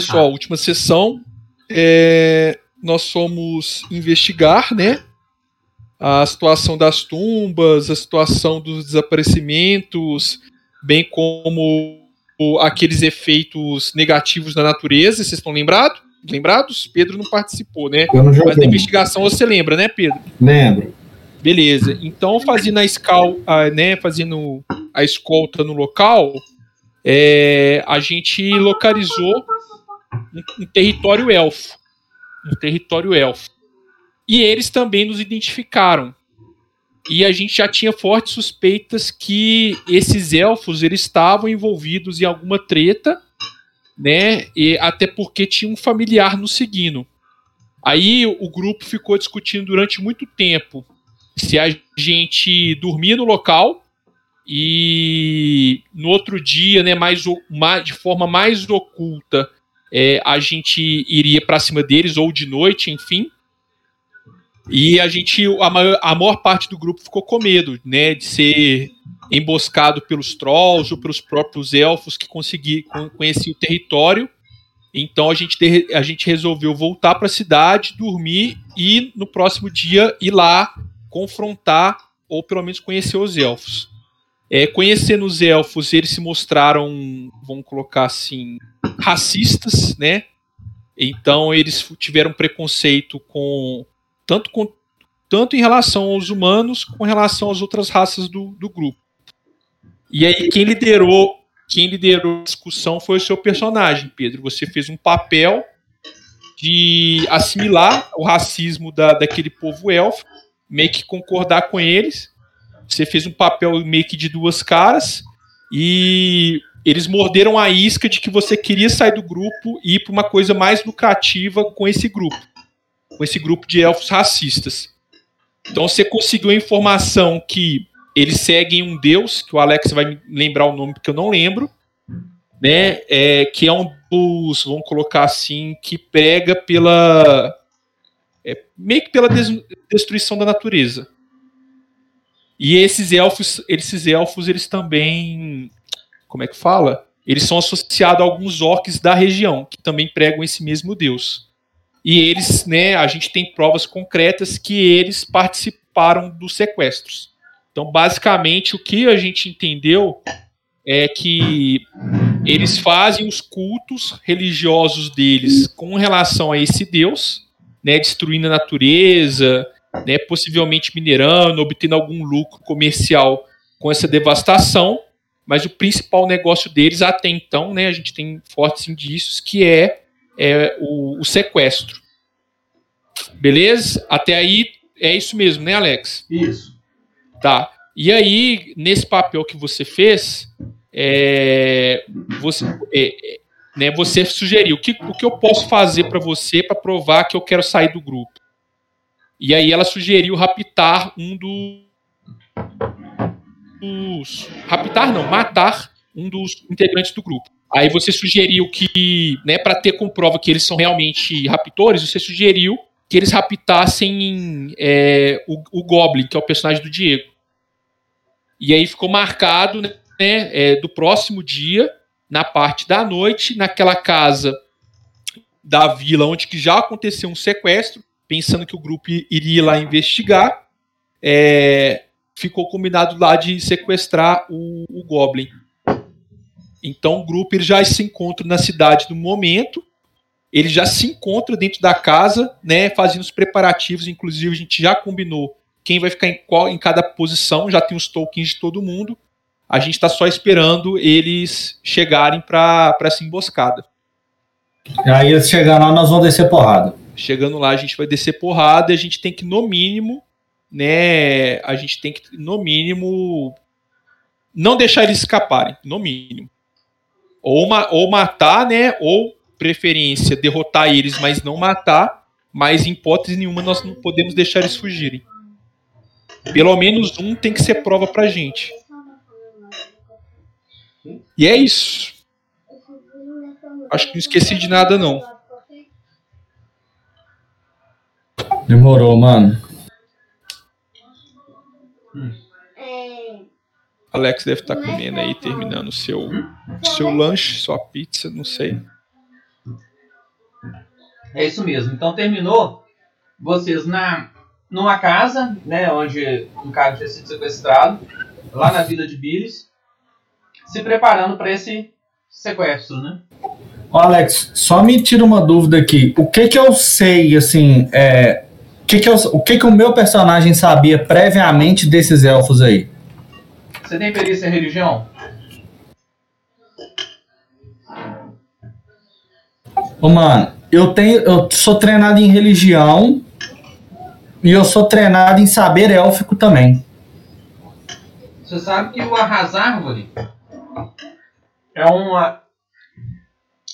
só, a última sessão, é, nós fomos investigar, né? A situação das tumbas, a situação dos desaparecimentos, bem como aqueles efeitos negativos na natureza. Vocês estão lembrados? Lembrados? Pedro não participou, né? Mas da investigação você lembra, né, Pedro? Lembro. Beleza. Então, fazendo a, escal, a, né, fazendo a escolta no local, é, a gente localizou um, um território elfo. Um território elfo. E eles também nos identificaram. E a gente já tinha fortes suspeitas que esses elfos eles estavam envolvidos em alguma treta, né? E até porque tinha um familiar nos seguindo. Aí o grupo ficou discutindo durante muito tempo se a gente dormia no local e no outro dia, né, mais, mais de forma mais oculta, é, a gente iria para cima deles ou de noite, enfim. E a gente, a maior, a maior parte do grupo ficou com medo, né, de ser emboscado pelos trolls ou pelos próprios elfos que conseguiam conhecer o território. Então a gente, a gente resolveu voltar para a cidade, dormir e no próximo dia ir lá confrontar ou pelo menos conhecer os elfos. É, conhecendo os elfos, eles se mostraram, vamos colocar assim, racistas, né? Então eles tiveram preconceito com tanto, com tanto em relação aos humanos, com relação às outras raças do, do grupo. E aí quem liderou, quem liderou a discussão foi o seu personagem, Pedro. Você fez um papel de assimilar o racismo da, daquele povo élfico meio que concordar com eles. Você fez um papel meio que de duas caras e eles morderam a isca de que você queria sair do grupo e ir para uma coisa mais lucrativa com esse grupo, com esse grupo de elfos racistas. Então você conseguiu a informação que eles seguem um deus, que o Alex vai lembrar o nome porque eu não lembro, né? É, que é um dos, vamos colocar assim, que prega pela é, meio que pela des destruição da natureza. E esses elfos, esses elfos, eles também, como é que fala? Eles são associados a alguns orcs da região que também pregam esse mesmo deus. E eles, né, a gente tem provas concretas que eles participaram dos sequestros. Então, basicamente, o que a gente entendeu é que eles fazem os cultos religiosos deles com relação a esse deus né, destruindo a natureza, né, possivelmente minerando, obtendo algum lucro comercial com essa devastação, mas o principal negócio deles até então, né, a gente tem fortes indícios que é, é o, o sequestro. Beleza? Até aí é isso mesmo, né, Alex? Isso. Tá. E aí, nesse papel que você fez, é, você, é, né, você sugeriu o que, o que eu posso fazer para você para provar que eu quero sair do grupo. E aí ela sugeriu raptar um dos. Raptar não, matar um dos integrantes do grupo. Aí você sugeriu que, né, para ter como prova que eles são realmente raptores, você sugeriu que eles raptassem é, o, o Goblin, que é o personagem do Diego. E aí ficou marcado né, é, do próximo dia na parte da noite, naquela casa da vila onde que já aconteceu um sequestro, pensando que o grupo iria lá investigar, é, ficou combinado lá de sequestrar o, o Goblin. Então o grupo já se encontra na cidade no momento, ele já se encontra dentro da casa, né, fazendo os preparativos, inclusive a gente já combinou quem vai ficar em, qual, em cada posição, já tem os tokens de todo mundo, a gente está só esperando eles chegarem para essa emboscada. Aí eles chegando lá, nós vamos descer porrada. Chegando lá, a gente vai descer porrada e a gente tem que, no mínimo, né? A gente tem que, no mínimo, não deixar eles escaparem, no mínimo. Ou, ma ou matar, né? Ou, preferência, derrotar eles, mas não matar. Mas, em hipótese nenhuma, nós não podemos deixar eles fugirem. Pelo menos um tem que ser prova pra gente. E é isso. Acho que não esqueci de nada, não. Demorou, mano. Alex deve estar tá comendo aí, terminando seu seu lanche, sua pizza, não sei. É isso mesmo. Então terminou vocês na numa casa, né, onde um cara tinha sido sequestrado, lá na vila de Billis, se preparando para esse sequestro, né? Ô Alex, só me tira uma dúvida aqui. O que que eu sei, assim, é, o que que, eu, o que que o meu personagem sabia previamente desses elfos aí? Você tem perícia em religião? Ô, mano, eu tenho, eu sou treinado em religião e eu sou treinado em saber élfico também. Você sabe que o Arrasárvore é uma,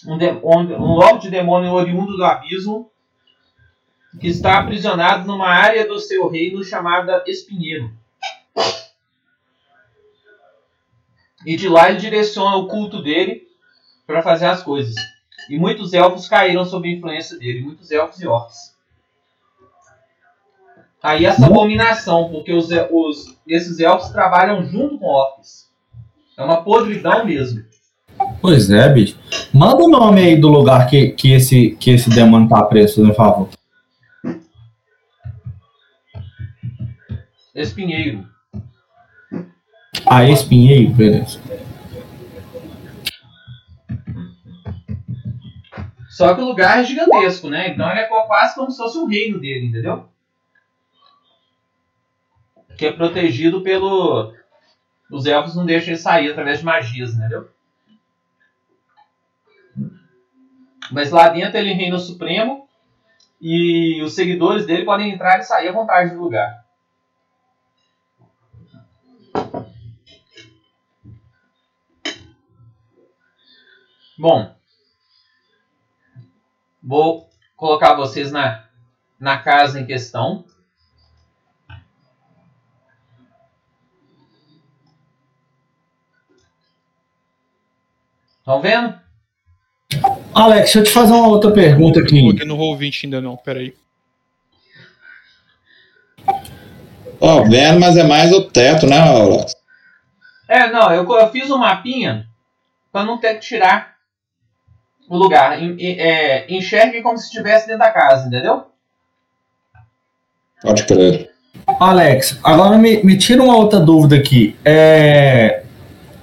um, de, um, um lobo de demônio oriundo do abismo que está aprisionado numa área do seu reino chamada Espinheiro. E de lá ele direciona o culto dele para fazer as coisas. E muitos elfos caíram sob a influência dele, muitos elfos e orcs. Aí essa abominação, porque os, os, esses elfos trabalham junto com orcs. É uma podridão mesmo. Pois é, bicho. Manda o nome aí do lugar que, que, esse, que esse demônio tá preso, por favor. Espinheiro. Ah, Espinheiro, beleza. Só que o lugar é gigantesco, né? Então ele é quase como se fosse um reino dele, entendeu? Que é protegido pelo. Os elfos não deixam ele sair através de magias, entendeu? Mas lá dentro ele reina o supremo e os seguidores dele podem entrar e sair à vontade do lugar. Bom, vou colocar vocês na, na casa em questão. Estão vendo? Alex, deixa eu te fazer uma outra pergunta aqui. Não coloquei no Roll20 ainda não, peraí. Ó, oh, vendo, mas é mais o teto, né, Alex? É, não, eu, eu fiz um mapinha para não ter que tirar o lugar. É, enxergue como se estivesse dentro da casa, entendeu? Pode crer. Alex, agora me, me tira uma outra dúvida aqui. É,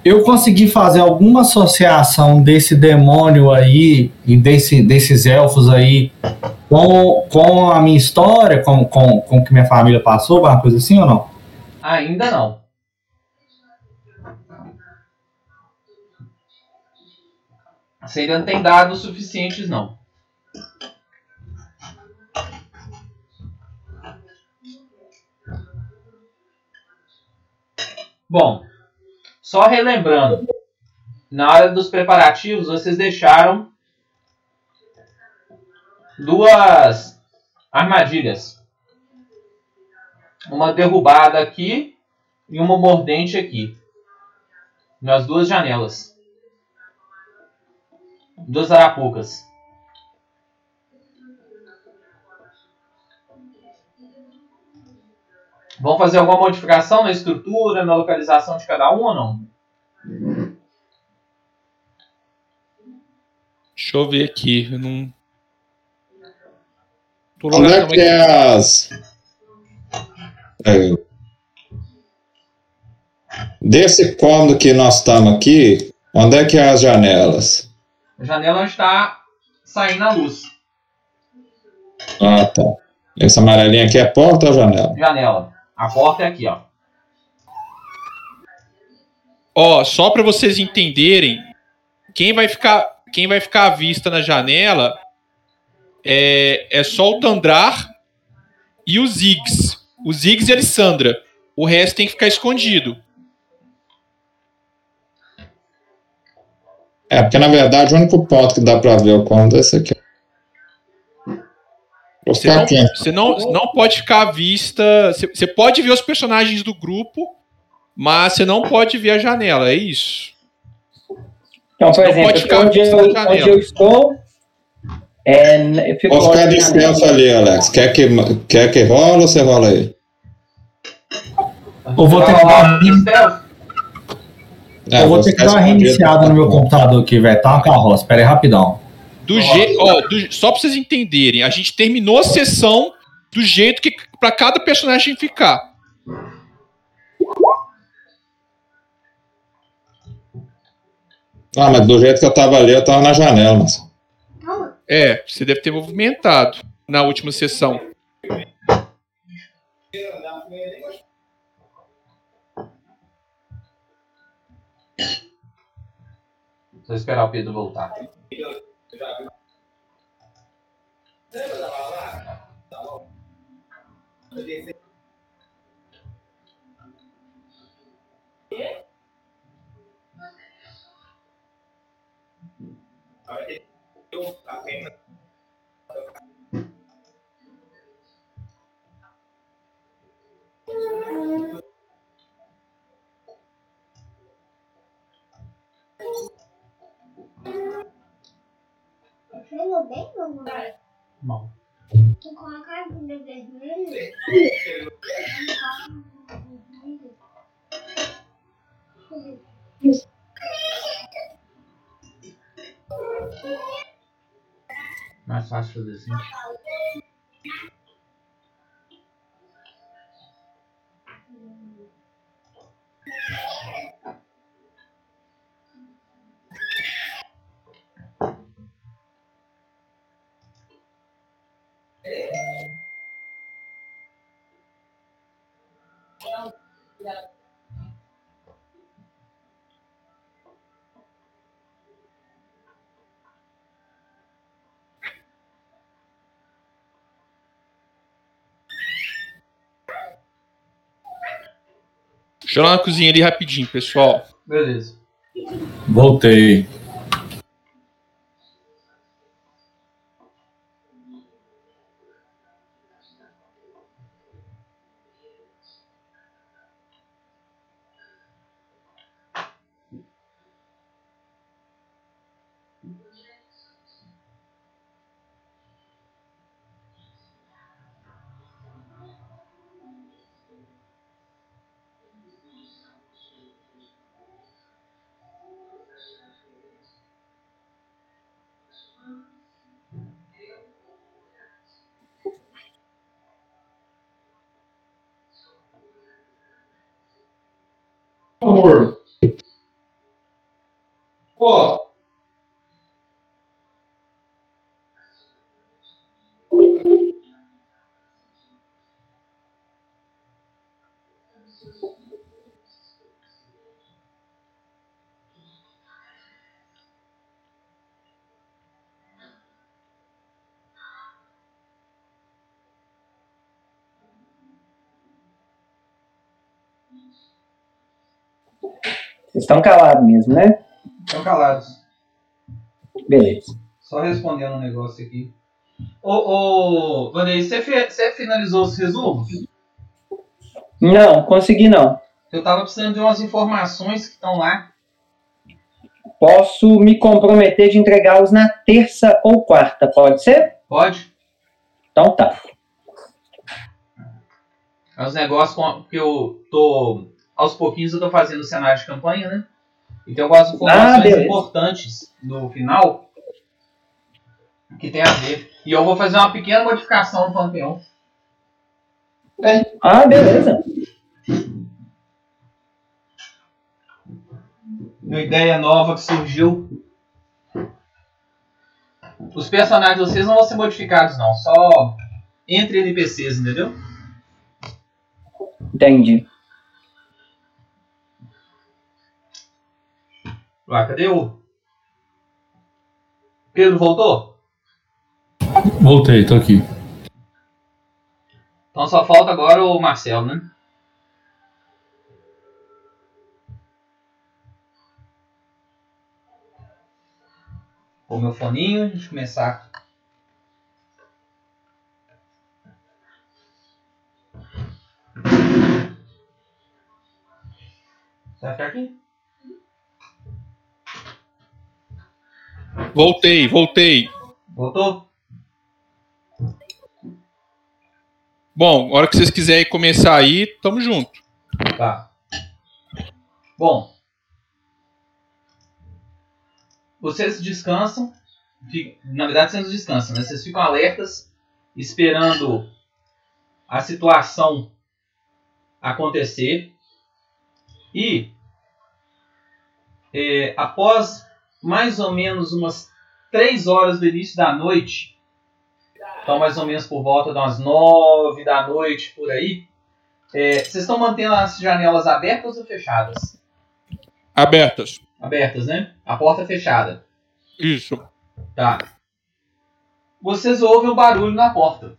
eu consegui fazer alguma associação desse demônio aí e desse, desses elfos aí com, com a minha história, com, com, com o que minha família passou, uma coisa assim ou não? Ainda não. Você ainda não tem dados suficientes, não. Bom, só relembrando, na hora dos preparativos vocês deixaram duas armadilhas. Uma derrubada aqui e uma mordente aqui. Nas duas janelas. Duas arapucas. Vão fazer alguma modificação na estrutura, na localização de cada um ou não? Deixa eu ver aqui. Eu não. Onde é que é as. É. Desse cômodo que nós estamos aqui, onde é que é as janelas? A janela está saindo a luz. Ah, tá. Essa amarelinha aqui é porta ou janela? Janela. A porta é aqui, ó. Ó, só para vocês entenderem, quem vai ficar, quem vai ficar à vista na janela é, é só o Tandrar e o Ziggs. O Ziggs e a Alessandra. O resto tem que ficar escondido. É, porque na verdade o único ponto que dá pra ver o cômodo é esse aqui. Você não, você não, não pode ficar à vista. Você, você pode ver os personagens do grupo, mas você não pode ver a janela, é isso. Então, por exemplo, onde eu, onde eu estou. É, eu Vou ficar de stealth ali, Alex. Quer que, quer que rola ou você rola aí? Eu vou ter que dar, é, eu vou ter que dar uma reiniciada no meu computador aqui, velho. Tá uma carroça. Pera aí, rapidão. Do jeito. Só pra vocês entenderem, a gente terminou a sessão do jeito que para cada personagem ficar. Ah, mas do jeito que eu tava ali, eu tava na janela, mas. É, você deve ter movimentado na última sessão. Só esperar o Pedro voltar. Pegou Bom. Tu coloca a agulha vermelha. Mais fácil fazer assim. Deixa eu ir lá na cozinha ali rapidinho, pessoal. Beleza. Voltei. Estão calados mesmo, né? Estão calados. Beleza. Só respondendo um negócio aqui. Ô, ô Vanei, você, você finalizou os resumos? Não, consegui não. Eu tava precisando de umas informações que estão lá. Posso me comprometer de entregá-los na terça ou quarta, pode ser? Pode? Então tá. É os negócios que eu tô. Aos pouquinhos eu tô fazendo o cenário de campanha, né? E tem algumas informações beleza. importantes no final que tem a ver. E eu vou fazer uma pequena modificação no Panteão. Ah, beleza. Uma ideia nova que surgiu. Os personagens de vocês não vão ser modificados, não. Só entre NPCs, entendeu? Entendi. Lá, cadê o. Pedro voltou? Voltei, tô aqui. Então só falta agora o Marcelo, né? Pôr meu foninho, deixa eu começar. Você vai ficar aqui? Voltei, voltei. Voltou? Bom, a hora que vocês quiserem começar aí, tamo junto. Tá. Bom. Vocês descansam na verdade, vocês não descansam, né? Vocês ficam alertas, esperando a situação acontecer. E é, após mais ou menos umas 3 horas do início da noite, então mais ou menos por volta das 9 da noite, por aí, é, vocês estão mantendo as janelas abertas ou fechadas? Abertas. Abertas, né? A porta fechada. Isso. Tá. Vocês ouvem o barulho na porta.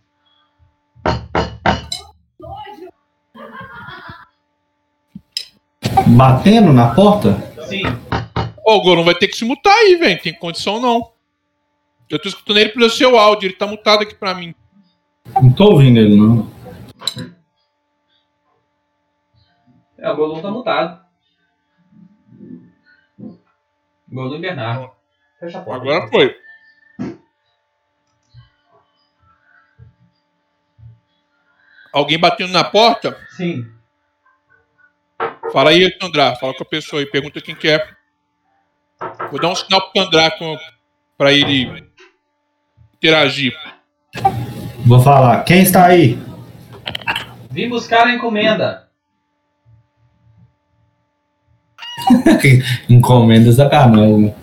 Batendo na porta? Sim. Ô, o Goron vai ter que se mutar aí, velho. Tem condição não. Eu tô escutando ele pelo seu áudio, ele tá mutado aqui pra mim. Não tô ouvindo ele, não. É, o Golum tá mutado. Golum e Bernardo. Fecha a porta. Agora foi. Alguém batendo na porta? Sim. Fala aí, Andrá. Fala com a pessoa aí. Pergunta quem quer. Vou dar um sinal pro Andrá pra ele interagir. Vou falar. Quem está aí? Vim buscar a encomenda. Encomenda sacanagem. né?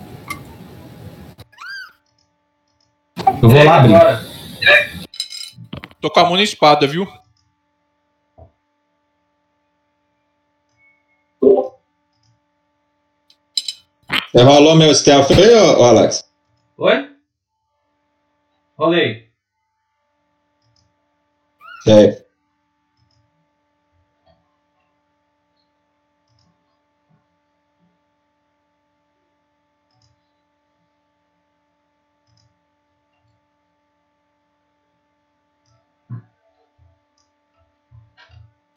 Eu vou É, lá abrir. agora. Tô com a mão na espada, viu? Você rolou meu stealth aí, ô, ô Alex? Oi? Rolei.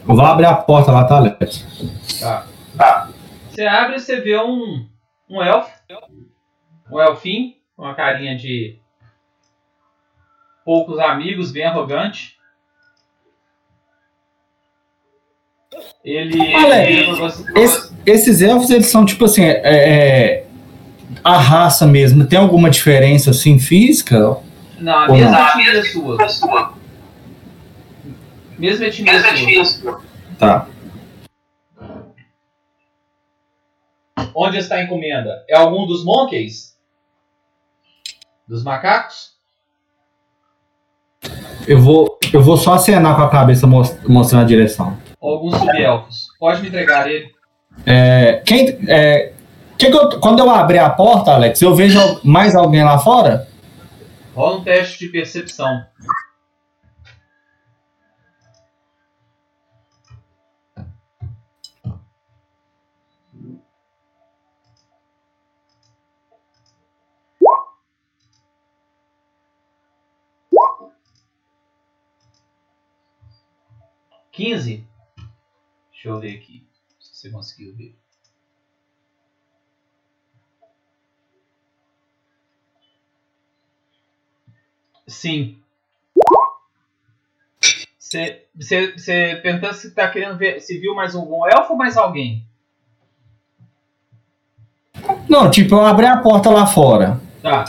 Eu vou abrir a porta lá, tá, Alex? Tá. Você abre e você vê um, um elfo. Um elfinho, com uma carinha de poucos amigos, bem arrogante. Ele. Ele- você- Esse- esses elfos, eles são tipo assim, é, é, a raça mesmo. Tem alguma diferença assim física? Não, a Ou mesma não? etnia sua. Mesma etnia sua. Tá. Onde está a encomenda? É algum dos monkeys? Dos macacos? Eu vou, eu vou só acenar com a cabeça mos- mostrando a direção. Alguns sub-elfos? Pode me entregar ele. É, quem, é, que que eu- quando eu abrir a porta, Alex, eu vejo mais alguém lá fora? Rola um teste de percepção. Quinze. Deixa eu ver aqui. Se você conseguiu ver. Sim. Você você perguntando se tá querendo ver se viu mais algum elfo ou mais alguém? Não, tipo, eu abri a porta lá fora Tá.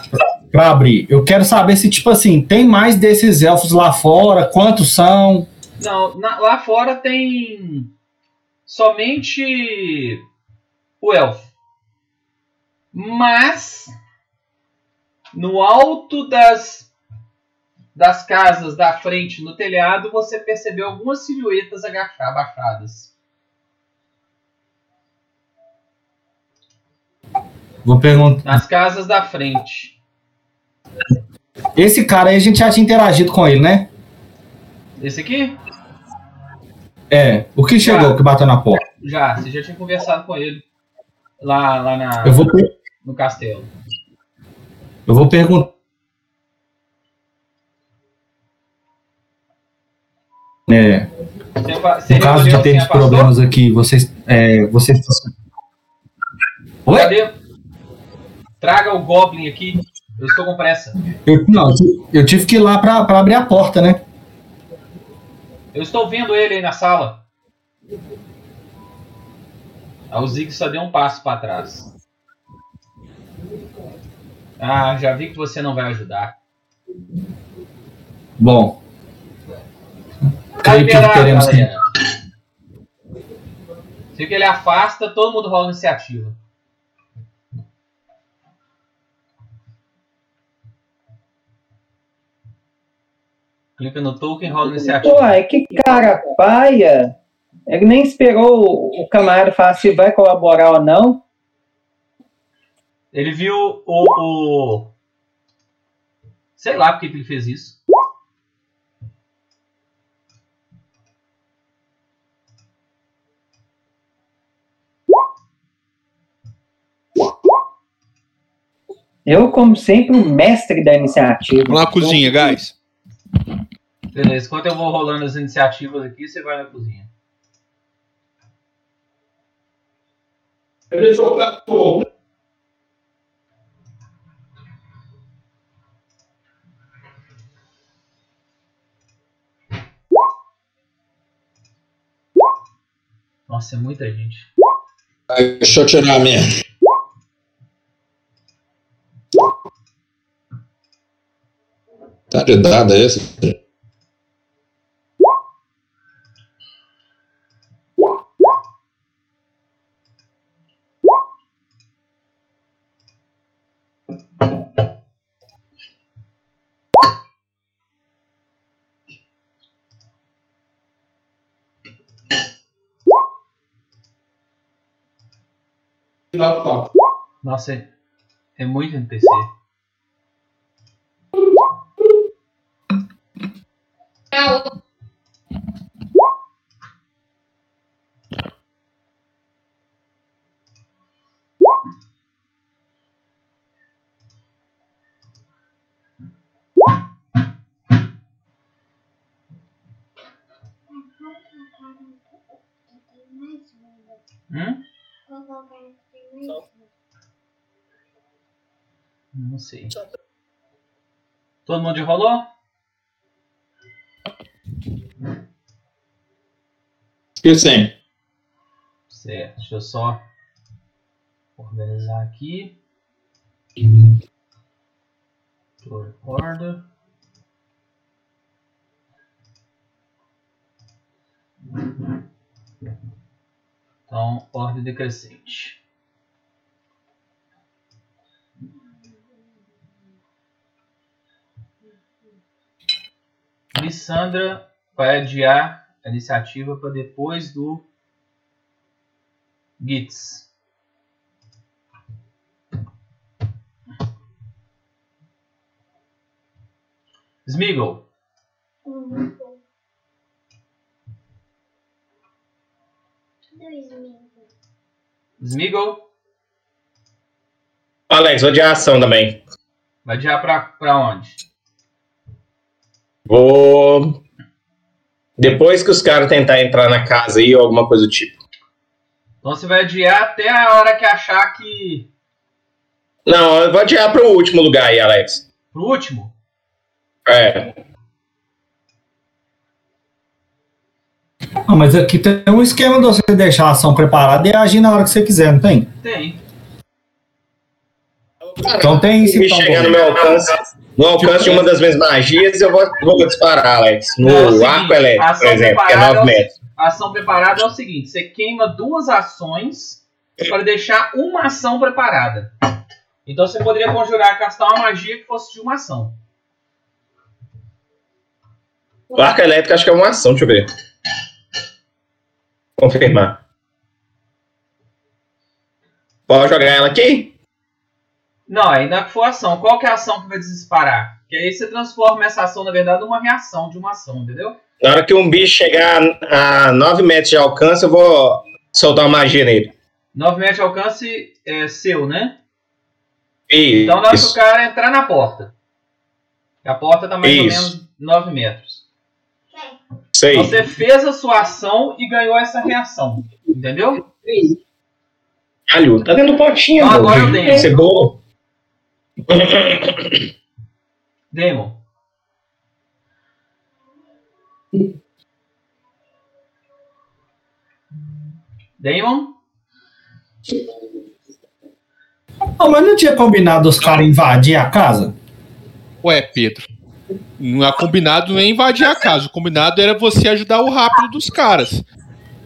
pra abrir. Eu quero saber se, tipo assim, tem mais desses elfos lá fora, quantos são? Não, na- lá fora tem somente o elfo. Mas no alto das das casas da frente no telhado você percebeu algumas silhuetas abaixadas. Vou perguntar. Nas casas da frente. Esse cara aí a gente já tinha interagido com ele, né? Esse aqui? É. O que chegou, Já. que bateu na porta? Já, você já tinha conversado com ele lá, lá na, Eu vou, per- no castelo. eu vou perguntar. É, Você, fa- você no caso de termos afastou? problemas aqui, vocês. É, vocês. Oi? Cadê? Traga o Goblin aqui. Eu estou com pressa. Eu, não, eu ti- eu tive que ir lá pra abrir a porta, né? Eu estou vendo ele aí na sala. O Zig só deu um passo para trás. Ah, já vi que você não vai ajudar. Bom. Tá Creio que liberado, teremos que. galera. Se que ele afasta, todo mundo rola iniciativa. Clica no token e rola iniciativa. Uai, que cara paia. Ele nem esperou o camarada falar se vai colaborar ou não. Ele viu o. o... Sei lá porque que ele fez isso. Eu, como sempre, o mestre da iniciativa. Vamos lá, cozinha, guys. Beleza, enquanto eu vou rolando as iniciativas aqui, você vai na cozinha. Nossa, é muita gente. Deixa eu tirar a minha. Tá de dado esse? Nossa, é, é muito NPC. Hum? Não sei. Todo mundo rolou? E sim. Certo, deixa eu só organizar aqui. Tour order. Então, ordem decrescente. Lissandra vai adiar a iniciativa para depois do Gits. Smeagol. Smeagol Alex, vou de ação também. vai adiar pra, pra onde? Vou. Depois que os caras tentar entrar na casa aí ou alguma coisa do tipo. Então você vai adiar até a hora que achar que. Não, eu vou adiar pro último lugar aí, Alex. Pro último? É. Ah, mas aqui tem um esquema de você deixar a ação preparada e agir na hora que você quiser, não tem? Tem. Então tem Se esse então, chegar no meu alcance, no alcance de uma das minhas magias, eu vou, vou disparar, Alex. No Não, é o seguinte, arco elétrico, ação por exemplo, que é preparada 9 é metros. A ação preparada é o seguinte: você queima duas ações para deixar uma ação preparada. Então você poderia conjurar, castar uma magia que fosse de uma ação. O arco elétrico acho que é uma ação, deixa eu ver. Confirmar. Pode jogar ela aqui? Não, ainda que for ação. Qual que é a ação que vai disparar? Que aí você transforma essa ação, na verdade, numa reação de uma ação, entendeu? Na hora que um bicho chegar a 9 metros de alcance, eu vou soltar uma magia nele. 9 metros de alcance é seu, né? Isso. Então na hora que o cara entrar na porta. A porta tá mais Isso. ou menos 9 metros. Sei. Então você fez a sua ação e ganhou essa reação. Entendeu? Alho, tá dentro do potinho, Ah, amor. agora eu tenho. Cebola. Demon. Damon? Ah, mas não tinha combinado os caras invadir a casa? Ué, Pedro. Não é combinado nem invadir a casa. O combinado era você ajudar o rápido dos caras.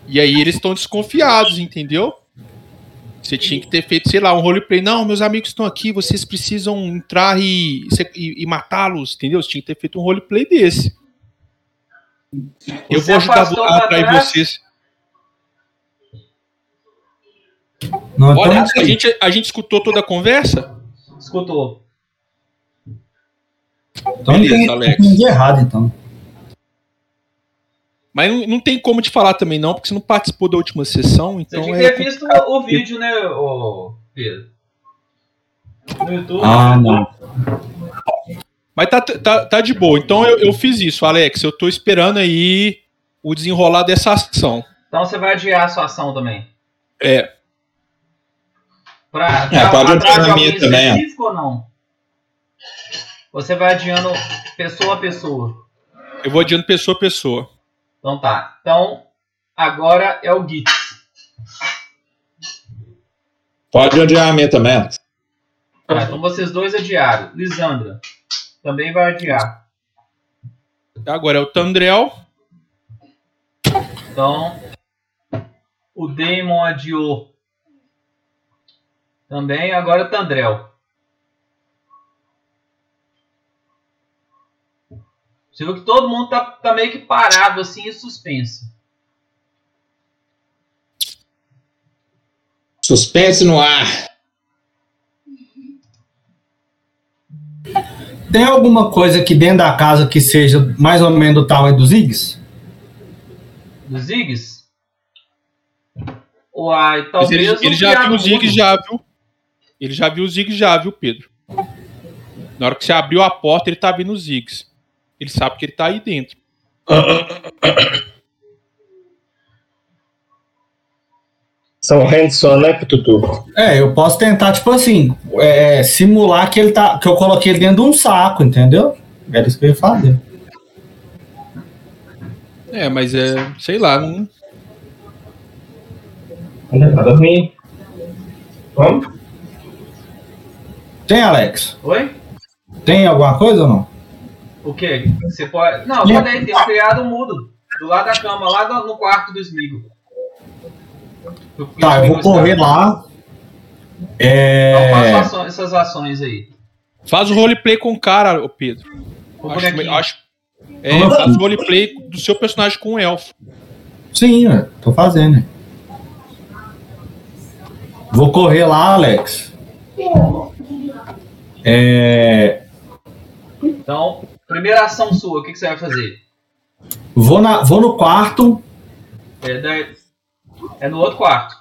E aí eles estão desconfiados, entendeu? Você tinha que ter feito, sei lá, um roleplay. Não, meus amigos estão aqui, vocês precisam entrar e, e, e matá-los, entendeu? Você tinha que ter feito um roleplay desse. Eu Você vou ajudar a pra atrair vocês. Não, então Olha, sei. a gente, a gente escutou toda a conversa? Escutou. Então Beleza, tem, Alex. tem de errado, então. Mas não, não tem como te falar também, não, porque você não participou da última sessão, Você então tinha é. que ter visto o, o vídeo, né, Pedro? No YouTube. Ah, não. Mas tá, tá, tá de boa. Então eu, eu fiz isso, Alex. Eu tô esperando aí o desenrolar dessa ação. Então você vai adiar a sua ação também. É. Pra, É, pode atrás adiar de a alguém minha também, ou não? Você vai adiando pessoa a pessoa. Eu vou adiando pessoa a pessoa. Então tá. Então, agora é o Git. Pode adiar a minha também. Tá, então vocês dois adiaram. Lisandra também vai adiar. Agora é o Tandrel. Então, o Damon adiou. Também, agora o Tandrel. Você viu que todo mundo tá, tá meio que parado assim em suspense. Suspense no ar. Tem alguma coisa aqui dentro da casa que seja mais ou menos do tamanho dos Ziggs? Dos Ziggs? Uai, talvez ele, ele já viu o Zig já, viu? Ele já viu o Zig já, viu, Pedro? Na hora que você abriu a porta, ele tá vendo os Zigs. Ele sabe que ele tá aí dentro. São Henderson, né, Tutu? É, eu posso tentar, tipo assim, é, simular que ele tá. que eu coloquei ele dentro de um saco, entendeu? Era isso que eu ia fazer. É, mas é. Sei lá, não. Não é nada ruim. Vamos? Tem, Alex? Oi? Tem alguma coisa ou não? O quê? Você pode. Não, pode aí, tem um criado mudo. Do lado da cama, lá no quarto do Smigo. Tá, eu vou correr lá. Então É. faça aço- essas ações aí. Faz o roleplay com o cara, ô Pedro. O Acho, bonequinho. acho, é, faz o roleplay do seu personagem com o elfo. Sim, ué, tô fazendo. Vou correr lá, Alex. É. Então, primeira ação sua, o que, que você vai fazer? Vou, na, vou no quarto. É, da- é no outro quarto.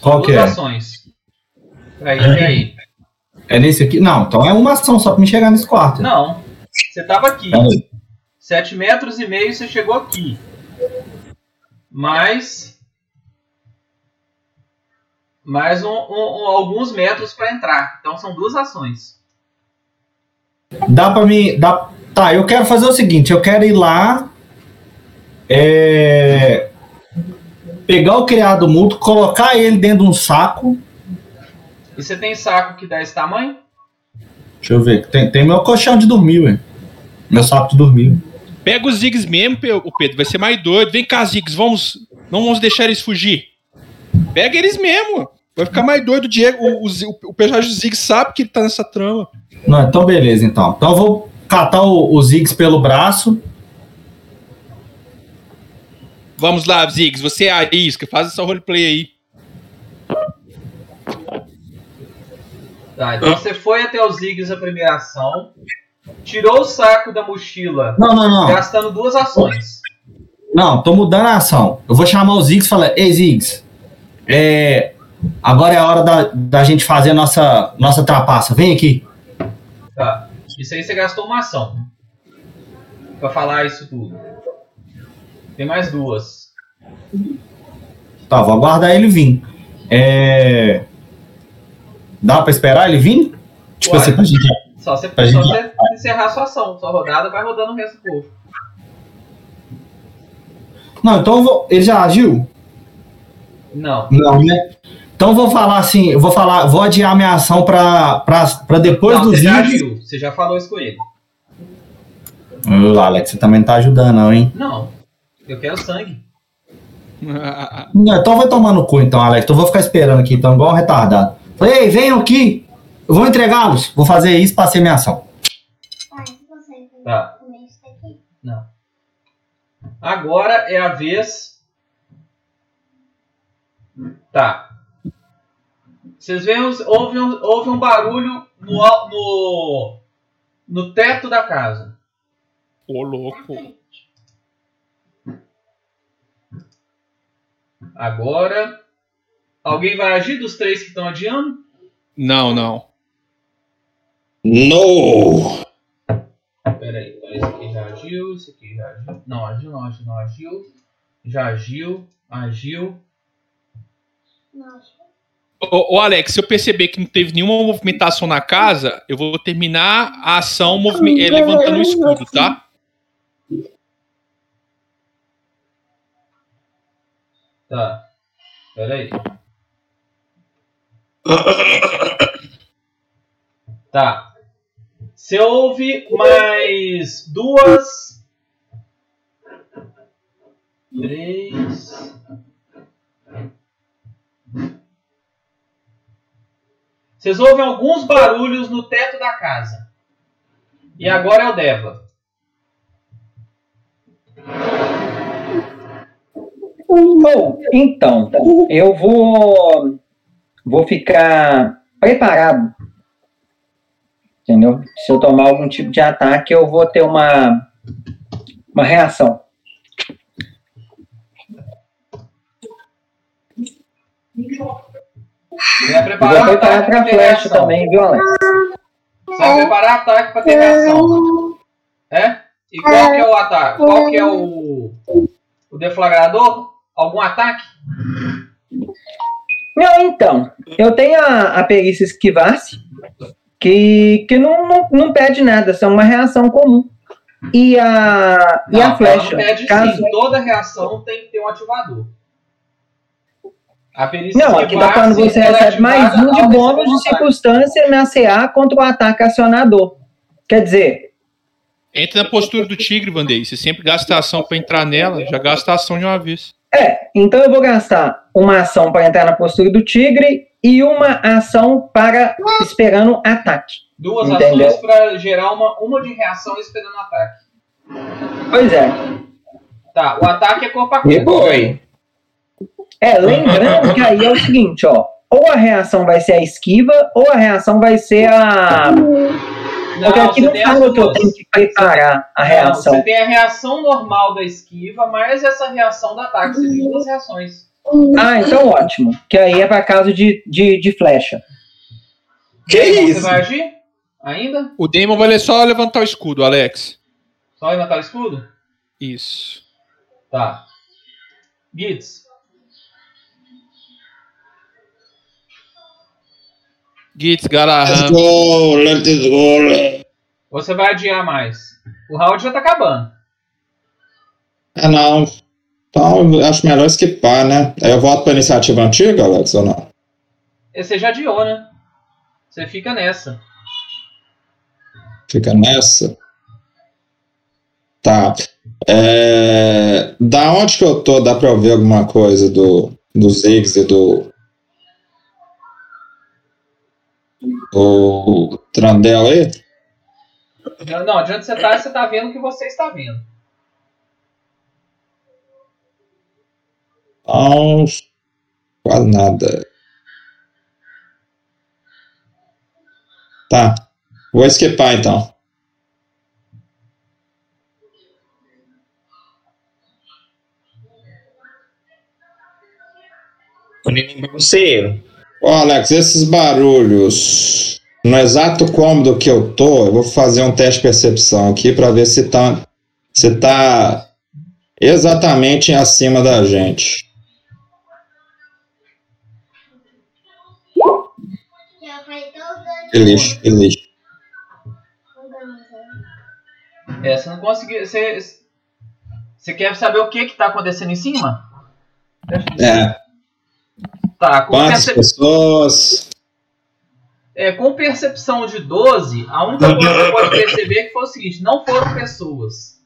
Qual que é? ações. Peraí, peraí. É nesse aqui? Não, então é uma ação só pra me chegar nesse quarto. Não, você tava aqui. Peraí. Sete metros e meio você chegou aqui. Mais. Mais um- um- um- alguns metros para entrar. Então são duas ações. Dá pra me. Dá, tá, eu quero fazer o seguinte: eu quero ir lá. É, pegar o criado mútuo, colocar ele dentro de um saco. E você tem saco que dá esse tamanho? Deixa eu ver. Tem, tem meu colchão de dormir, ué. Meu saco de dormir. Pega os Ziggs mesmo, Pedro. Vai ser mais doido. Vem cá, Ziggs. Vamos. Não vamos deixar eles fugir. Pega eles mesmo. Vai ficar mais doido. O Diego, o, o, o personagem do Ziggs sabe que ele tá nessa trama. Não, então beleza, então. Então eu vou catar o, o Ziggs pelo braço. Vamos lá, Ziggs. Você é a isca. Faz essa roleplay aí. Tá, então você foi até os Ziggs a primeira ação. Tirou o saco da mochila, Não, não, não. gastando duas ações. Não, tô mudando a ação. Eu vou chamar o Ziggs e falar: Ei, Ziggs, é, agora é a hora da, da gente fazer a nossa, nossa trapaça. Vem aqui. Tá. Isso aí você gastou uma ação. Pra falar isso tudo. Tem mais duas. Tá, vou aguardar ele vir. É, Dá pra esperar ele vir? Tipo assim, pra gente. Só você, Pra só gente- você encerrar a sua ação. Sua rodada vai rodando o resto do povo. Não, então eu vou. Ele já agiu? Não. Não, né? Então vou falar assim, vou falar, vou adiar minha ação pra depois não, dos você já agiu. Você já falou isso com ele. Ô, Alex, você também não tá ajudando, não, hein? Não. Eu quero sangue. Não, então vai tomar no cu, então, Alex. Então eu vou ficar esperando aqui, então, igual um retardado. Falei, Ei, venham aqui. Eu vou entregá-los. Vou fazer isso ser minha ação. Pai, você Tá. daqui? Não. Agora é a vez. Tá. Vocês veem, houve um, houve um barulho no, no, no teto da casa. Ô, louco. Agora. Alguém vai agir dos três que estão adiando? Não, não. No! Pera aí, então esse aqui já agiu, esse aqui já agiu. Não, agiu, não, agiu, não, agiu. Já agiu, agiu. Nossa. Ô, ô, Alex, se eu perceber que não teve nenhuma movimentação na casa, eu vou terminar a ação eh, levantando o escudo, tá? Tá. Pera aí. Tá. Você ouve mais duas. Três. Vocês ouvem alguns barulhos no teto da casa. E agora é o Deva. Bom, então, eu vou vou ficar preparado. Entendeu? Se eu tomar algum tipo de ataque, eu vou ter uma uma reação. Vai E preparar vou preparar ter flecha também, viu, Alex? Você vai preparar ataque pra ter reação. É? E qual que é o ataque? Qual que é o, o deflagrador? Algum ataque? Não, então, eu tenho a, a perícia esquivar-se, que, que não, não, não pede nada, são uma reação comum. E a, e Não, a ela flecha, não pede caso... sim. Toda reação tem que ter um ativador. A perícia Não, aqui tá falando que você é recebe mais um de bônus de circunstância na CA contra o ataque acionador. Quer dizer, Entra na postura do tigre, Vandei. Você sempre gasta a ação pra entrar nela, já gasta a ação de uma vez. é, então eu vou gastar uma ação para entrar na postura do tigre e uma ação para esperando ataque. Duas Entendeu? ações pra gerar uma, uma de reação esperando ataque. Pois é. Tá, o ataque é corpo a E corpo. foi. É, lembrando que aí é o seguinte, ó. Ou a reação vai ser a esquiva, ou a reação vai ser a. Porque aqui você não fala que eu tenho que preparar a Não, reação. você tem a reação normal da esquiva, mais essa reação do ataque. Você tem duas reações. Ah, então ótimo. Que aí é para caso de, de, de flecha. Que Damon, isso? Você vai agir? Ainda? O Demon vai só levantar o escudo, Alex. Só levantar o escudo? Isso. Tá. Gitz. Gitz, Let's Garahan. go, let's go. Você vai adiar mais. O round já tá acabando. Ah, não. Então, acho melhor esquipar, né? Aí eu volto pra iniciativa antiga, Alex, ou não? E Você já adiou, né? Você fica nessa. Fica nessa. Tá. É, Da onde que eu tô? Dá pra eu ver alguma coisa do, do Ziggs e do. Do Trandel aí? Não, de onde você tá, você tá vendo o que você está vendo. Não, quase nada. Tá. Vou esquipar então. O neném bagunceiro. Ô Alex, esses barulhos. No exato cômodo que eu tô, eu vou fazer um teste de percepção aqui pra ver se tá, se tá exatamente acima da gente. Que lixo, que lixo. É, você não conseguiu. Você, você quer saber o que que tá acontecendo em cima? É. Tá, com, percep- pessoas? é, com percepção de 12, a única coisa que você pode perceber é que foi o seguinte: não foram pessoas.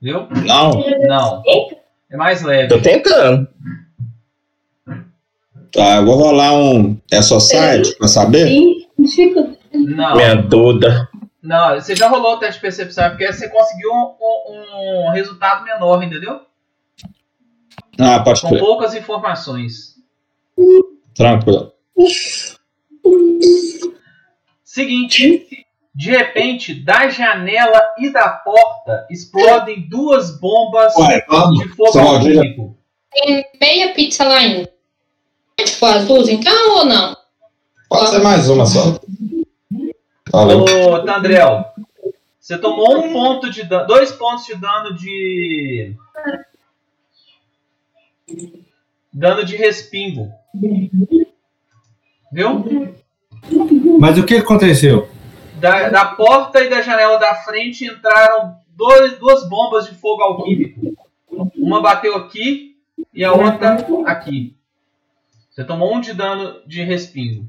Viu? Não. Não. É mais leve. Tô tentando. Tá, eu vou rolar um. É só site pra saber? Não. Minha Duda. Não, você já rolou o teste de percepção, é porque você conseguiu um, um- um resultado menor, entendeu? Ah, pode Com crer. poucas informações. Tranquilo. Seguinte, de repente, da janela e da porta explodem duas bombas Ué, vamos. de fogo Só, alquímico. Tem meia pizza lá ainda. É tipo as duas, então, ou não? Pode ser mais uma só. Valeu. Ô, Tandrel, você tomou um ponto de dano, dois pontos de dano de. Dano de respingo. Viu? Mas o que aconteceu? Da, da porta e da janela da frente entraram dois, duas bombas de fogo alquímico. Uma bateu aqui e a outra aqui. Você tomou um de dano de respingo.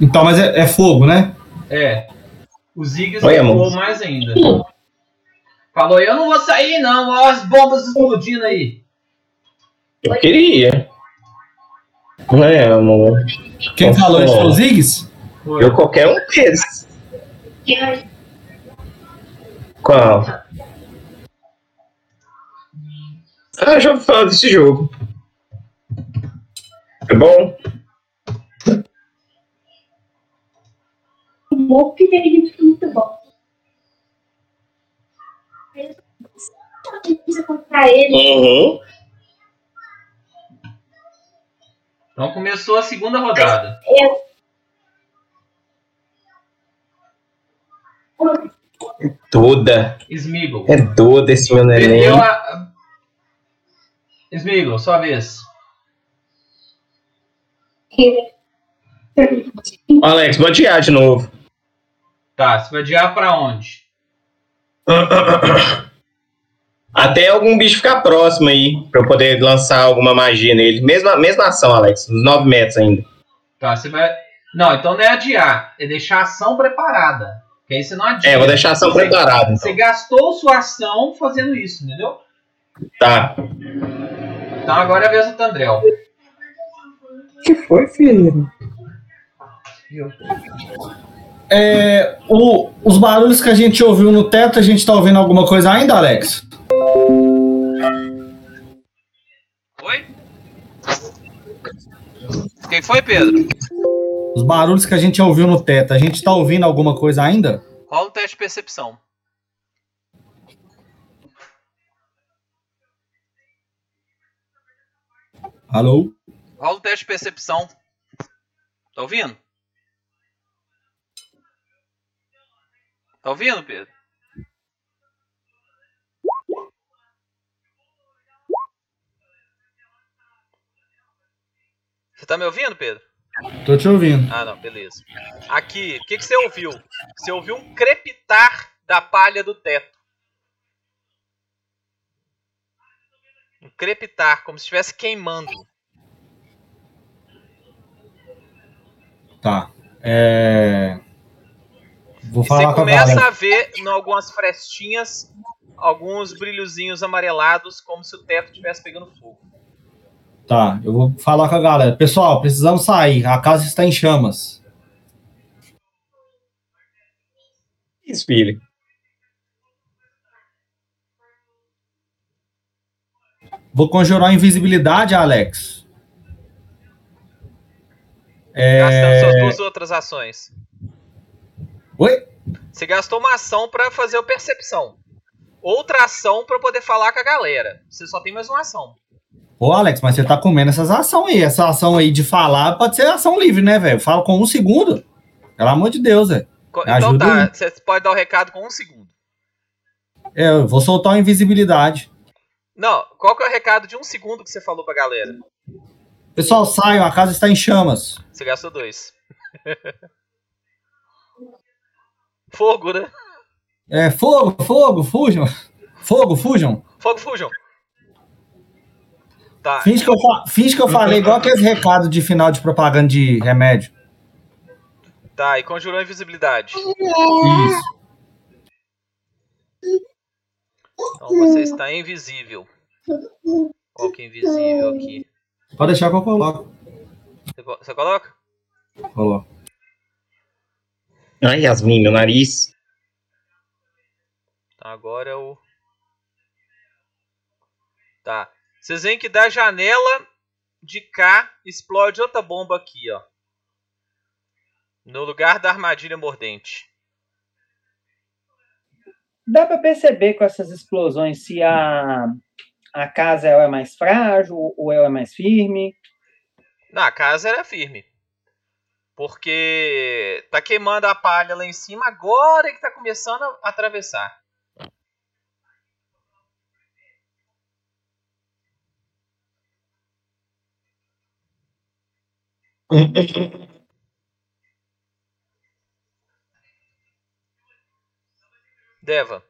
Então, mas é, é fogo, né? É. O Ziggs recuou amor. mais ainda. Falou, eu não vou sair não, ó as bombas explodindo aí. Eu queria. É, amor. Quem falou isso foi o. Ziggs? Eu qualquer um desses. Qual? Ah, já ouvi falar desse jogo. É bom? O bom que ele fica muito bom. Eu comprar ele. Uhum. Então começou a segunda rodada. Duda. Smeagol. É Duda esse meu neném. Perdeu a. Smeagol, sua vez. Alex, vou adiar de novo. Tá, você vai adiar pra onde? Até algum bicho ficar próximo aí, pra eu poder lançar alguma magia nele. Mesma, mesma ação, Alex. Uns 9 metros ainda. Tá, você vai. Não, então não é adiar, é deixar a ação preparada. Que aí você não adia. É, vou deixar a ação Você- preparada. Você Então. gastou sua ação fazendo isso, entendeu? Tá. Então agora é a vez do Tandrel. que foi, filho? É, o- os barulhos que a gente ouviu no teto, a gente tá ouvindo alguma coisa ainda, Alex? Oi? Quem foi, Pedro? Os barulhos que a gente ouviu no teto, a gente tá ouvindo alguma coisa ainda? Rola o teste de percepção. Alô? Rola o teste de percepção. Tá ouvindo? Tá ouvindo, Pedro? Você tá me ouvindo, Pedro? Tô te ouvindo. Ah, não, beleza. Aqui, o que, que você ouviu? Você ouviu um crepitar da palha do teto. Um crepitar, como se estivesse queimando. Tá. É... Vou E você falar com a começa galera. a ver em algumas frestinhas alguns brilhozinhos amarelados, como se o teto estivesse pegando fogo. Tá, eu vou falar com a galera. Pessoal, precisamos sair. A casa está em chamas. Filho. Vou conjurar invisibilidade, Alex. Gastando É... suas duas outras ações. Oi? Você gastou uma ação pra fazer a percepção. Outra ação pra poder falar com a galera. Você só tem mais uma ação. Ô, Alex, mas você tá comendo essas ações aí. Essa ação aí de falar pode ser ação livre, né, velho? Fala com um segundo. Pelo amor de Deus, velho. Então ajuda tá, aí. você pode dar o recado com um segundo. É, eu vou soltar uma invisibilidade. Não, qual que é o recado de um segundo que você falou pra galera? Pessoal, saiam, a casa está em chamas. Você gastou dois. Fogo, né? É, fogo, fogo, fujam. Fogo, fujam. Fogo Fusion. Tá. Finge que eu, fa- finge que eu falei igual aqueles recados de final de propaganda de remédio. Tá, e conjurou invisibilidade. Isso. Então você está invisível. Qual que é invisível aqui? Pode deixar que eu coloco. Você, você coloca? Coloco. Ai, Yasmin, meu nariz. Tá, agora é o. Tá. Vocês veem que da janela de cá explode outra bomba aqui, ó. No lugar da armadilha mordente. Dá pra perceber com essas explosões se a, a casa ela é mais frágil ou ela é mais firme. Na a casa era firme. Porque tá queimando a palha lá em cima, agora que tá começando a atravessar. Deva,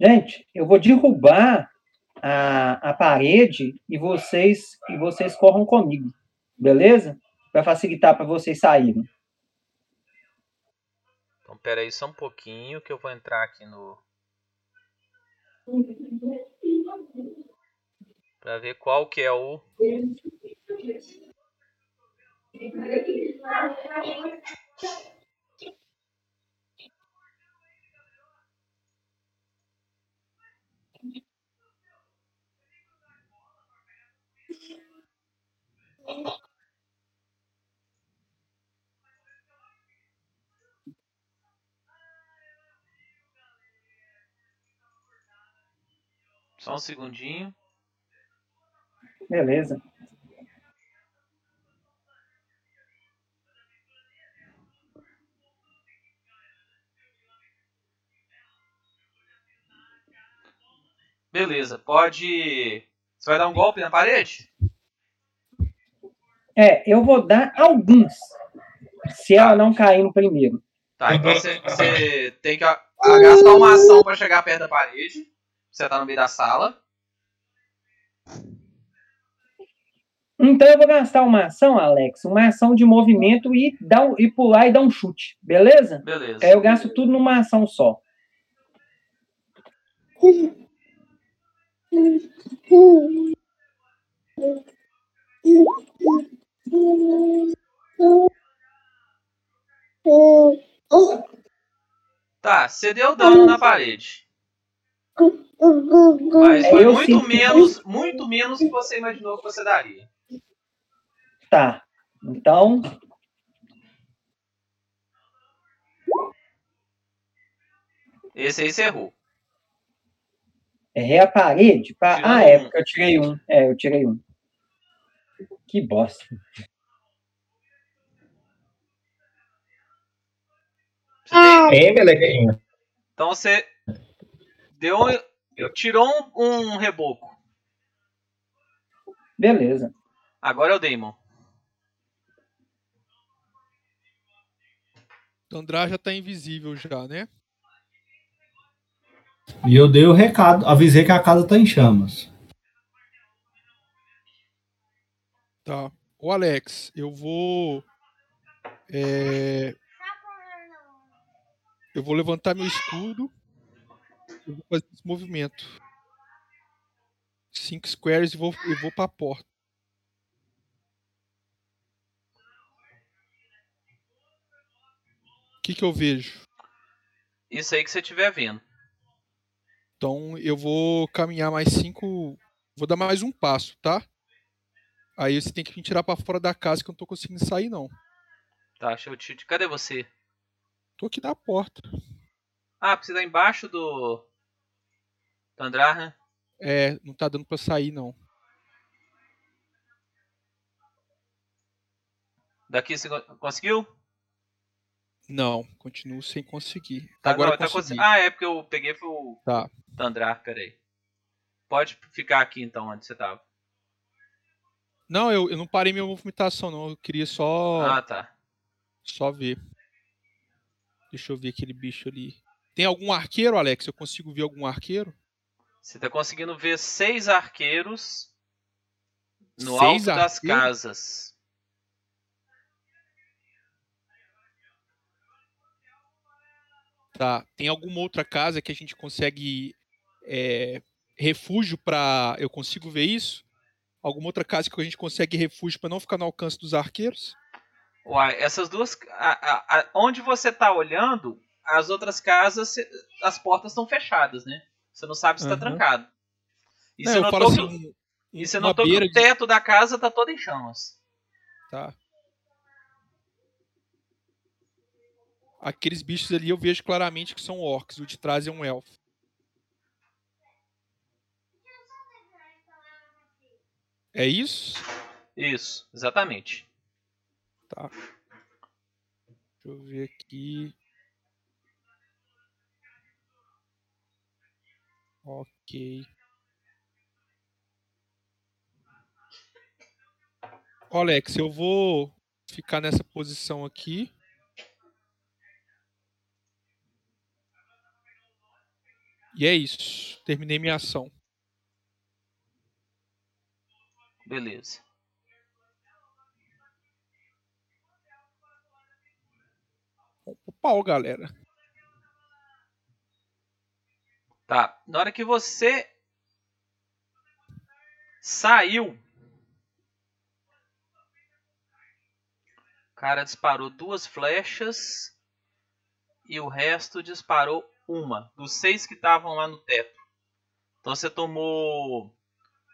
Gente, eu vou derrubar a, a parede e vocês e vocês corram comigo, beleza? Para facilitar para vocês saírem. então pera aí só um pouquinho que eu vou entrar aqui no. Pra ver qual que é o. Só um segundinho. Beleza. Beleza, pode. Você vai dar um golpe na parede? É, eu vou dar alguns. Se ela não cair no primeiro. Tá, então você, você tem que gastar uma ação pra chegar perto da parede. Você tá no meio da sala. Então eu vou gastar uma ação, Alex, uma ação de movimento e, dar, e pular e dar um chute, beleza? Beleza. Aí eu gasto tudo numa ação só. Tá, você deu dano na parede. Mas foi eu muito sinto- menos, muito menos que você imaginou que você daria. Tá. Então, Esse aí você errou. errei a parede. Tirou Ah, é, um. porque eu tirei um. É, eu tirei um. Que bosta. Você tem- Hein, Belequinha? Então você deu um, tirou um, um reboco. Beleza. Agora é o Damon. Tandrá já tá invisível já, né? E eu dei o recado, avisei que a casa tá em chamas. Tá. Ô Alex, eu vou. é, Eu vou levantar meu escudo. Eu vou fazer esse movimento. Cinco squares e vou, eu vou pra porta. Que, que eu vejo? Isso aí que você estiver vendo. Então eu vou caminhar mais cinco. Vou dar mais um passo, tá? Aí você tem que me tirar pra fora da casa que eu não tô conseguindo sair, não. Tá, deixa eu te. Cadê você? Tô aqui na porta. Ah, porque você tá embaixo do. Tandrar, né? É, não tá dando pra sair, não. Daqui você con- conseguiu? Não, continuo sem conseguir. Tá, Agora não, tá consegui. Ah, é porque eu peguei foi o Tá. Tandrar, peraí. Pode ficar aqui então, onde você tava. Não, eu, eu não parei minha movimentação, não. Eu queria só, Ah, tá. só ver. Deixa eu ver aquele bicho ali. Tem algum arqueiro, Alex? Eu consigo ver algum arqueiro? Você tá conseguindo ver seis arqueiros no Seis alto das casas. Tá. Tem alguma outra casa que a gente consegue é, refúgio pra. Eu consigo ver isso? Alguma outra casa que a gente consegue refúgio pra não ficar no alcance dos arqueiros? Uai, essas duas. a- a- a- onde você tá olhando, as outras casas, as portas estão fechadas, né? Você não sabe se tá Aham. trancado. E Não, você notou, que, assim, e você notou que o de- teto da casa tá todo em chamas. Tá. Aqueles bichos ali eu vejo claramente que são orcs. O de trás é um elfo. É isso? Isso, exatamente. Tá. Deixa eu ver aqui. Ok. Alex, eu vou ficar nessa posição aqui. E é isso. Terminei minha ação. Beleza. Vamos pro pau, galera. Tá. Na hora que você saiu, o cara disparou duas flechas e o resto disparou uma dos seis que estavam lá no teto. Então você tomou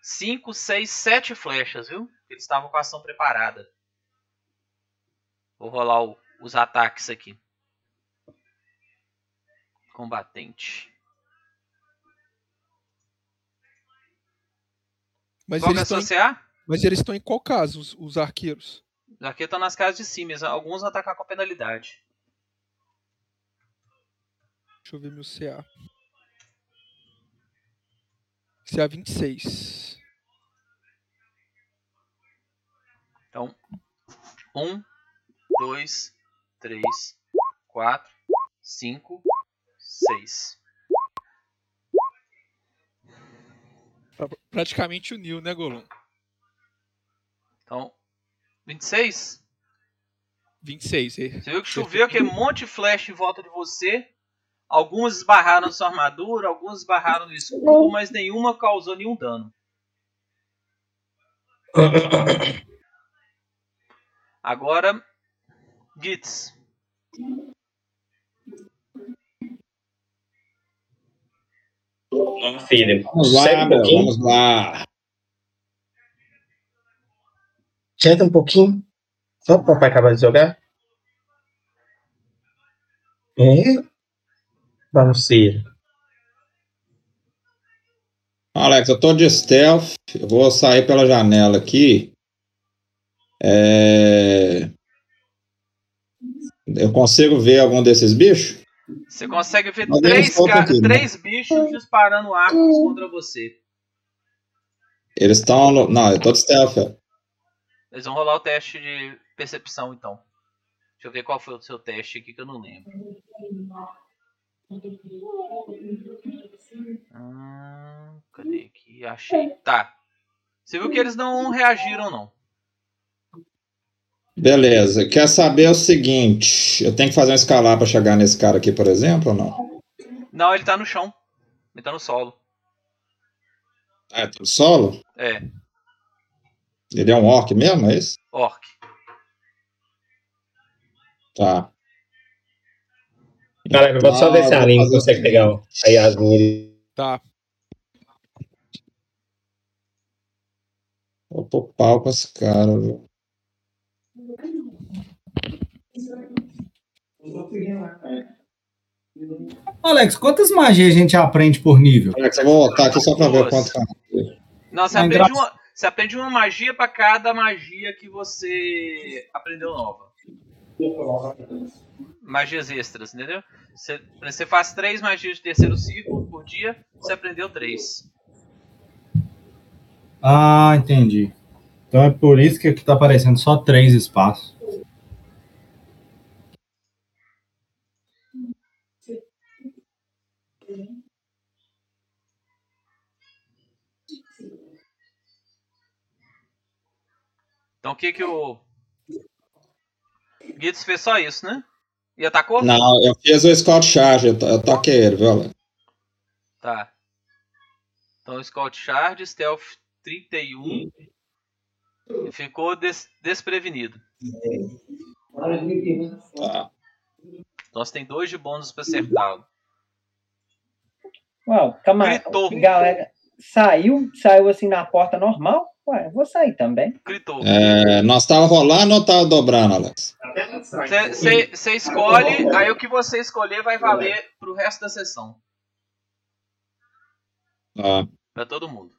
cinco, seis, sete flechas, viu? Eles estavam com a ação preparada. Vou rolar o- os ataques aqui. Combatente. Mas Qual eles, estão em, mas eles estão em qual caso, os, os arqueiros? Os arqueiros estão nas casas de cima, alguns vão atacar com penalidade. Deixa eu ver meu CA. CA 26. Então, um, dois, três, quatro, cinco, seis. Pra- Praticamente uniu, né, Golum? Então, 26. 26. é. Você viu que choveu aquele monte de flash em volta de você. Algumas esbarraram na sua armadura, algumas esbarraram no escudo, mas nenhuma causou nenhum dano. Agora, Gitz. Ó, filho. Vamos lá, um meu, vamos lá. Senta um pouquinho. Só o papai acabar de jogar. É. Vamos ser. Alex, eu tô de stealth. Eu vou sair pela janela aqui. É... Eu consigo ver algum desses bichos? Você consegue ver Mas três, ca- aqui, né? três bichos disparando arcos contra você. Eles estão. No... Não, eu tô de stealth. ó. Eles vão rolar o teste de percepção, então. Deixa eu ver qual foi o seu teste aqui que eu não lembro. Hum, cadê aqui? Achei. Tá. Você viu que eles não reagiram, não. Beleza. Quer saber o seguinte? Eu tenho que fazer um escalar pra chegar nesse cara aqui, por exemplo, ou não? Não, ele tá no chão. Ele tá no solo. Ah, é tudo solo? É, Ele é um orc mesmo, é isso? orc. Tá. Galera, vou só ver se a Aline consegue pegar a Yasmin. Tá. Vou pro pau com esse cara, viu? Alex, quantas magias a gente aprende por nível? Alex, eu vou voltar aqui só pra ver tá. Não, você Ah, aprende, uma, você aprende uma magia pra cada magia que você aprendeu nova. Magias extras, entendeu? Você, você faz três magias de terceiro ciclo por dia, você aprendeu três. Ah, entendi. Então é por isso que aqui tá aparecendo só três espaços. Então o que que o. Gitz fez só isso, né? E atacou? Não, eu fiz o Scott Charge, eu, to- eu toquei ele, viu? Tá. Então Scout Charge, Stealth 31. E ficou des- desprevenido. Tá. Então você tem dois de bônus pra acertá-lo. Uau, camarada. Gritou. Galera, saiu, saiu assim na porta normal. Ué, eu vou sair também. Gritou. É, nós tava rolando ou tava dobrando, Alex? Você escolhe, aí o que você escolher vai valer pro resto da sessão. Tá. Pra todo mundo.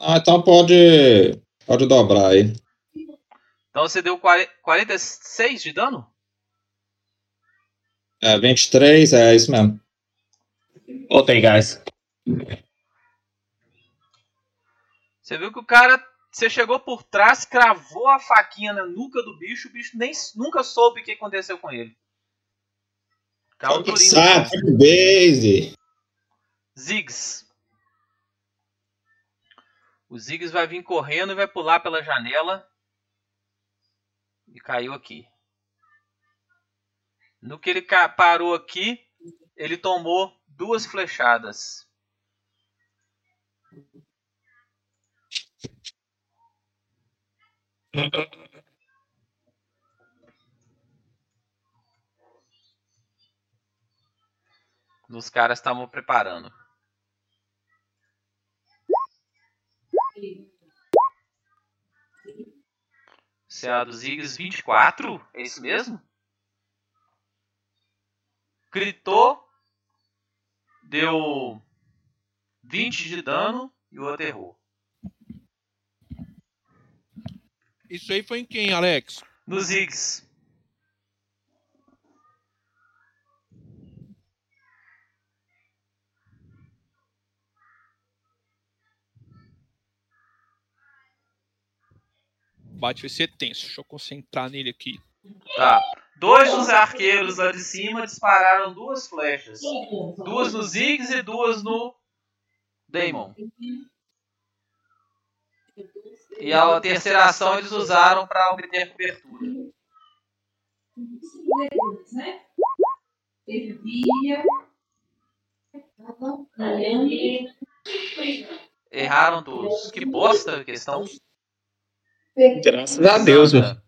Ah, então pode, pode dobrar aí. Então você deu 40 46 de dano? É, 23, é isso mesmo. Voltei, guys. Você viu que o cara. Você chegou por trás, cravou a faquinha na nuca do bicho, o bicho nem nunca soube o que aconteceu com ele. Caiu durinho. Base. Ziggs. O Ziggs vai vir correndo e vai pular pela janela. E caiu aqui. No que ele parou aqui, ele tomou duas flechadas. Os caras estavam preparando. CA dos Ziggs 24? É isso mesmo? Gritou, deu 20 de dano e o outro errou. Isso aí foi em quem, Alex? Nos Ziggs. Bate vai ser tenso. Deixa eu concentrar nele aqui. Tá. Dois dos arqueiros lá de cima dispararam duas flechas. Duas no Ziggs e duas no Daemon. E a terceira ação eles usaram para obter cobertura. Erraram todos. Que bosta a questão. Graças a Deus, mano.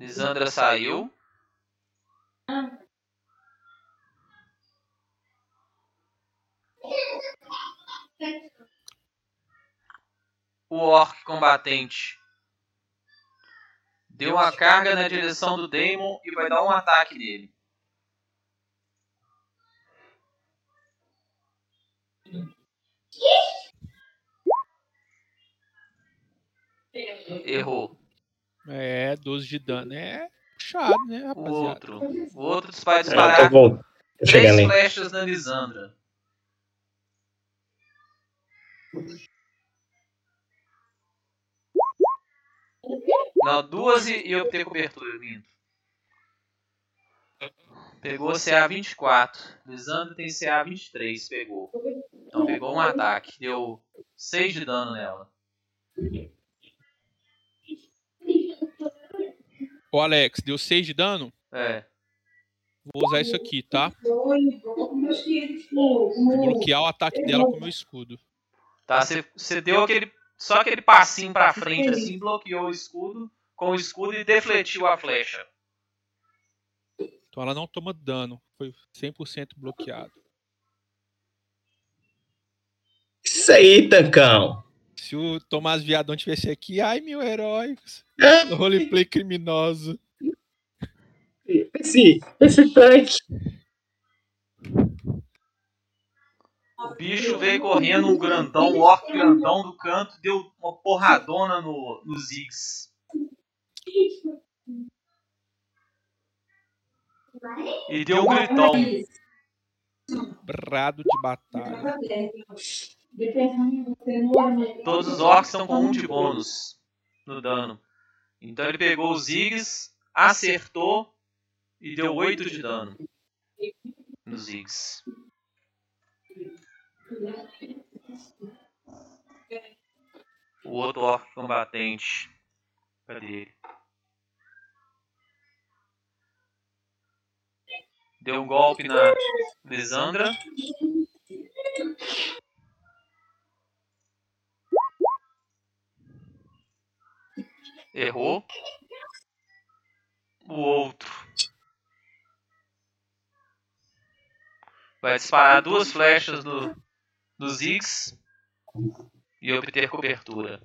Sandra, Lisandra saiu. O orc combatente deu uma carga na direção do Daemon e vai dar um ataque nele. Errou. É, 12 de dano. É puxado, né, O rapaziada? outro. O outro vai É, eu tô, disparar tô três flechas na Lisandra. Não, duas e, e obter cobertura, minto. Pegou CA 24. Lisandra tem CA 23, pegou. Então pegou um ataque. Deu 6 de dano nela. Ô, Alex, deu 6 de dano? É. Vou usar isso aqui, tá? Vou bloquear o ataque dela com o meu escudo. Tá, você- deu aquele. Só aquele passinho pra frente assim, bloqueou o escudo com o escudo e defletiu a flecha. Então ela não toma dano. Foi 100% bloqueado. Isso aí, Tancão. Se o Tomás Viadão tivesse aqui, ai meu herói. É, Roleplay criminoso. Esse, esse tanque. O bicho veio correndo, um grandão, um orc grandão do canto, deu uma porradona no, no Ziggs. E deu um gritão. Brado de batalha. Todos os orcs estão com um de bônus no dano. Então ele pegou os Ziggs, acertou e deu 8 de dano nos Ziggs. O outro orc combatente. Cadê ele? Deu um golpe na Lisandra. Errou. O outro. Vai disparar duas flechas do, do Ziggs e obter cobertura.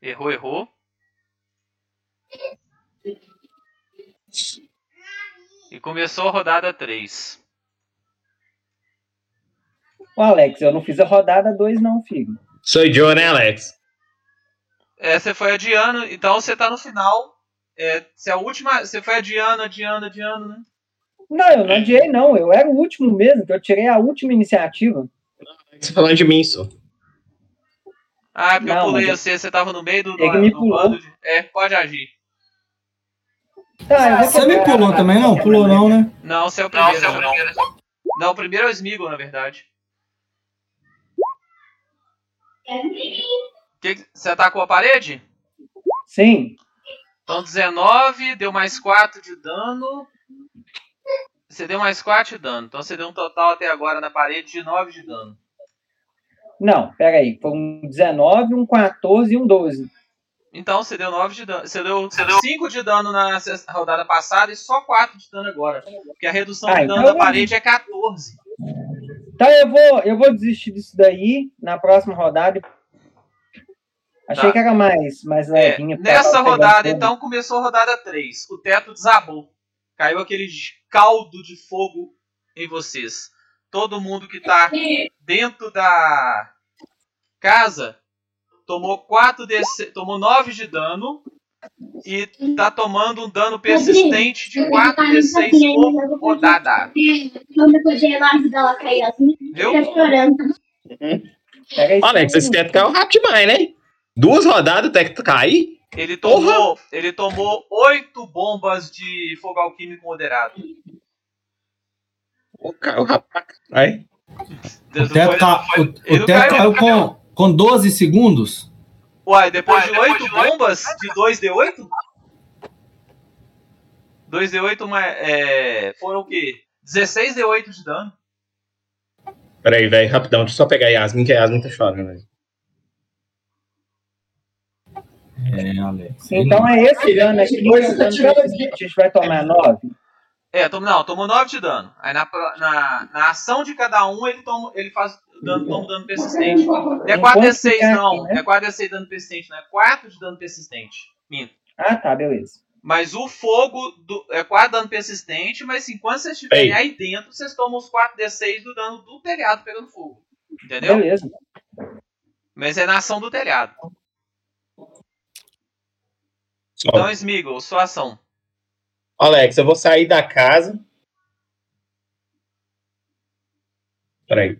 Errou, errou. E começou a rodada 3. Ô, Alex, eu não fiz a rodada 2 não, filho. Sou eu, né, Alex? É, você foi adiando, então você tá no final. É, você, é a última, você foi adiando, adiando, adiando, né? Não, eu não adiei, não. Eu era o último mesmo, que eu tirei a última iniciativa. Você falando de mim, só. Ah, porque eu Não, pulei mas você, você tava no meio do, Ele do, me pulou. bando de... É, pode agir. Tá, eu vou Você me pulou também, não? Pulou não, né? Não, você é o primeiro. Não, não o primeiro é o Smeagol, na verdade. Que você atacou a parede? Sim. Então 19, deu mais 4 de dano. Você deu mais 4 de dano. Então você deu um total até agora na parede de 9 de dano. Não, peraí. Foi um 19, um 14 e um 12. Então você deu 9 de dano. Você deu, você deu 5 de dano na rodada passada e só 4 de dano agora. Porque a redução Ah, de dano então da parede é 14. Então eu vou, eu vou desistir disso daí na próxima rodada. Achei Tá. que era mais, mais É, levinha. nessa rodada, então, começou a rodada 3. O teto desabou. Caiu aquele caldo de fogo em vocês. Todo mundo que tá dentro da casa tomou 4 DC, tomou 9 de dano e tá tomando um dano persistente de 4 D6 por rodada. Assim, Viu? tá chorando. Peraí, Alex, um esse teto caiu rápido demais, né? Duas rodadas o teto cair? Ele tomou, ele tomou 8 bombas de fogo alquímico moderado. Aí. O teto, ca- o- ele o teto caiu, caiu com, com 12 segundos. Uai, depois de 8 bombas de 2D8? 2D8 mais, é, foram o quê? 16D8 de dano. Peraí, velho, rapidão. Deixa eu só pegar a Yasmin, que a Yasmin tá chorando. velho. É, Alex. Então é esse dano aqui. o dano que a gente vai tomar 9. É, tom, não, tomou 9 de dano. Aí na, na, na ação de cada um ele, toma, ele faz dano, toma dano persistente. Não é Não 4D6 ficar não, aqui, né? é 4D6 dano persistente, não é 4 de dano persistente. Minto. Ah, tá, beleza. Mas o fogo do, é 4 dano persistente, mas enquanto vocês estiverem aí dentro, vocês tomam os 4D6 do dano do telhado pegando fogo. Entendeu? Beleza. Mas é na ação do telhado. Só. Então, Smeagol, sua ação. Alex, eu vou sair da casa. Peraí.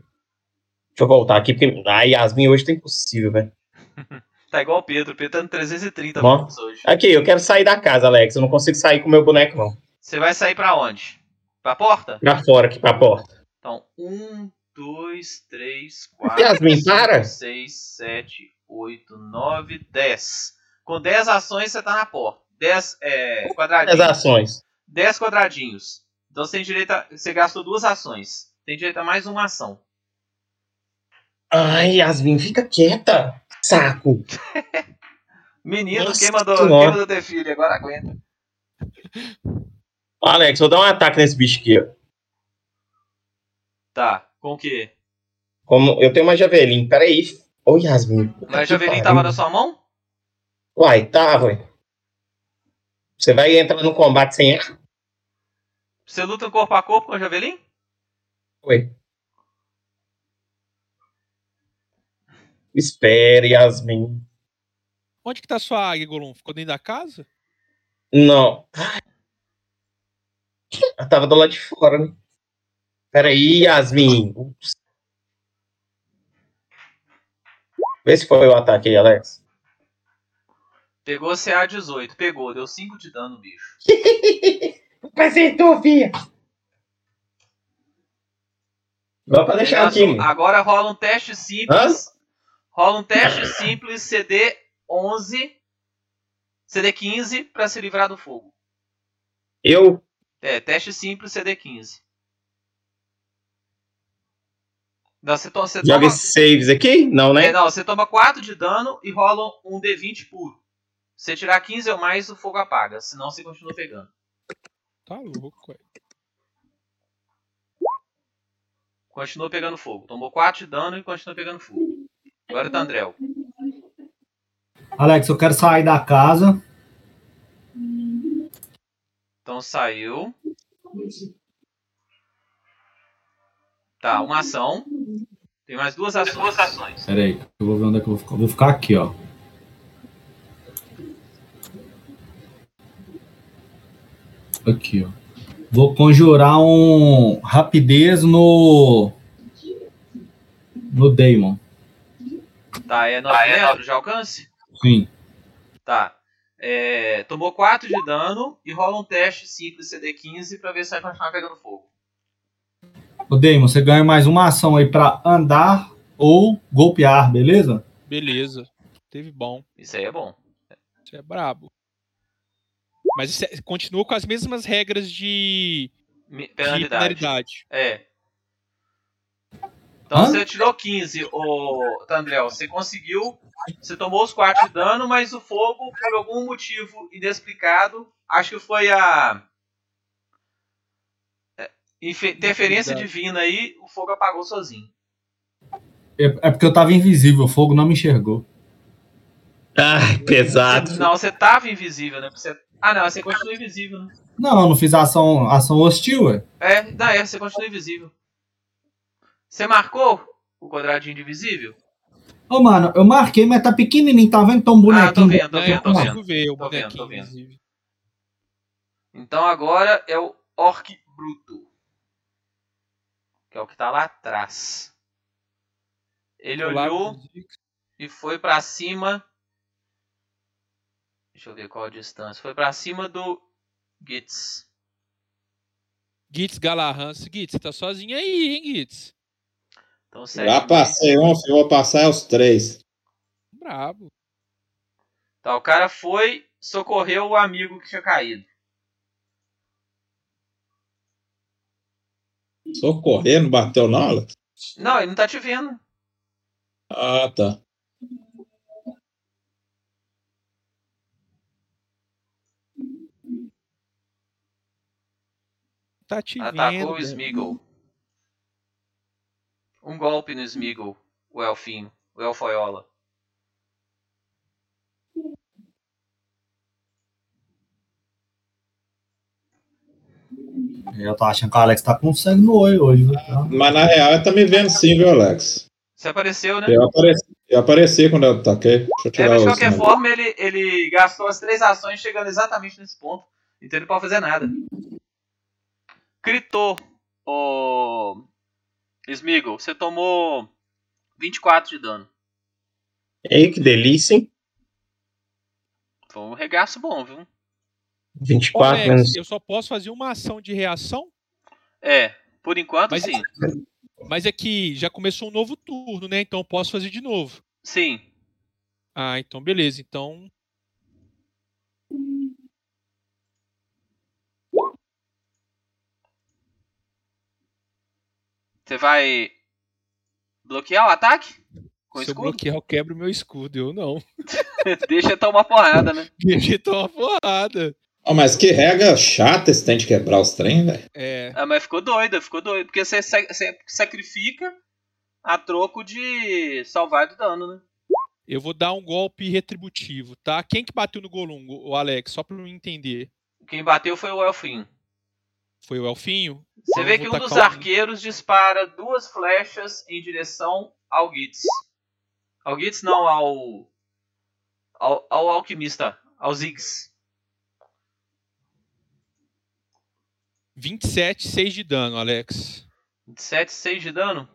Deixa eu voltar aqui, porque a Yasmin hoje tá impossível, velho. Tá igual o Pedro. O Pedro tá no 330 Bom. hoje. Aqui, eu quero sair da casa, Alex. Eu não consigo sair com o meu boneco, não. Você vai sair pra onde? Pra porta? Pra fora, aqui pra porta. Então, 1, 2, 3, 4, Yasmin, para. 6, 7, 8, 9, 10. Com 10 ações você tá na porta. 10 é, quadradinhos. ações. 10 quadradinhos. Então você tem direito a, Você gastou duas ações. Tem direito a mais uma ação. Ai, Yasmin, fica quieta. Saco. Menino, Nossa quem mandou, Senhora. quem mandou ter filho? Agora aguenta. Alex, vou dar um ataque nesse bicho aqui, ó. Tá, com o quê? Como eu tenho uma javelin. Peraí. Ô, Yasmin. Mas a javelin pariu. tava na sua mão? Uai, tá, ué. Você vai entrar no combate sem ar? Você luta corpo a corpo com a javelin? Oi. Espere, Yasmin. Onde que tá sua águia, Golum? Ficou dentro da casa? Não. Ela tava do lado de fora, né? Peraí, Yasmin. Ups. Vê se foi o ataque aí, Alex. Pegou CA18. Pegou, deu 5 de dano, bicho. Acertou, filha. Dá pra deixar aqui. Agora rola um teste simples. Rola um teste simples CD 11, CD 15 pra se livrar do fogo. Eu. É, teste simples CD 15. Não, você, to você Joga toma, saves aqui? Não, né? é, não, você toma 4 de dano e rola um D20 puro. Se você tirar 15 ou mais, o fogo apaga. Senão você continua pegando. Tá louco, ué. Continua pegando fogo. Tomou 4 de dano e continua pegando fogo. Agora é o Tandrel. Alex, eu quero sair da casa. Então saiu. Tá, uma ação. Tem mais duas ações. Pera aí, eu vou ver onde é que eu vou ficar. Eu vou ficar aqui, ó. Aqui, ó. Vou conjurar um rapidez no. No Daemon. Tá, é 9 metros de alcance? Sim. Tá. É, tomou 4 de dano e rola um teste simples CD15 pra ver se vai continuar pegando fogo. Ô Daemon, você ganha mais uma ação aí pra andar ou golpear, beleza? Beleza. Teve bom. Isso aí é bom. Isso é brabo. Mas isso é- continua com as mesmas regras de, Mi- de Penalidade. penalidade. É. Então Hã? você tirou 15, ô Tandrel. Você conseguiu. Você tomou os 4 de dano, mas o fogo, por algum motivo inexplicado, acho que foi a. é, Interferência divina aí, o fogo apagou sozinho. É, é porque eu tava invisível, o fogo não me enxergou. Ai, pesado. Não, você tava invisível, né? Você... Ah, não, você continua invisível, né? Não, eu não fiz ação, ação hostil, ué. É, não, é, você continua invisível. Você marcou o quadradinho de invisível? Ô, mano, eu marquei, mas tá pequenininho, tá vendo? Tão Ah, bonequinho. tô vendo, tô vendo, tô vendo. consigo ver o Tô vendo, tô vendo. invisível. Então agora é o Orc Bruto. Que é o que tá lá atrás. Ele lado olhou e foi pra cima. Deixa eu ver qual a distância. Foi pra cima do Gitz. Gitz Galahans. Gitz, você tá sozinho aí, hein, Gitz? Então segue. Já passei um, filho, vou passar os três. Brabo. Tá, o cara foi, socorreu o amigo que tinha caído. Socorrer, não bateu não, Alex? Não, ele não tá te vendo. Ah, tá. Tá te Atacou vendo. o Smeagol. Um golpe no Smeagol, o Elfinho, o Elfoiola. Eu tô achando que o Alex tá com sangue no olho hoje? Tá? Mas na real, ele tá me vendo sim, viu, Alex? Você apareceu, né? Eu apareci, eu apareci quando eu ataquei. Deixa eu É, mas de qualquer sinal. forma, ele, ele gastou as três ações chegando exatamente nesse ponto. Então ele não pode fazer nada. Critou, o Smeagol. Você tomou 24 de dano. Ei, que delícia, hein? Foi um regaço bom, viu? 24 Alex, menos. eu só posso fazer uma ação de reação, É, por enquanto Mas- sim. mas é que já começou um novo turno, né? Então eu posso fazer de novo. Sim. Ah, então beleza. Então. Você vai bloquear o ataque? Com se eu escudo? bloquear, eu quebro meu escudo. Eu não. Deixa tomar porrada, né? Deixa eu tomar porrada. Ó, mas que regra chata esse tem de quebrar os trem, velho. É. Ah, mas ficou doida, ficou doido. Porque você, você sacrifica a troco de salvar do dano, né? Eu vou dar um golpe retributivo, tá? Quem que bateu no Golum, o Alex? Só pra eu entender. Quem bateu foi o Elfinho. Foi o Elfinho? Você vê que um dos arqueiros dispara duas flechas em direção ao Gitz. Ao Gitz não, ao. Ao, ao alquimista, ao Ziggs. 27, 6 de dano, Alex. 27, 6 de dano?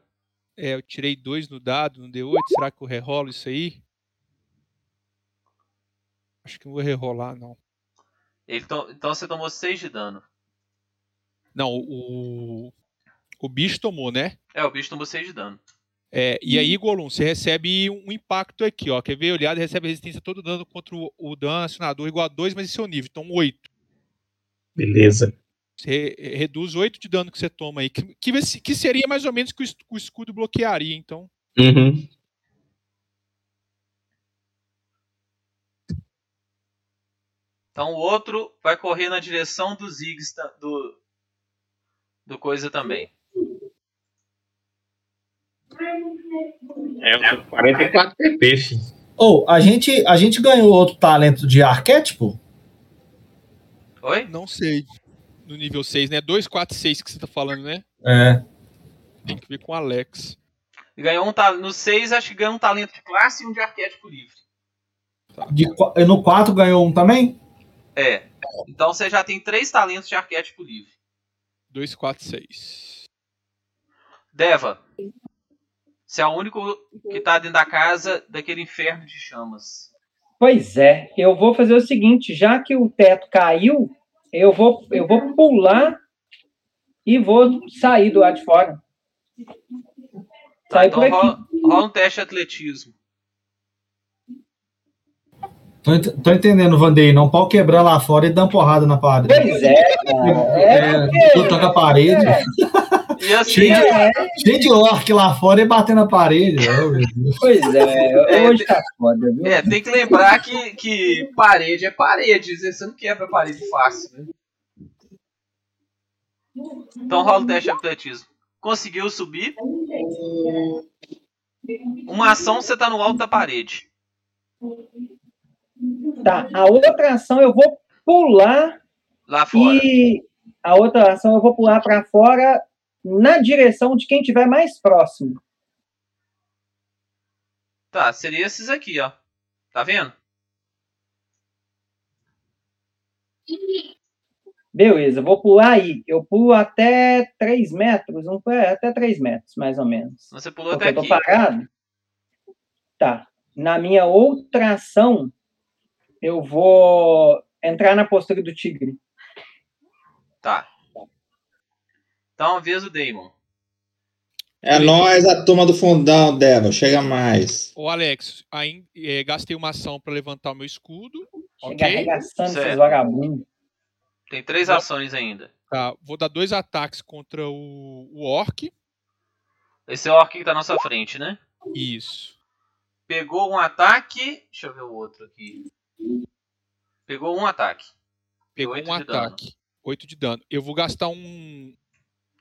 É, eu tirei 2 no dado, no D8. Será que eu rerolo isso aí? Acho que não vou rerolar, não. Ele to- Então você tomou 6 de dano. Não, o. O bicho tomou, né? É, o bicho tomou 6 de dano. É, e aí, Golum, você recebe um impacto aqui, ó. Quer ver? O aliado recebe resistência a todo dano contra o, o dano acionador igual a 2, mas esse é o nível. Então, 8. Beleza. Você re- reduz 8 de dano que você toma aí. Que, que, que seria mais ou menos que o es- o escudo bloquearia, então. Uhum. Então o outro vai correr na direção do Ziggs ta- do do coisa também. É, eu tô com 44 PP, filho. Ou, a gente, a gente ganhou outro talento de arquétipo? Oi? Não sei. No nível 6, né? 2, 4, 6 que você tá falando, né? É. Tem que ver com o Alex. Ganhou um ta- no 6 acho que ganhou um talento de classe e um de arquétipo livre. De, qua- no 4 ganhou um também? É. Então você já tem três talentos de arquétipo livre. 2, 4, 6. Deva. Você é o único que tá dentro da casa daquele inferno de chamas. Pois é, eu vou fazer o seguinte, já que o teto caiu, eu vou, eu vou pular e vou sair do lado de fora. Tá, Sair então por aqui. rola, rola um teste de atletismo. Tô, ent- tô entendendo, Vandei. Não pode quebrar lá fora e dar uma porrada na parede. Pois é, cara. É É, toca a parede. E assim, Cheio de, É, cheio de orc lá fora e bater na parede. Oh, pois é, hoje tá foda, viu? é, tem que lembrar que, que parede é parede. Você não quebra parede fácil, né? Então rola o teste de atletismo. Conseguiu subir. Uma ação você tá no alto da parede. Tá, a outra ação eu vou pular Lá fora. e a outra ação eu vou pular pra fora na direção de quem estiver mais próximo. Tá, seria esses aqui, ó. Tá vendo? Beleza, vou pular aí. Eu pulo até 3 metros, não é, até 3 metros, mais ou menos. Você pulou Porque até eu tô aqui. parado. Tá. Na minha outra ação, eu vou entrar na postura do tigre. Tá. Então avisa o Damon. É nós, a turma do fundão, Devil. Chega mais. Ô, Alex, aí, é, gastei uma ação pra levantar o meu escudo. Chega Ok? arregaçando Certo. esses vagabundos. Tem três ações ainda. Tá, vou dar dois ataques contra o, o Orc. Esse é o orc que tá na nossa frente, né? Isso. Pegou um ataque. Deixa eu ver o outro aqui. Pegou um ataque. Pegou um de dano. ataque. 8 de dano. Eu vou gastar um.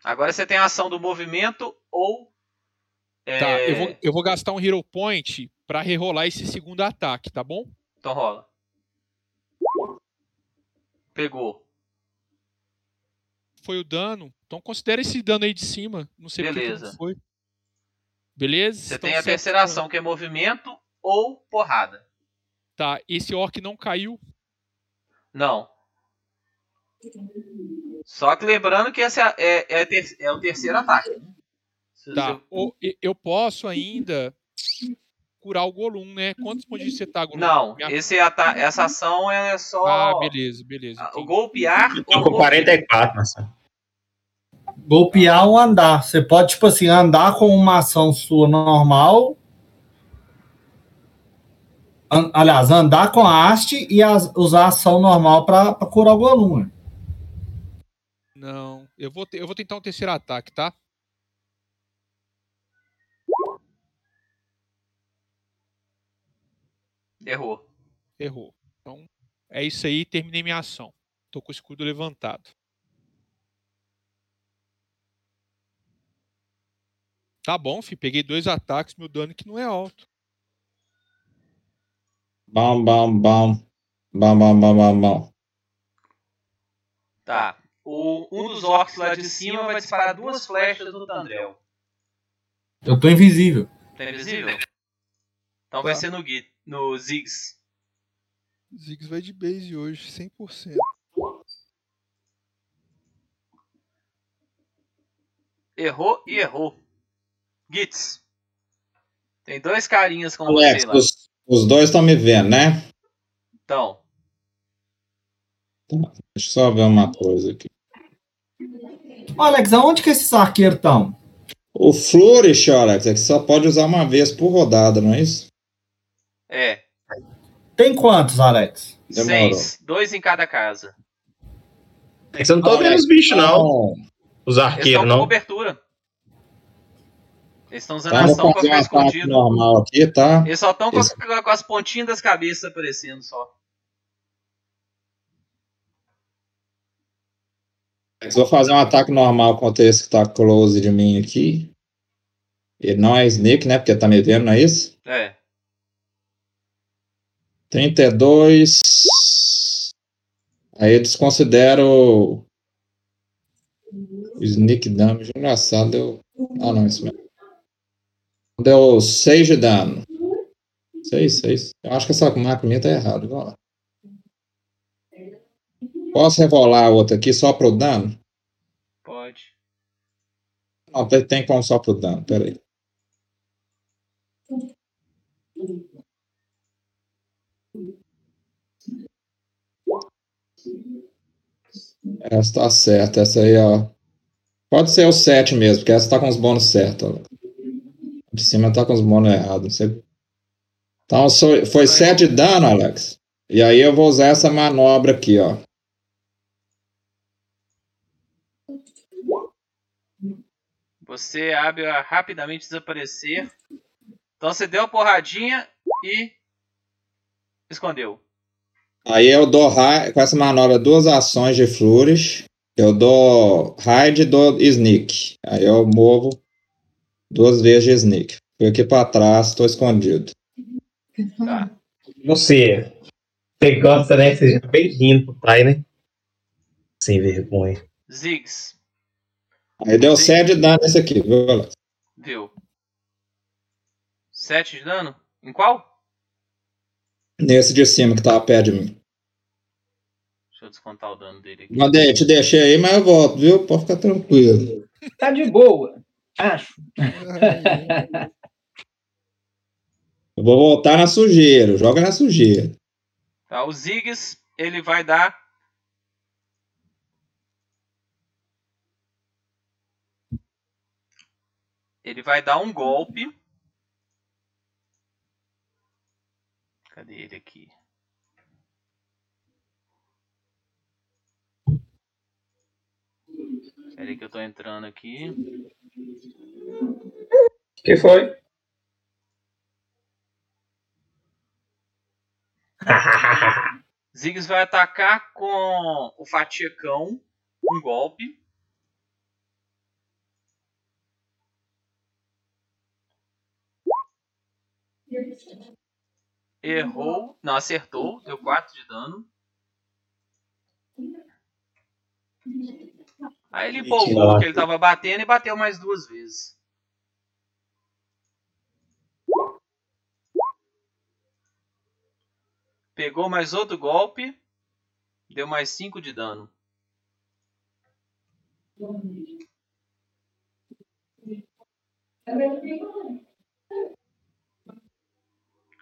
Agora você tem a ação do movimento ou. é, Tá, eu vou, eu vou gastar um Hero Point pra rerolar esse segundo ataque, tá bom? Então rola. Pegou. Foi o dano. Então considera esse dano aí de cima. Não sei que que Beleza. não foi. Beleza? Você Então, tem a terceira ação, que é movimento ou porrada. Tá, esse Orc não caiu. Não. Só que lembrando que esse é, é, é ter- é o terceiro ataque. né? Tá. você- Ou e- eu posso ainda curar o Golum, né? Quantos pontos você tá, Golum? Não, Minha- esse ata- essa ação é só Ah, beleza, beleza. ah, o entendi. golpear Tô ou com movimento. 44, Marcelo. Golpear ou andar. Você pode, tipo assim, andar com uma ação sua normal. An- aliás, andar com a haste e as- usar a ação normal pra, pra curar o Golum. né? Não, eu vou, te- eu vou tentar um terceiro ataque, tá? Errou. Errou. Então, é isso aí, terminei minha ação. Tô com o escudo levantado. Tá bom, fi, peguei dois ataques, meu dano que não é alto. Bom, bom, bom. Bom, bom, bom, bom, bom. Tá. O, um dos orcs lá de cima vai disparar duas flechas no Tandrel. Eu tô invisível. Tá invisível? Então vai Tá. ser no, Gui, no Ziggs. Ziggs vai de base hoje, 100%. Errou e errou. Gitz. Tem dois carinhas com Alex, você lá. Os, dois estão me vendo, né? Então, Deixa eu só ver uma coisa aqui. Ô, Alex, aonde que esses arqueiros estão? O Flourish, Alex, é que só pode usar uma vez por rodada, não é isso? é. Tem quantos, Alex? Demorou. Seis. Dois em cada casa. É que você não tô vendo os bichos, não. Os Eles arqueiros, estão com não. cobertura. Eles estão usando Tá, a ação pra ficar escondido. normal aqui, tá? Eles só estão com, Esse- com as pontinhas das cabeças aparecendo só. Vou fazer um ataque normal contra esse que tá close de mim aqui. Ele não é sneak, né? Porque tá me vendo, não é isso? É. 32. Aí eu desconsidero o sneak damage. Engraçado, deu. Ah, não, isso mesmo. Deu 6 de dano. 6, 6. Eu acho que essa marca minha tá errada. Vamos lá. Posso revolar a outra aqui só pro dano? Pode. Não, tem, tem como só pro dano, peraí. Essa tá certa, essa aí, ó. Pode ser o 7 mesmo, porque essa tá com os bônus certos. ó. De cima tá com os bônus errados. sei. Então foi 7 de dano, Alex. E aí eu vou usar essa manobra aqui, ó. Você abre a rapidamente desaparecer. Então você deu a porradinha e escondeu. Aí eu dou com essa manobra duas ações de flourish. Eu dou hide e dou sneak. Aí eu movo duas vezes de sneak. Fui aqui pra trás, tô escondido. Tá. Você. Você gosta, né? Você já bem lindo pro pai, né? Sem vergonha. Ziggs, Aí deu Sim. 7 de dano nesse aqui, viu, Alex? viu? 7 de dano? Em qual? Nesse de cima que tava perto de mim. Deixa eu descontar o dano dele aqui. Mandei, te deixei aí, mas eu volto, viu? Pode ficar tranquilo. Tá de boa. Acho. Eu vou voltar na sujeira, joga na sujeira. Tá, o Ziggs, ele vai dar. Ele vai dar um golpe. Cadê ele aqui? Espera aí que eu tô entrando aqui. Que foi? Ziggs vai atacar com o Fatiecão. Um golpe. Errou. Não, acertou. Deu 4 de dano. Aí ele empolgou que ele tava batendo e bateu mais duas vezes. Pegou mais outro golpe. Deu mais 5 de dano.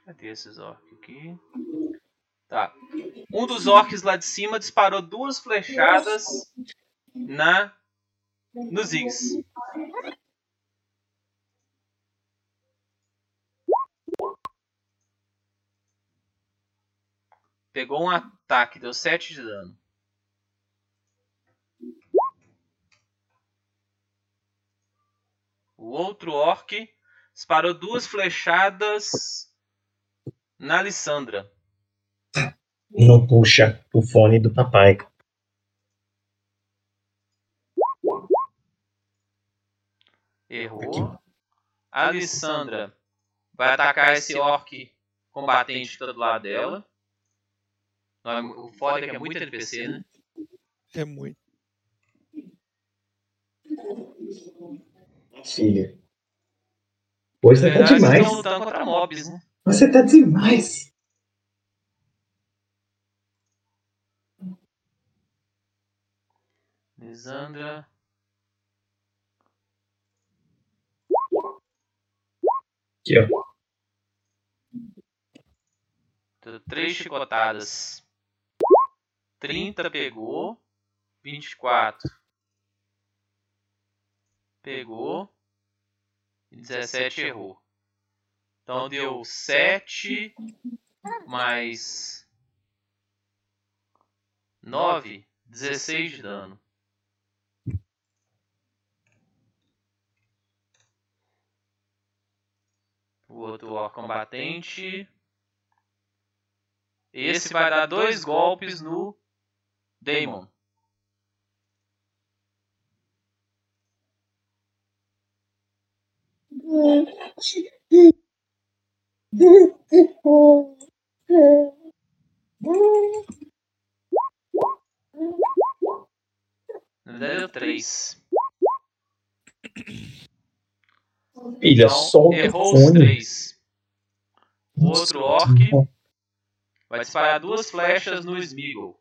Cadê esses orcs aqui? Tá. Um dos orcs lá de cima disparou duas flechadas na no Ziggs. Pegou um ataque, deu 7 de dano. O outro orc disparou duas flechadas na Lissandra. Não puxa o fone do papai. Errou. A Alessandra vai atacar esse orc combatente que tá do lado dela. Não, O foda é que é muito NPC, né? É muito. Filha. Na você tá demais. estão contra mobs, né? Você tá demais. Lisandra. Aqui, ó. Três chicotadas. 30 pegou. 24. Pegou. E 17 errou. Então deu 7 mais 9, 16 de dano. Outro ó, combatente. Esse vai dar dois golpes no Daemon. Na verdade deu 3. Filha, Então, solta o errou os três. O outro orc vai disparar duas flechas no Smeagol.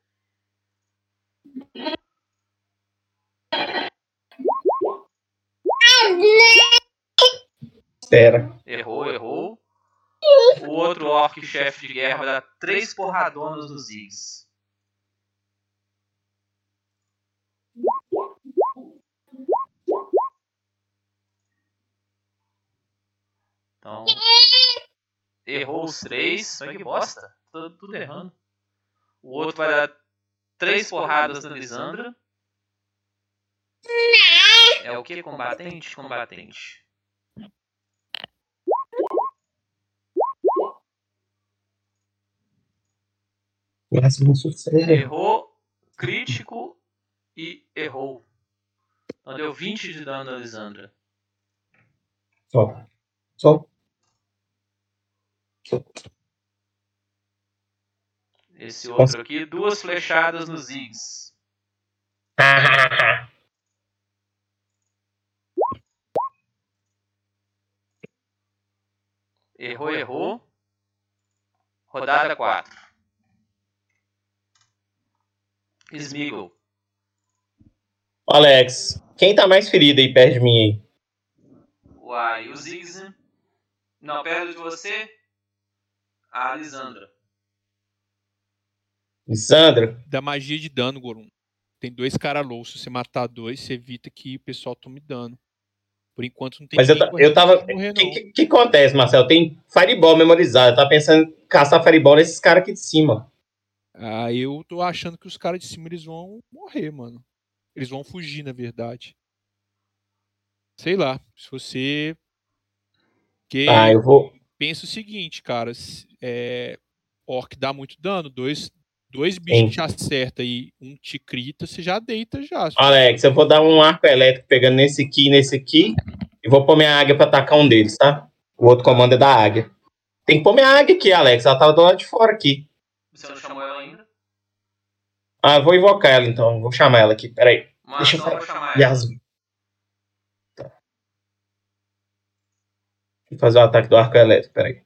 Espera. Errou, errou. O outro orc chefe de guerra vai dar três porradonas nos Ziggs. Então. Errou os três. Olha que bosta. Tudo, tudo errando. O outro vai dar três porradas na Lisandra. É o que? Combatente? Combatente. Errou, crítico e errou. Então deu 20 de dano na Lisandra. Só. Só. Esse outro aqui, duas flechadas nos Ziggs. Errou, errou. Rodada 4. Smeagol. Alex, quem tá mais ferido aí perto de mim aí? Uai, o Ziggs. Não, perto de você. A Lisandra. Sandra? Da magia de dano, Gorum. Tem dois caras loucos. Se você matar dois, você evita que o pessoal tome dano. Por enquanto não tem Mas eu, eu tava. O que, que, que acontece, Marcelo? Tem Fireball memorizado. Eu tava pensando em caçar Fireball nesses caras aqui de cima. Ah, eu tô achando que os caras de cima eles vão morrer, mano. Eles vão fugir, na verdade. Sei lá. Se você. Que Ah, eu vou. Pensa o seguinte, cara. se- É, orc dá muito dano. Dois, dois bichos te acerta e um te crita, você já deita já. Alex, eu vou dar um arco elétrico pegando nesse aqui e nesse aqui. E vou pôr minha águia pra atacar um deles, tá? O outro comando é da águia. Tem que pôr minha águia aqui, Alex. Ela tava do lado de fora aqui. Você não chamou ela ainda? Ah, eu vou invocar ela então. Vou chamar ela aqui. Peraí. Uma Deixa eu chamar ela. Yasmin. Tá. Eu fazer o ataque do arco elétrico. Peraí.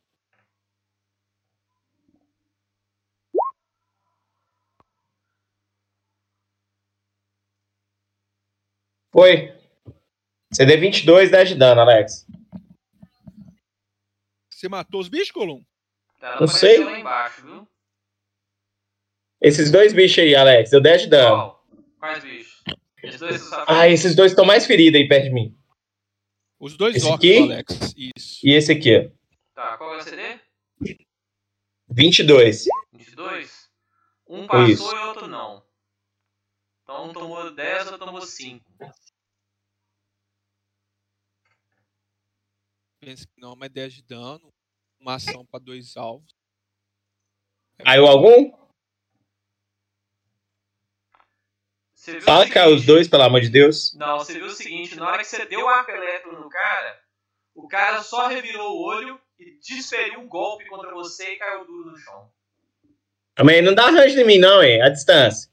Foi. CD 22, 10 de dano, Alex. Você matou os bichos, Colum? Eu apareceu sei. lá embaixo, viu? Esses dois bichos aí, Alex, deu 10 de dano. Qual? Quais bichos? Esses dois são Ah, esses dois estão mais feridos aí perto de mim. Os dois Esse orcs, aqui? Alex. Isso. E esse aqui, ó. Tá, qual é o CD? 22. 22? Um passou Isso. e outro não. Então um tomou 10, outro tomou 5. Pensa que não, mas 10 de dano. Uma ação pra dois alvos. Caiu algum? Você viu Fala que caiu os dois, pelo amor de Deus. Não, você viu o seguinte, na hora que você deu o arco elétrico no cara, o cara só revirou o olho e desferiu um golpe contra você e caiu duro no chão. Mas não dá arranjo em mim, não, hein? A distância.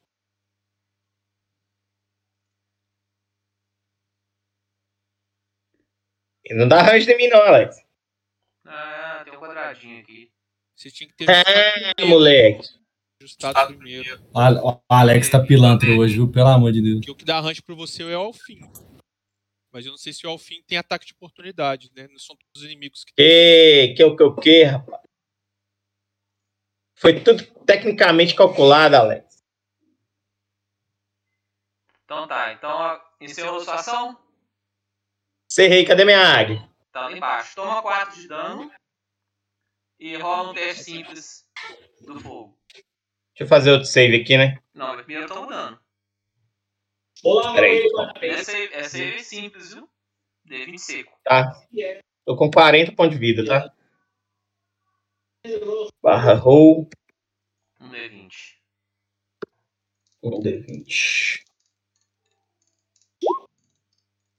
Não dá arranjo em mim, não, Alex. Ah, tem um quadradinho aqui. Você tinha que ter É, moleque. Ajustado primeiro. O Ale- o Alex tá pilantra hoje, viu? Pelo amor de Deus. Porque o que dá range pra você é o fim. Mas eu não sei se o Alfim tem ataque de oportunidade, né? Não são todos os inimigos que Que, que o que o que, rapaz? Foi tudo tecnicamente calculado, Alex. Então tá, então encerrou a sua ação? Cerrei, cadê minha águia? Tá lá embaixo. Toma 4 de dano. E rola um teste simples do fogo. Deixa eu fazer outro save aqui, né? Não, mas primeiro toma o dano. Peraí. É save, é save simples, viu? D20 seco. Tá. Tô com 40 pontos de vida, tá? Barra roll. Um D20. Um D20.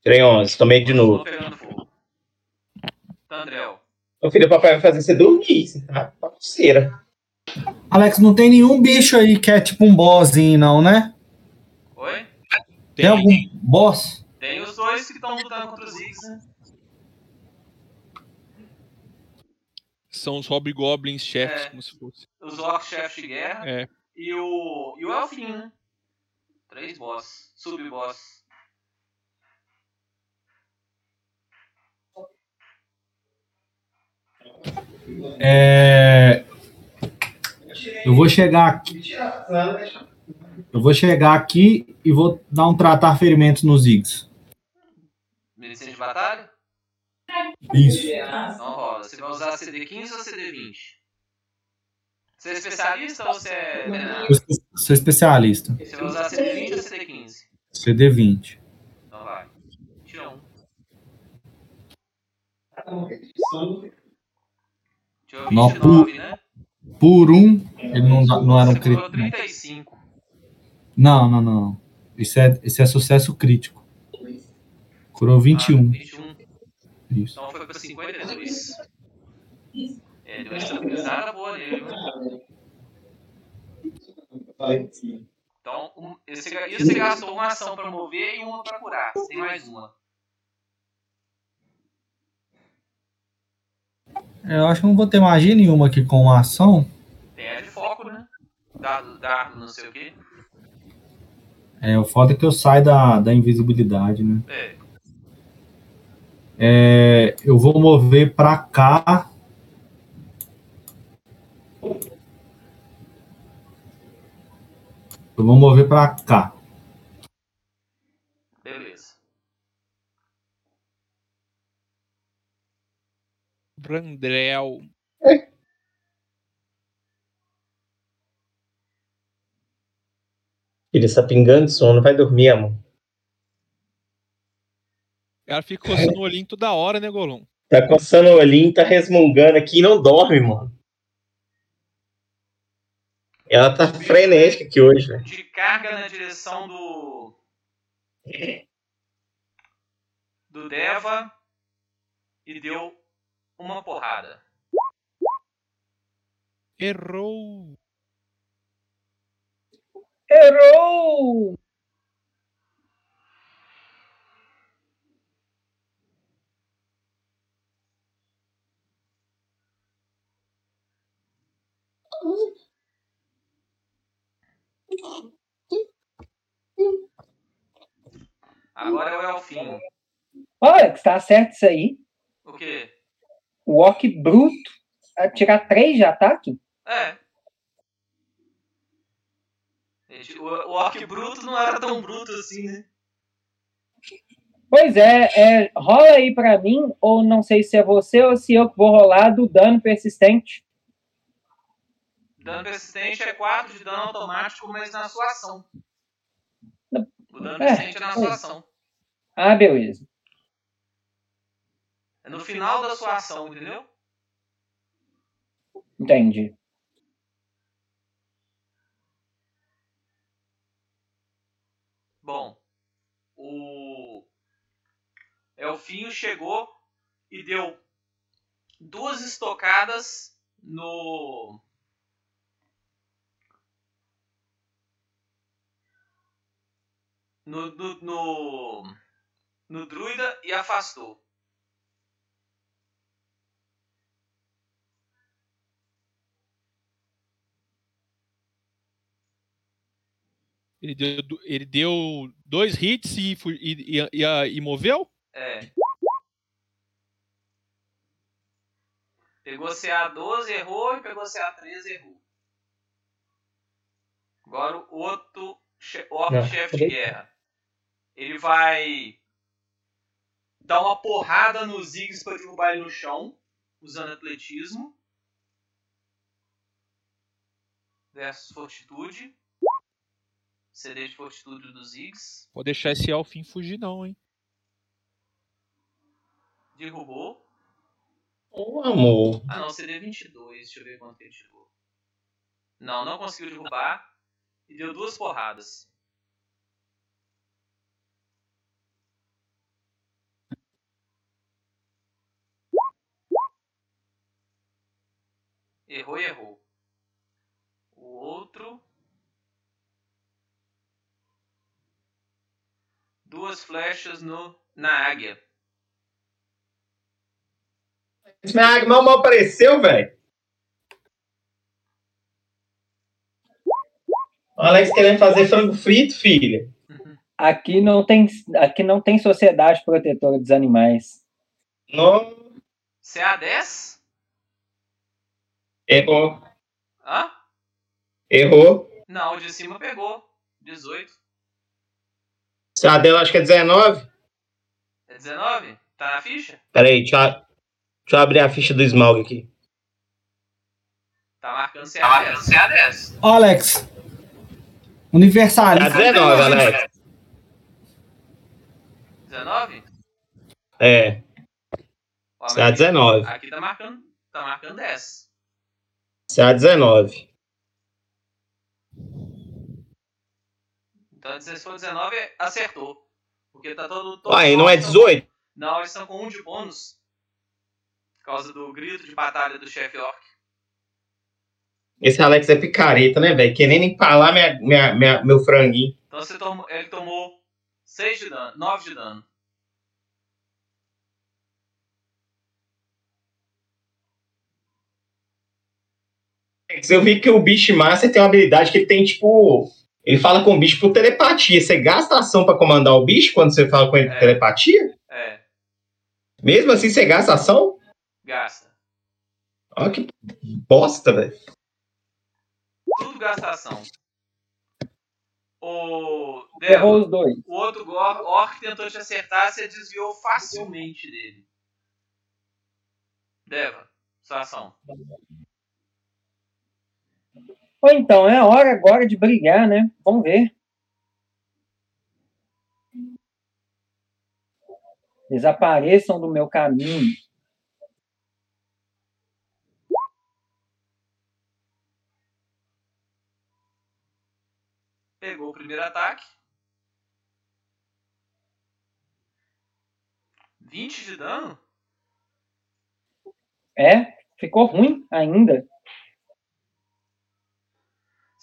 Tirei 11, tomei de novo. Tô pegando fogo. Tandrel. Meu filho, o papai vai fazer você dormir, você tá parceira. Alex, não tem nenhum bicho aí que é tipo um bossinho, não, né? Oi? Tem, algum boss? Tem os dois que estão lutando contra os Ziggs, né? são os Hobgoblins chefes, É. como se fosse. Os orcs chefes de guerra. É. E o. E o Elfin, né? Três boss. Sub-boss. É... Eu vou chegar aqui. Eu vou chegar aqui e vou dar um tratar ferimentos nos Ziggs. Medicina de batalha? Isso. Então rola. Você vai usar CD15 ou CD20? Você é especialista ou você é. Eu sou- especialista. Você vai usar CD20 ou CD15? CD20. Então vai. Tira um. Tirou Não, 29, né? Por um, ele não, não era um crítico. não. 35. Não, não, não. Isso é, isso é sucesso crítico. Curou 21. 21. Isso. Então foi pra 52. É, deu uma estabilizada boa nele? Então, um, esse, esse gastou uma ação pra mover e uma pra curar. Tem mais uma. É, Eu acho que não vou ter magia nenhuma aqui com uma ação. Tem a de foco, né? Dado, dado, não sei o que. É, o foda é que eu saio da, da invisibilidade, né? É. É, eu vou mover pra cá. Eu vou mover pra cá. Beleza. Brandrel. Filho, está pingando de sono, vai dormir, amor. O cara fica coçando o olhinho toda hora, né, Golum? Tá coçando o olhinho, tá resmungando aqui e não dorme, mano. Ela tá frenética aqui hoje, velho. De carga na direção do. Do Deva. E deu uma porrada. Errou. Errou! Agora é o Elfinho. Olha, que tá certo isso aí. O quê? O Orc bruto. Tirar 3 de ataque? É. Gente, O, o Orc bruto não era tão bruto assim, né? Pois é, é, rola aí pra mim, ou não sei se é você ou se eu que vou rolar do dano persistente. Dano persistente é 4 de dano automático, mas na sua ação. O dano É, persistente é na sua ação. Ah, beleza. É no final da sua ação, entendeu? Entendi. Bom, o Elfinho chegou e deu duas estocadas no no no, no, no druida e afastou. Ele deu, ele deu dois hits e, e, e, e, e moveu? É. Pegou CA12, errou, e pegou CA13, errou. Agora o outro chefe de guerra. Ele vai dar uma porrada nos Ziggs para derrubar ele no chão, usando atletismo. Versus fortitude. CD de fortitude dos Ziggs. Vou deixar esse Elfim fugir, não, hein? Derrubou. Ô, amor. Ah não, CD 22. Deixa eu ver quanto que ele chegou. Não, não conseguiu derrubar. E deu duas porradas. Errou e errou. O outro. Duas flechas no, na águia. Minha águia mal, mal apareceu, velho. Alex querendo fazer frango frito, filha. Aqui não tem, aqui não tem sociedade protetora dos animais. Não. CA10? Errou. Hã? Errou. Não, o de cima pegou. 18. A dela acho que é 19. É 19? Tá na ficha? Peraí, deixa, eu, deixa eu abrir a ficha do Smaug aqui. Tá marcando CA10. Tá marcando CA10. Tá é. Ó, Alex. Universalista. Tá 19, Alex. 19? É. CA19. Aqui tá marcando, tá marcando 10. CA19. Então se for 19, acertou. Porque tá todo. todo Ué, não é estão- 18? Não, eles estão com 1 de bônus. Por causa do grito de batalha do chefe orc. Esse Alex é picareta, né, velho? Querendo empalar minha, minha, minha- meu franguinho. Então você tomou, ele tomou 6 de dano, 9 de dano. Eu vi que o Beast Master tem uma habilidade que ele tem, tipo. Ele fala com o bicho por telepatia. Você gasta ação pra comandar o bicho quando você fala com ele por É. telepatia? É, Mesmo assim, você gasta ação? gasta. Olha que bosta, velho. Tudo gasta ação. O. Deva, os dois. o outro orc tentou te acertar, você desviou facilmente dele. Deva, sua ação. Ou então, é a hora agora de brigar, né? Vamos ver. Desapareçam do meu caminho. Pegou o primeiro ataque. 20 de dano? É, ficou ruim ainda.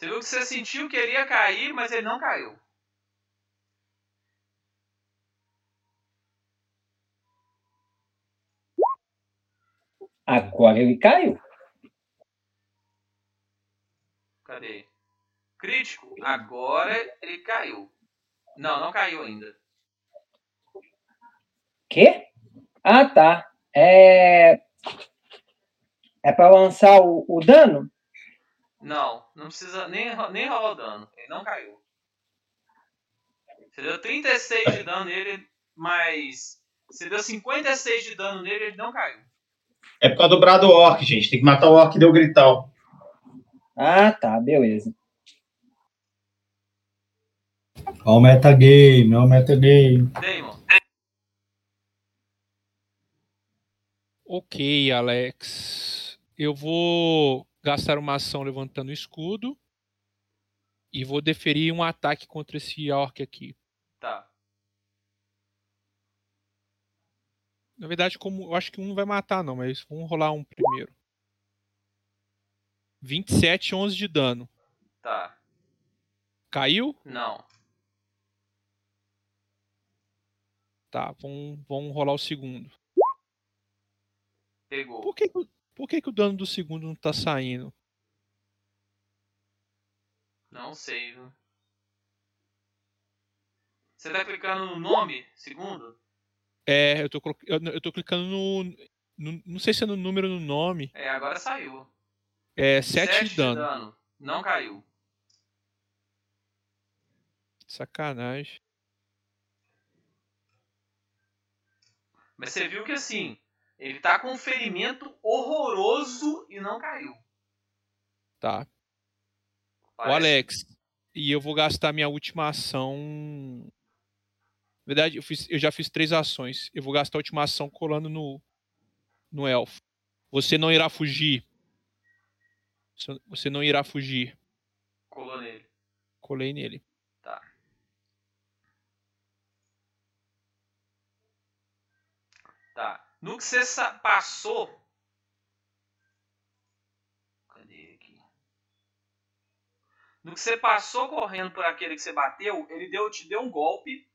Você viu que você sentiu que ele ia cair, mas ele não caiu. Agora ele caiu. Cadê? Crítico. Agora ele caiu. Não, não caiu ainda. Quê? Ah, tá. É. É pra lançar o, o dano? Não, não precisa nem, nem rolar o dano. Ele não caiu. Você deu 36 de dano nele, mas. Você deu 56 de dano nele ele não caiu. É por causa do brado orc, gente. Tem que matar o orc e deu grital. Ah, tá, beleza. Ó o metagame, ó o metagame. Damon. Ok, Alex. Eu vou gastar uma ação levantando o escudo. E vou deferir um ataque contra esse orc aqui. Tá. Na verdade, como eu acho que um não vai matar, não, mas vamos rolar um primeiro. 27, 11 de dano. Tá. Caiu? Não. Tá, vamos, vamos rolar o segundo. Pegou. Por que, por que, que o dano do segundo não tá saindo? Não sei, viu? Você tá clicando no nome? Segundo? É, eu tô, eu, tô clicando no, no- Não sei se é no número ou no nome. É, agora saiu. É 7 Sete de dano. Não caiu. Sacanagem. Mas você viu que assim, ele tá com um ferimento horroroso e não caiu. Tá. O Parece- Alex. E eu vou gastar minha última ação. Na verdade, eu, fiz- eu já fiz três ações. Eu vou gastar a última ação colando no, no elfo. Você não irá fugir. Você- Você não irá fugir. Colou nele. Colei nele. Tá. Tá. No que você passou. Cadê aqui? No que você passou correndo por aquele que você bateu, ele deu, te deu um golpe.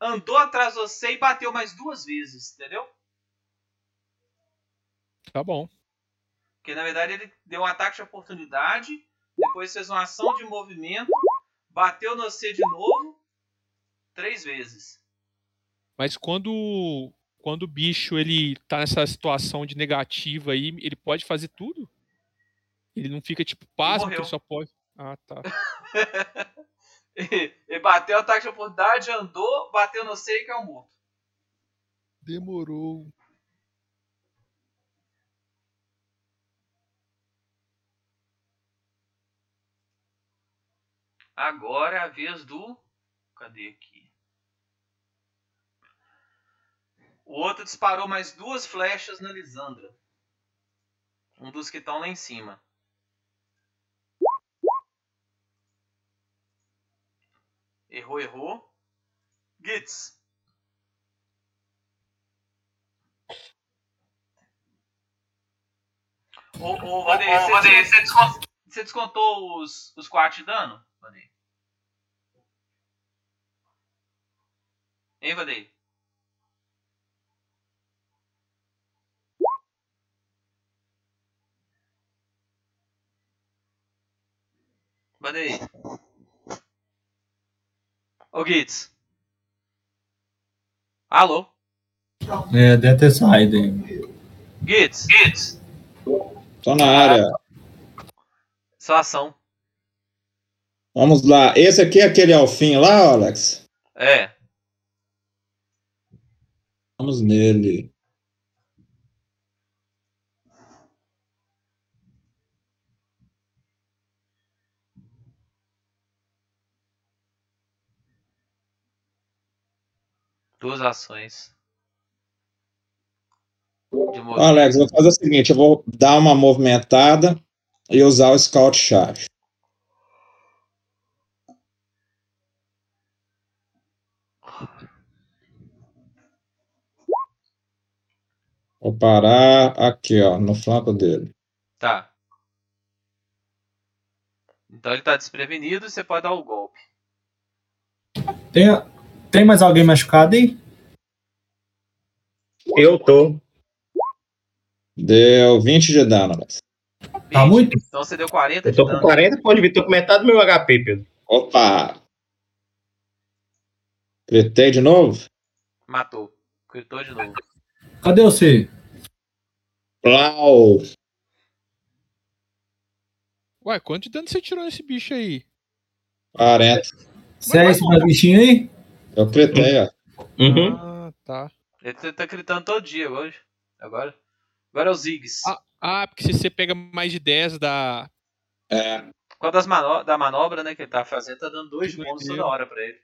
Andou atrás de você e bateu mais duas vezes, entendeu? Tá bom. Porque na verdade ele deu um ataque de oportunidade, depois fez uma ação de movimento, bateu no você de novo, três vezes. Mas quando quando o bicho ele tá nessa situação de negativa aí, ele pode fazer tudo? Ele não fica tipo morreu. ele só pode. Ah, tá. ele bateu ataque de oportunidade, andou, bateu no você e caiu morto. Demorou. Agora é a vez do. Cadê aqui? O outro disparou mais duas flechas na Lisandra. Um dos que estão lá em cima. Errou, errou. Gitz. Ô, ô, você, você descontou, você descontou os, os 4 de dano? Vandeir? Hein, Vandeir? Vandeir? Ô, Gitz. Alô? É, deve ter saído aí. Gitz? Gitz? Tô na área. Sua ação. Vamos lá. Esse aqui é aquele alfinho lá, Alex? É. Vamos nele. Duas ações. Alex, vou fazer o seguinte: eu vou dar uma movimentada e usar o Scout Charge. Vou parar aqui, ó, no flanco dele. Tá. Então ele tá desprevenido e você pode dar o golpe. Tem, tem mais alguém machucado aí? Eu tô. Deu 20 de dano, Alex. Tá muito? Então você deu 40 Eu de tô com dano. 40 pontos de vida, tô com metade do meu HP, Pedro. Opa! Gritei de novo? Matou. Gritou de novo. Cadê você? Plau! Ué, quanto de dano você tirou nesse bicho aí? 40. Você é esse bichinho aí? Eu gritei, ó. Uhum. Ah, tá. Ele tá, tá gritando todo dia hoje. Agora. Agora é o Ziggs. Ah, ah, porque se você pega mais de 10 da. É. Qual das mano da manobra né, que ele tá fazendo, tá dando dois bônus mil. toda hora pra ele.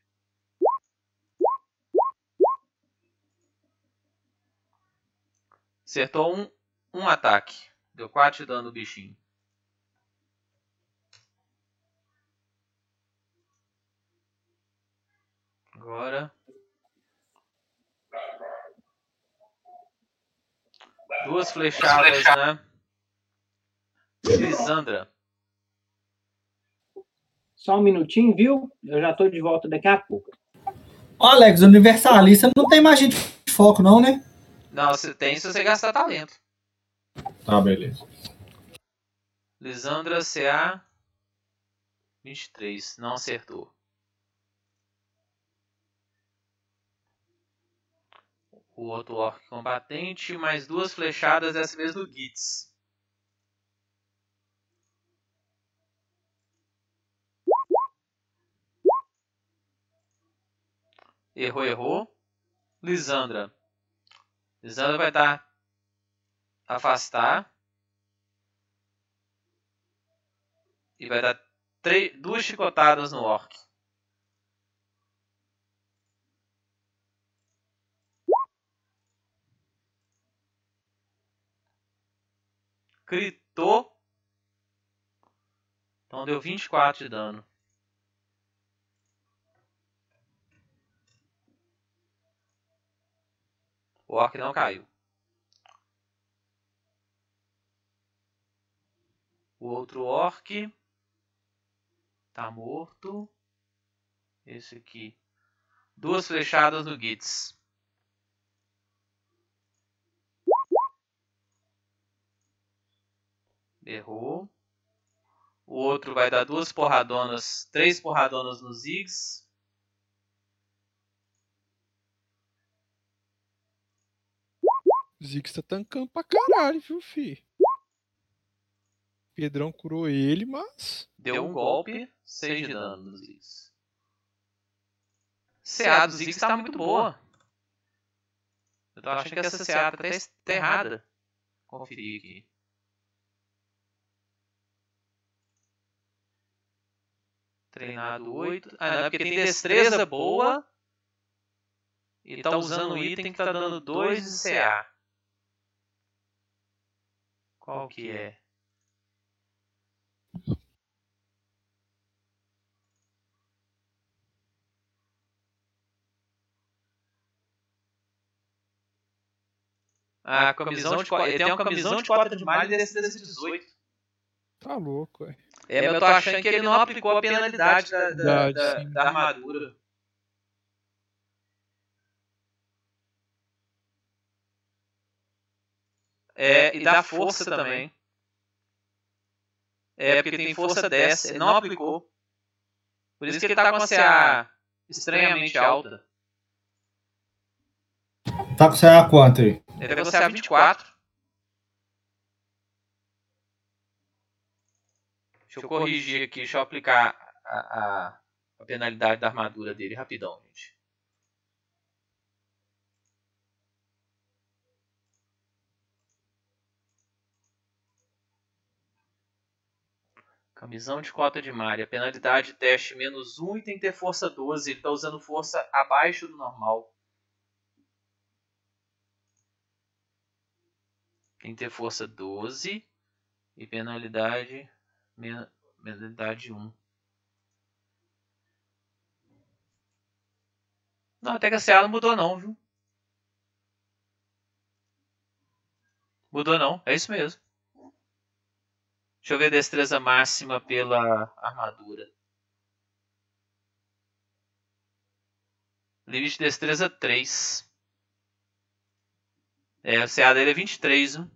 Acertou um, um ataque. Deu 4 de dano no bichinho. Agora. Duas flechadas, né? Lisandra. Só um minutinho, viu? Eu já tô de volta daqui a pouco. Ó, Alex, universalista não tem magia de foco, não, né? Não, você tem se você gastar talento. Tá, beleza. Lisandra CA 23. Não acertou. O outro orc combatente, mais duas flechadas, dessa vez no Gitz. Errou, errou. Lisandra. Lisandra vai dar afastar. E vai dar duas chicotadas no orc. Critou. Então deu 24 de dano. O orc não caiu. O outro orc tá morto. Esse aqui. Duas flechadas no Gitz. Errou. O outro vai dar duas porradonas, três porradonas no Ziggs. O Ziggs tá tancando pra caralho, viu, fi? Pedrão curou ele, mas. Deu um golpe, 6 de dano no Ziggs. CA do Ziggs tá muito boa. Eu tô achando que essa CA tá até tá errada. Conferir aqui. Treinado 8. Ah, não, é porque tem destreza boa. E tá usando um item que tá dando 2 de CA. Qual que é? A camisão de Ele tem uma camisão de cota de malha e destreza 18. Tá louco, ué. É, mas eu tô achando que ele não aplicou a penalidade da, da, da, da armadura. É, e dá força também. É, porque tem força 10. Ele não aplicou. Por isso que ele tá com a CA estranhamente alta. Tá com CA quanto aí? Ele tá com CA 24. Deixa eu corrigir aqui, deixa eu aplicar a, a, a penalidade da armadura dele rapidão, gente. Camisão de cota de malha. Penalidade teste menos 1 e tem que ter força 12. Ele está usando força abaixo do normal. Tem que ter força 12 e penalidade Mentalidade 1. Não, até que a CA não mudou não, viu? Mudou não, é isso mesmo. Deixa eu ver a destreza máxima pela armadura. Limite de destreza 3. É, a CA dele é 23, viu?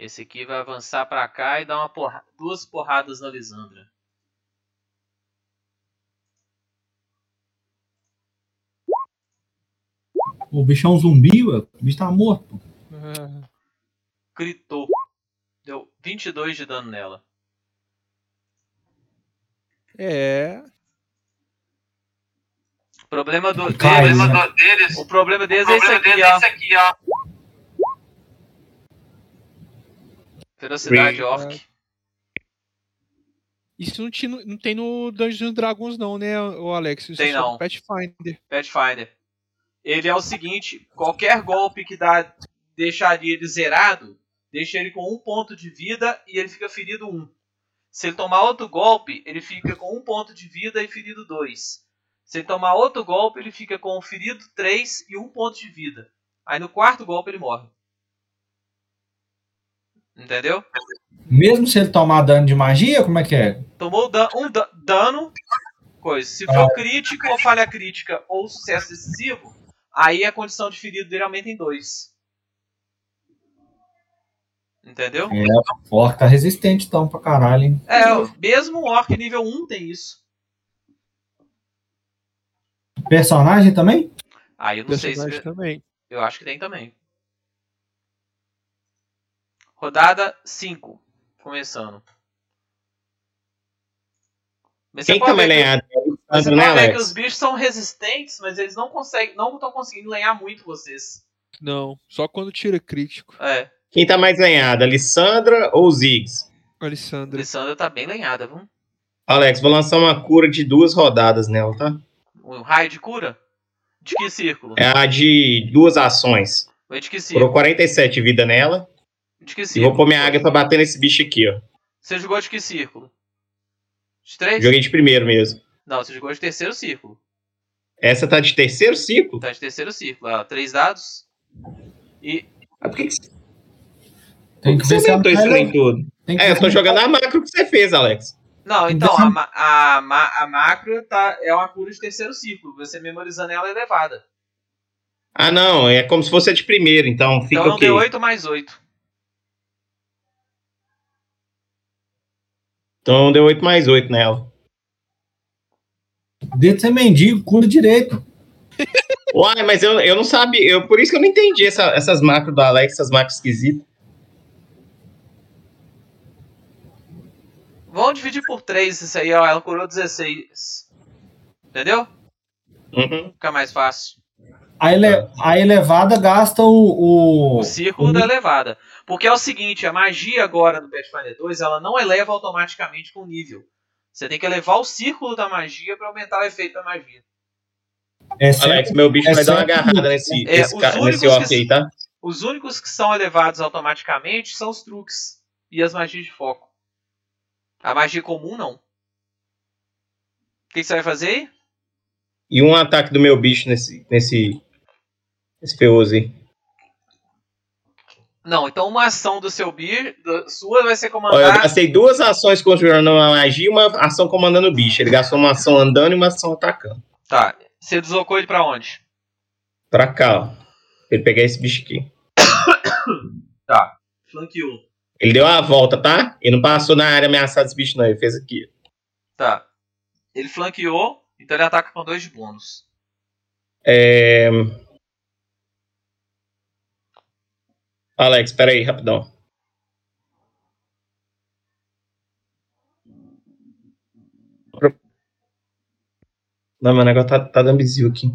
Esse aqui vai avançar para cá e dar uma porra... duas porradas na Lisandra. O bicho é um zumbi, ué. o bicho tá morto. É. Gritou. Deu 22 de dano nela. É. O problema do, Cai, deles, né? deles, o problema deles é esse aqui, ó. aqui, ó. Velocidade orc. Isso não, tinha, não tem no Dungeons Dragons, não, né, o Alex? Isso Tem é não. Pathfinder. Pathfinder. Ele é o seguinte: qualquer golpe que dá, deixaria ele zerado, deixa ele com um ponto de vida e ele fica ferido um. Se ele tomar outro golpe, ele fica com um ponto de vida e ferido dois. Se ele tomar outro golpe, ele fica com ferido 3 e um ponto de vida. Aí no quarto golpe ele morre. Entendeu? Mesmo se ele tomar dano de magia, como é que é? Tomou dan- um da- dano, coisa. Se for crítico ou falha crítica ou sucesso decisivo, aí a condição de ferido dele aumenta em 2. Entendeu? É, o orc tá resistente então pra caralho, hein? É, mesmo o Orc nível 1 tem isso. Personagem também? Aí eu não sei Personagem se. também. Eu acho que tem também. Rodada 5. Começando. Mas Quem tá lenhado? Você Né, pode ver que Alex? os bichos são resistentes, mas eles não conseguem, não estão conseguindo lenhar muito vocês. Não, só quando tira crítico. É, Quem tá mais lenhado? Alessandra ou Ziggs? Alessandra. Alessandra tá bem lenhada, viu? Alex, vou lançar uma cura de duas rodadas nela, tá? Um raio de cura? De que círculo? É a de duas ações. Foi de que Curou círculo? 47 vida nela. De que E vou círculo? pôr minha águia pra bater nesse bicho aqui, ó. Você jogou de que círculo? De três? Joguei de primeiro mesmo. Não, você jogou de terceiro círculo. Essa tá de terceiro ciclo? Tá de terceiro círculo. Ó, três dados. E. Ah, por que, que você Tem que que ver você se aumentou ela isso trem tudo? Tem É, eu tô se- jogando a macro que você fez, Alex. Não, então, Então- a, ma- a, ma- a macro tá, é uma cura de terceiro círculo. Você memorizando ela é elevada. Ah, não, é como se fosse a de primeiro, então fica Então é um ok. D8 mais 8. Então deu 8 mais 8 nela. Dedo de ser mendigo, cura direito. Uai, mas eu, eu não sabia, eu, por isso que eu não entendi essa- essas macros do Alex, essas macros esquisitas. Vamos dividir por 3 isso aí, ó. Ela curou 16. Entendeu? Uhum. Fica mais fácil. A, ele- a elevada gasta o. O, O círculo da elevada. Porque é o seguinte, a magia agora no Pathfinder 2, ela não eleva automaticamente com o nível. Você tem que elevar o círculo da magia para aumentar o efeito da magia. é certo. Alex, meu bicho é vai dar uma agarrada nesse, É, nesse, os ca- únicos nesse orc aí, tá? Os únicos que são elevados automaticamente são os truques e as magias de foco. A magia comum não. O que, que você vai fazer aí? E um ataque do meu bicho nesse, nesse, nesse feoso aí. Não, então uma ação do seu bir, sua vai ser Ó, eu gastei duas ações construindo uma magia e uma ação comandando o bicho. Ele gastou uma ação andando e uma ação atacando. Tá. Você deslocou ele pra onde? Pra cá, ó. Pra Ele pegar esse bicho aqui. Tá. Flanqueou. Ele deu a volta, tá? Ele não passou na área ameaçada desse bicho, não. Ele fez aqui. Tá. Ele flanqueou, então ele ataca com dois de bônus. É... Alex, pera aí, rapidão. Não, meu negócio tá, tá dando bizil aqui.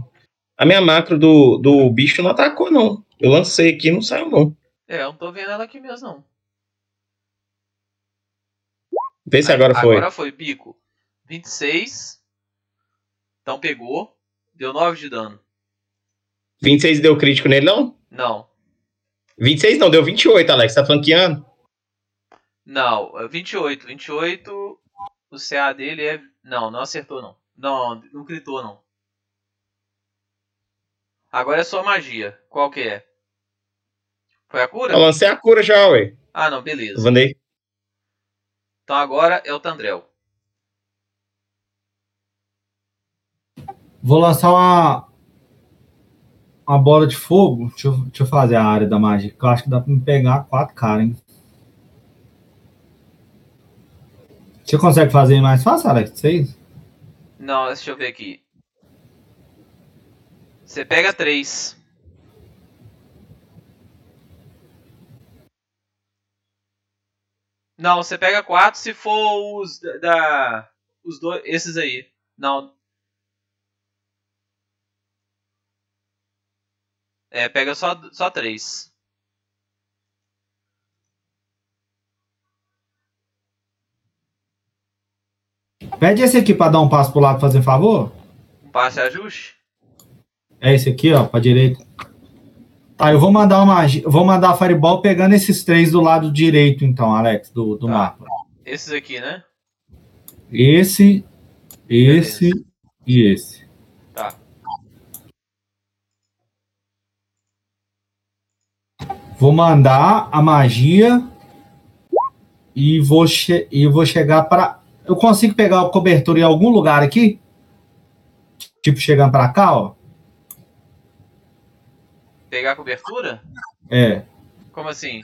A minha macro do, do bicho não atacou, não. Eu lancei aqui e não saiu, não. É, eu não tô vendo ela aqui mesmo, não. Vê se agora foi. Agora foi, pico. 26. Então pegou. Deu 9 de dano. 26 deu crítico nele, não? Não. 26 não, deu 28, Alex. Tá flanqueando? Não, é 28. 28. O CA dele é. Não, não acertou não. Não, não gritou não. Agora é só magia. Qual que é? Foi a cura? Eu lancei a cura já, ué. Ah, não, beleza. Vandei. Então agora é o Tandrel. Vou lançar uma. Uma bola de fogo. Deixa eu, deixa eu fazer a área da magia. Eu acho que dá pra me pegar quatro caras, hein? Você consegue fazer mais fácil, Alex? Seis? Não, deixa eu ver aqui. Você pega 3. Não, você pega 4 se for os da- da. Os dois. Esses aí. Não. É, pega só, só 3. Pede esse aqui pra dar um passo pro lado, fazer favor. Um passe ajuste? É esse aqui, ó, pra direita. Tá, eu vou mandar uma Vou mandar a Fireball pegando esses três do lado direito, então, Alex, do, do Tá. mapa. Esses aqui, né? Esse, esse e esse. Vou mandar a magia e vou, e vou chegar para. Eu consigo pegar a cobertura em algum lugar aqui? Tipo, chegando para cá, ó. Pegar a cobertura? É. Como assim?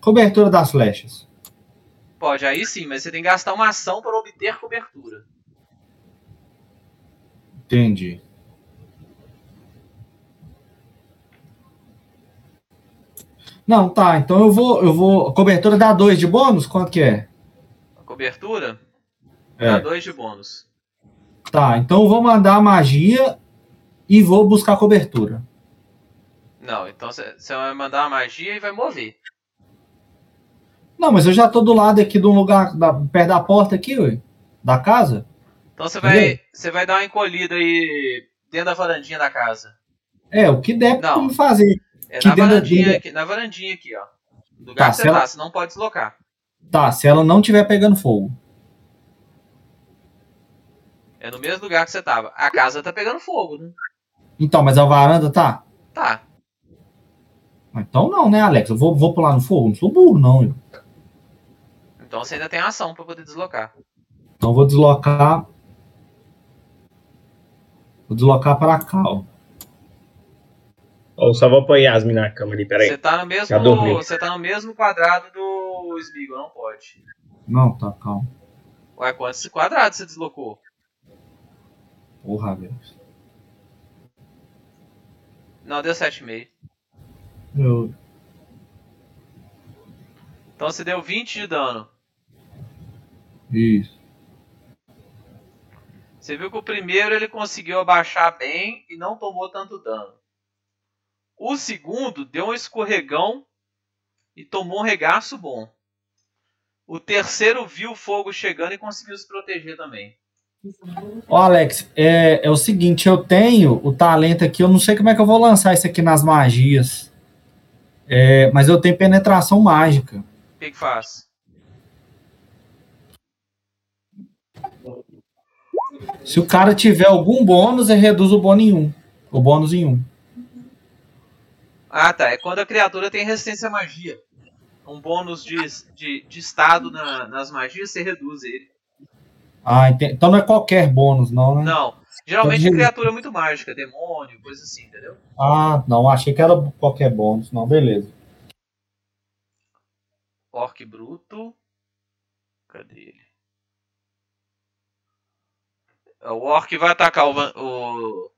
Cobertura das flechas. Pode, aí sim, mas você tem que gastar uma ação para obter cobertura. Entendi. Não, tá. Então eu vou. Eu vou. Cobertura dá 2 de bônus? Quanto que é? A cobertura? É. Dá 2 de bônus. Tá, então eu vou mandar a magia e vou buscar cobertura. Não, então você vai mandar uma magia e vai mover. Não, mas eu já tô do lado aqui do lugar, da- perto da porta aqui, ué, da casa. Então você vai, você vai dar uma encolhida aí dentro da varandinha da casa. É, o que der pra Não. fazer. É Que na varandinha, dentro- aqui, na varandinha aqui, ó. Do lugar Tá, que você se ela- tá, você não pode deslocar. Tá, se ela não tiver pegando fogo. É no mesmo lugar que você tava. A casa tá pegando fogo, né? Então, mas a varanda tá? Tá. Então não, né, Alex? Eu vou, vou pular no fogo? Não sou burro, não. Eu. Então você ainda tem ação pra poder deslocar. Então eu vou deslocar. Vou deslocar pra cá, ó. Ou só vou pôr Yasmin na cama ali, peraí. Você tá no mesmo. Você tá no mesmo quadrado do Smeagol, não pode. Não, tá, calma. Ué, quantos quadrados você deslocou? Porra, velho. Não, deu 7,5. Eu... Então você deu 20 de dano. Isso. Você viu que o primeiro ele conseguiu abaixar bem e não tomou tanto dano. O segundo deu um escorregão e tomou um regaço bom. O terceiro viu o fogo chegando e conseguiu se proteger também. Ó, Alex, é, é o seguinte, eu tenho o talento aqui, eu não sei como é que eu vou lançar isso aqui nas magias. É, mas eu tenho penetração mágica. O que, que faz? Se o cara tiver algum bônus, ele reduz o bônus em um. O bônus em um. Ah, tá. É quando a criatura tem resistência à magia. Um bônus de, de, de estado na- nas magias, você reduz ele. Ah, ente- então não é qualquer bônus, não, né? Não. Geralmente a reduzir. criatura é muito mágica, demônio, coisa assim, entendeu? Ah, não, achei que era qualquer bônus. Não, beleza. Orc bruto. Cadê ele? O orc vai atacar o, o,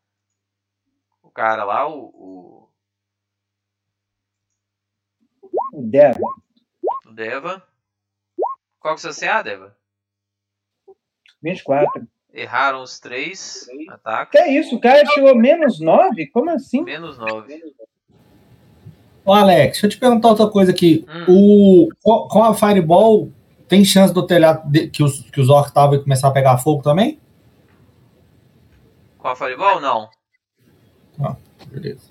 o cara lá, o, o, O Deva. o Deva. Qual que é o seu CA, Deva? 24. Erraram os três. Ataque. Que é isso? O cara tirou menos 9? Como assim? Menos 9. Ô, Alex, deixa eu te perguntar outra coisa aqui. Hum. O, com- a Fireball, tem chance do telhado de- que os, que os orcs estavam começar a pegar fogo também? Com a Fireball? Não. Beleza.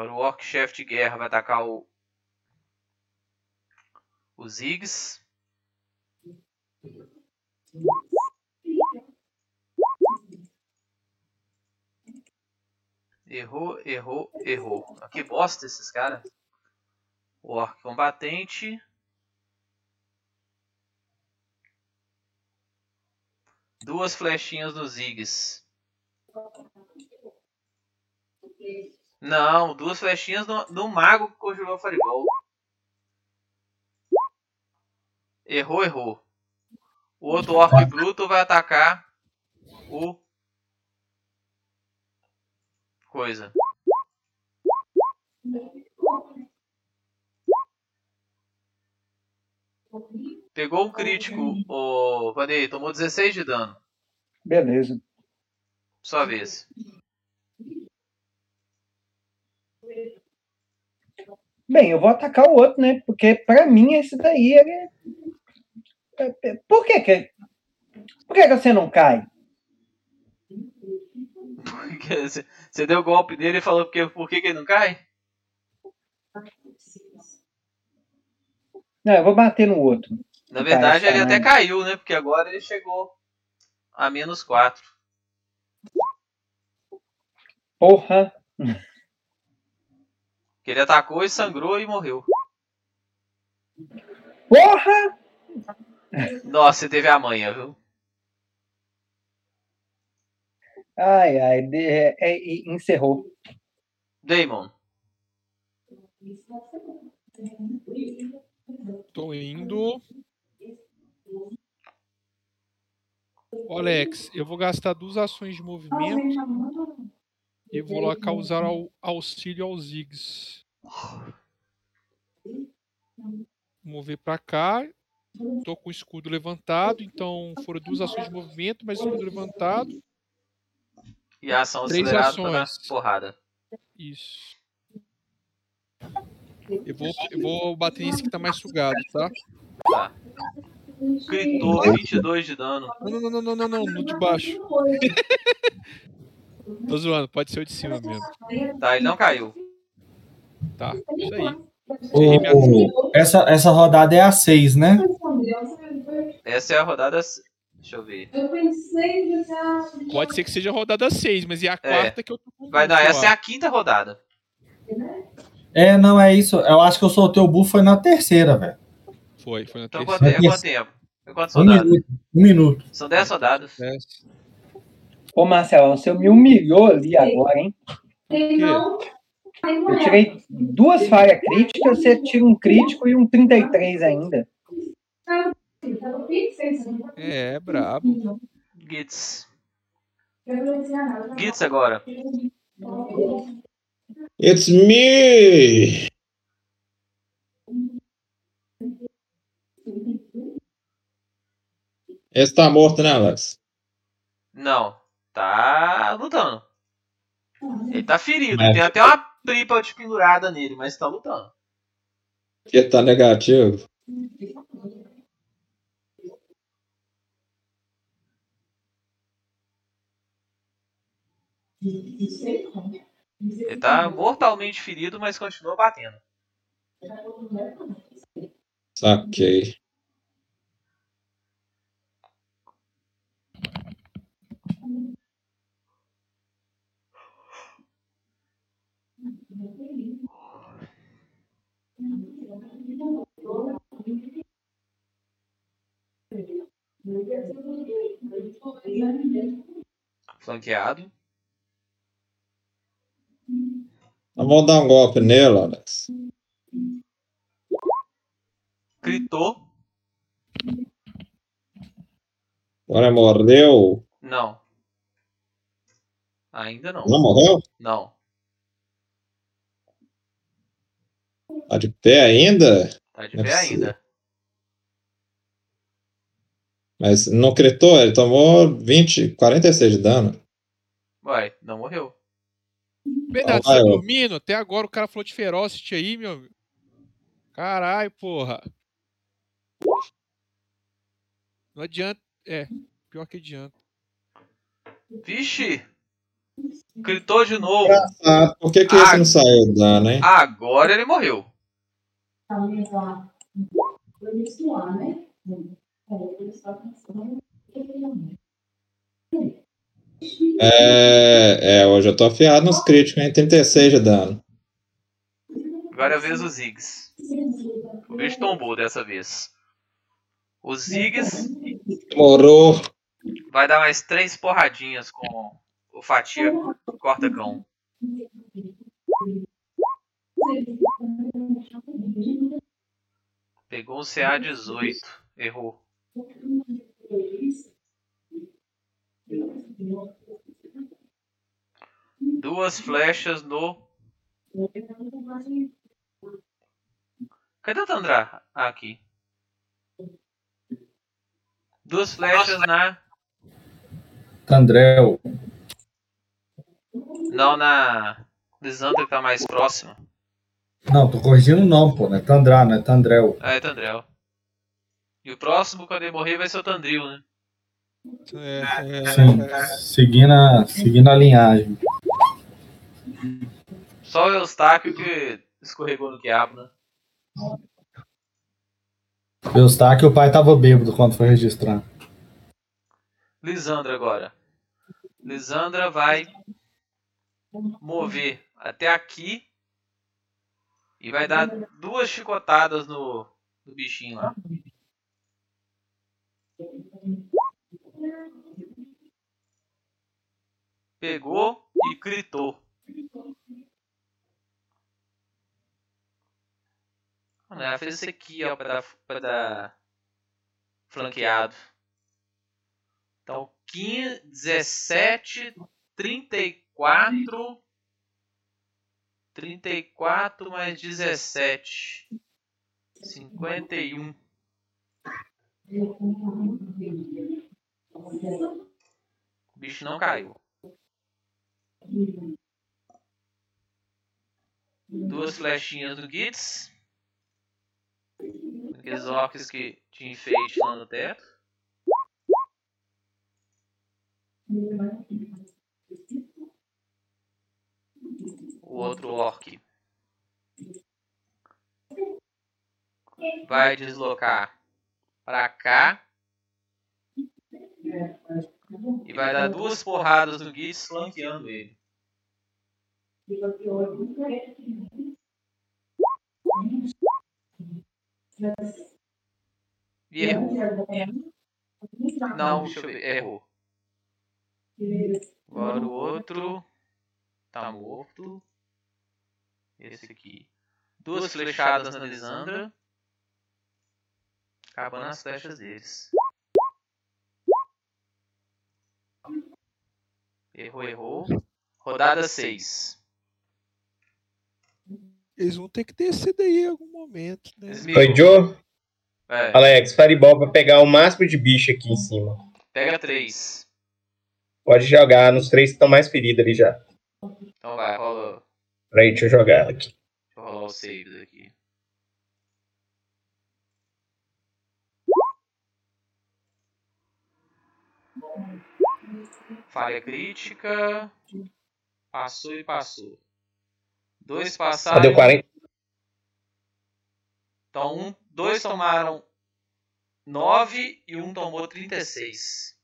Agora o Orc chefe de guerra vai atacar o. O Ziggs. Errou, errou, errou. Ah, Que bosta esses caras. O Orc combatente. Duas flechinhas do Ziggs. Não, duas flechinhas do, do mago que conjurou o Fireball. Errou, errou. O outro orc bruto vai atacar o. Coisa. Pegou um crítico, o Vanei, tomou 16 de dano. Beleza. Sua vez. Bem, eu vou atacar o outro, né? Porque pra mim esse daí ele é. é- é- Por que que. Por que que você não cai? Porque Você deu o golpe nele e falou porque, por que, que ele não cai? Não, eu vou bater no outro. Na verdade, ele até caiu, né? Porque agora ele chegou a menos 4. Porra. Ele atacou e sangrou e morreu. Porra! Nossa, você teve a manha, viu? Ai, ai, de- é, é, encerrou. Damon. Tô indo. Alex, eu vou gastar duas ações de movimento e vou lá causar au- auxílio aos Ziggs. Mover pra cá. Tô com o escudo levantado, então foram duas ações de movimento, mas escudo levantado. E a ação Três acelerada dar ações. porrada. Isso. Eu vou, eu vou bater nesse que tá mais sugado, tá? Tá. Gritou 22 de dano. Não, não, não, não, não, não, no de baixo. Tô zoando, pode ser o de cima mesmo. Tá, ele não caiu. Tá, isso aí. O- essa, essa rodada é a 6, né? Essa é a rodada. Deixa eu ver. Pode ser que seja a rodada 6, mas e a quarta que eu tô com Vai dar, essa é a quinta rodada. É, não, é isso. Eu acho que eu soltei o buff foi na terceira, velho. Foi, foi na Então terceira. é quanto tempo? É Um rodadas? minuto. Um minuto. São 10 rodadas. Ô, Marcelo, você me humilhou ali agora, hein? Eu tirei duas falhas críticas, você tira um crítico e um 33 ainda. É, brabo. Gits. Gits agora. It's me! Esse tá morto, né, Alex? Não. Tá lutando. Ele tá ferido. Mas- Tem até uma tripa de pendurada nele, mas tá lutando. Ele tá negativo. Ele tá mortalmente ferido, mas continua batendo. Saquei. Flanqueado. Vamos dar um golpe nele, Alex. Gritou. Agora mordeu. Não. Ainda não. Não morreu? Não. Tá de pé ainda? Tá de pé ainda. Mas não critou, ele tomou 20, 46 de dano. Vai, não morreu. Bernardo, Vai, você tá dormindo? Até agora o cara falou de Ferocity aí, meu. Caralho, porra. Não adianta. É, pior que adianta. Vixe! Gritou de novo. Ah, por que, que esse não saiu do dano, hein? Agora ele morreu. É, é, hoje eu tô afiado nos críticos, hein? 36 de dano. Agora é a vez dos Ziggs. O bicho tombou dessa vez. O Ziggs Morou. vai dar mais três porradinhas com o fatia corta-cão. Pegou um CA-18. Errou. Duas flechas no. Cadê o Tandra? Ah, aqui. Duas flechas na. Tandrel. Não, na. Lisandra que tá mais próxima. Não, tô corrigindo o nome, pô. Não é Tandrá, não é Tandrel. Ah, é Tandrel. E o próximo, quando ele morrer, vai ser o Tandril, né? É, é, Sim, seguindo a, seguindo a linhagem. Só o Eustáquio que escorregou no quiabo, né? Eustáquio, o pai tava bêbado quando foi registrar. Lisandra agora. Lisandra vai mover até aqui e vai dar duas chicotadas no, no bichinho lá. Pegou e gritou. Mano, ela fez isso aqui, ó, pra pra dar flanqueado. Então, 15, 17, 34. 34 mais 17. 51. O bicho não caiu. Duas flechinhas do Gitz. Aqueles orcs que te enfeite lá no teto. O outro orc vai deslocar para cá e vai dar duas porradas no Gitz flanqueando ele. E errou. Não, deixa eu ver. Errou. Agora o outro tá morto. Esse aqui. Duas flechadas na Lisandra. Acabando as flechas deles. Errou, errou. Rodada 6. Eles vão ter que descer daí em algum momento, né? Oi, Joe. É, Alex, Fireball pra pegar o máximo de bicho aqui em cima. pega 3. Pode jogar nos três que estão mais feridos ali já. Então vai, rola. Peraí, deixa eu jogar ela aqui. Deixa eu rolar os saves aqui. Falha crítica. Passou e passou. Dois Ah, passaram. deu 40. Então, um, dois tomaram 9 e um tomou 36.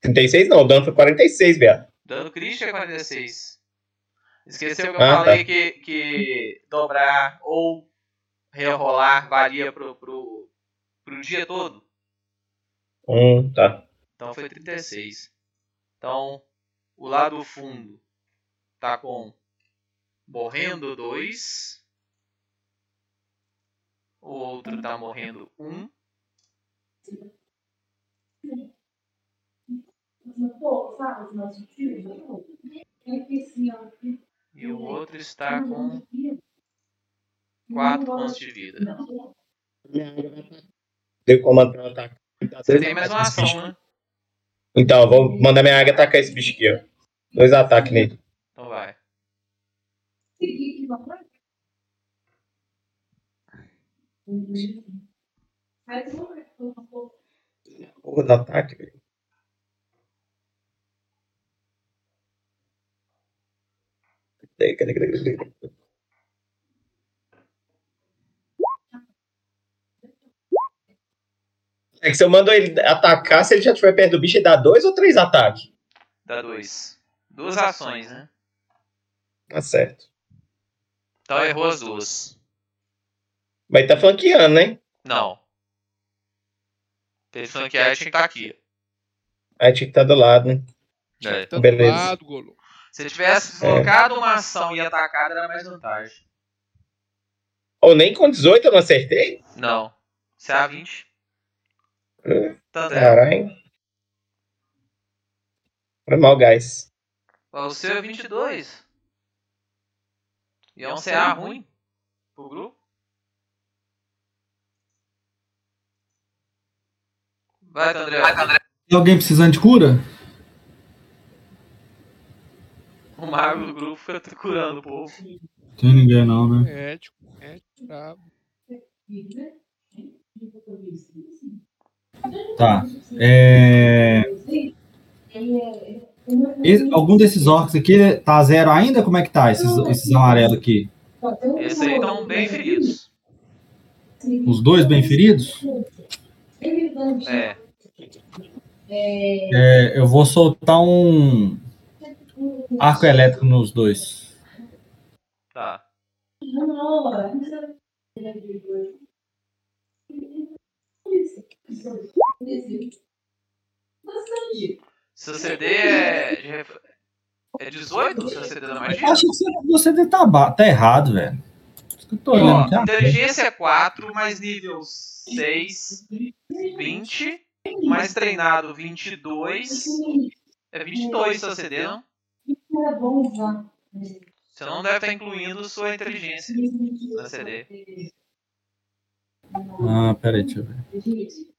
36 não, o dano foi 46, viado. Dano crítico é 46. Esqueceu que eu Ah, falei tá. que, que dobrar ou rerolar varia pro, pro, pro dia todo? Hum, tá. Então foi 36. Então, o lado fundo tá com morrendo 2. O outro tá morrendo 1. Um. E o outro está com 4 pontos de vida. Deu ela atacar. Você tem mais uma ação, né? Então, vou mandar minha águia atacar esse bicho aqui, ó. Dois ataques nele. Então vai. Porra do ataque, velho. Cadê, cadê, cadê, cadê? É que se eu mando ele atacar, se ele já estiver perto do bicho, ele dá dois ou três ataques? Dá 2. Duas ações, né? Tá certo. Então errou as duas. Mas tá flanqueando, né? Não. Ele flanquear tinha que estar aqui. Aí tinha que estar do lado, né? É. Tá do Beleza. lado, Golo. Se tivesse colocado uma ação e atacado, era mais vantagem. Ou nem com 18 eu não acertei? Não. Se é a 20. É. É. Caralho. Foi mal, guys. O seu é 22. E é um CA ruim pro grupo. Vai, Tandré. Tem alguém precisando de cura? O mago do grupo fica curando o povo. Tem ninguém não, né? Médico, médico, brabo. Tá. É... Esse- algum desses orcs aqui tá zero ainda? Como é que tá esses, esses amarelos aqui? Esses aí estão bem feridos. Os dois bem feridos? É. É, eu vou soltar um arco elétrico nos dois. Tá. Seu CD é. É 18 o seu CD da magia? Acho que você, você tá, tá errado, velho. Ó, inteligência é 4, mais nível 6, 20, mais treinado 22. É 22 seu CD, não? Você não deve estar incluindo sua inteligência na CD. Ah, peraí, deixa eu ver.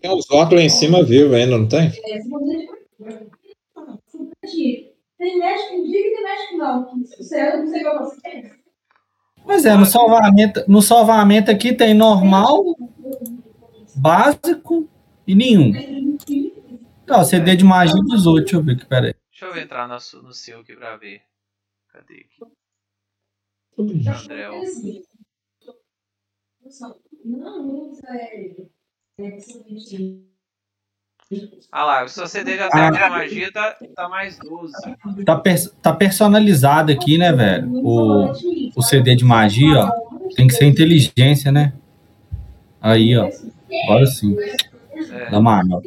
Tem os óculos em cima vivo ainda, não tem? Tem médico e tem médico não. Não tem. Pois é, no salvamento, no salvamento aqui tem normal, básico e nenhum. Então, CD de magia dos outros, deixa eu ver aqui, peraí. Deixa eu entrar no, no seu aqui pra ver. Cadê aqui? Sei. Ah lá, o seu CD já tem a magia, tá, tá mais 12. Tá, pers- tá personalizado aqui, né, velho? O, o CD de magia, ó. Tem que ser inteligência, né? Aí, ó. Agora sim. É. Da Marvel.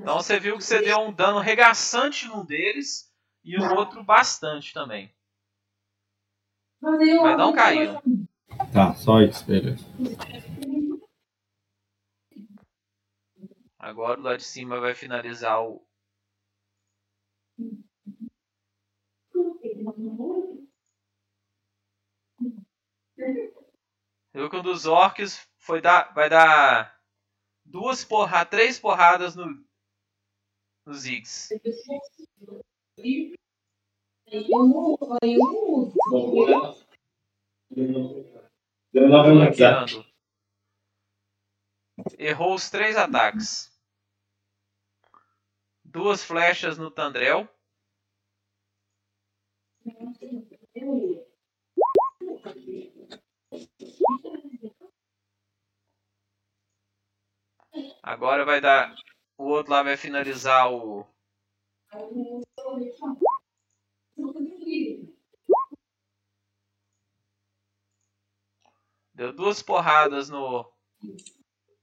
Então você viu que você deu um dano regaçante num deles e o outro bastante também. Mas não caiu. Tá, só isso, beleza. Agora o lá de cima vai finalizar o. Viu que um dos orcs foi dar, vai dar duas porra, três porradas no, no Ziggs. Bloqueando. Errou os três ataques. Duas flechas no Tandrel. Agora vai dar. O outro lá vai finalizar o. Deu duas porradas no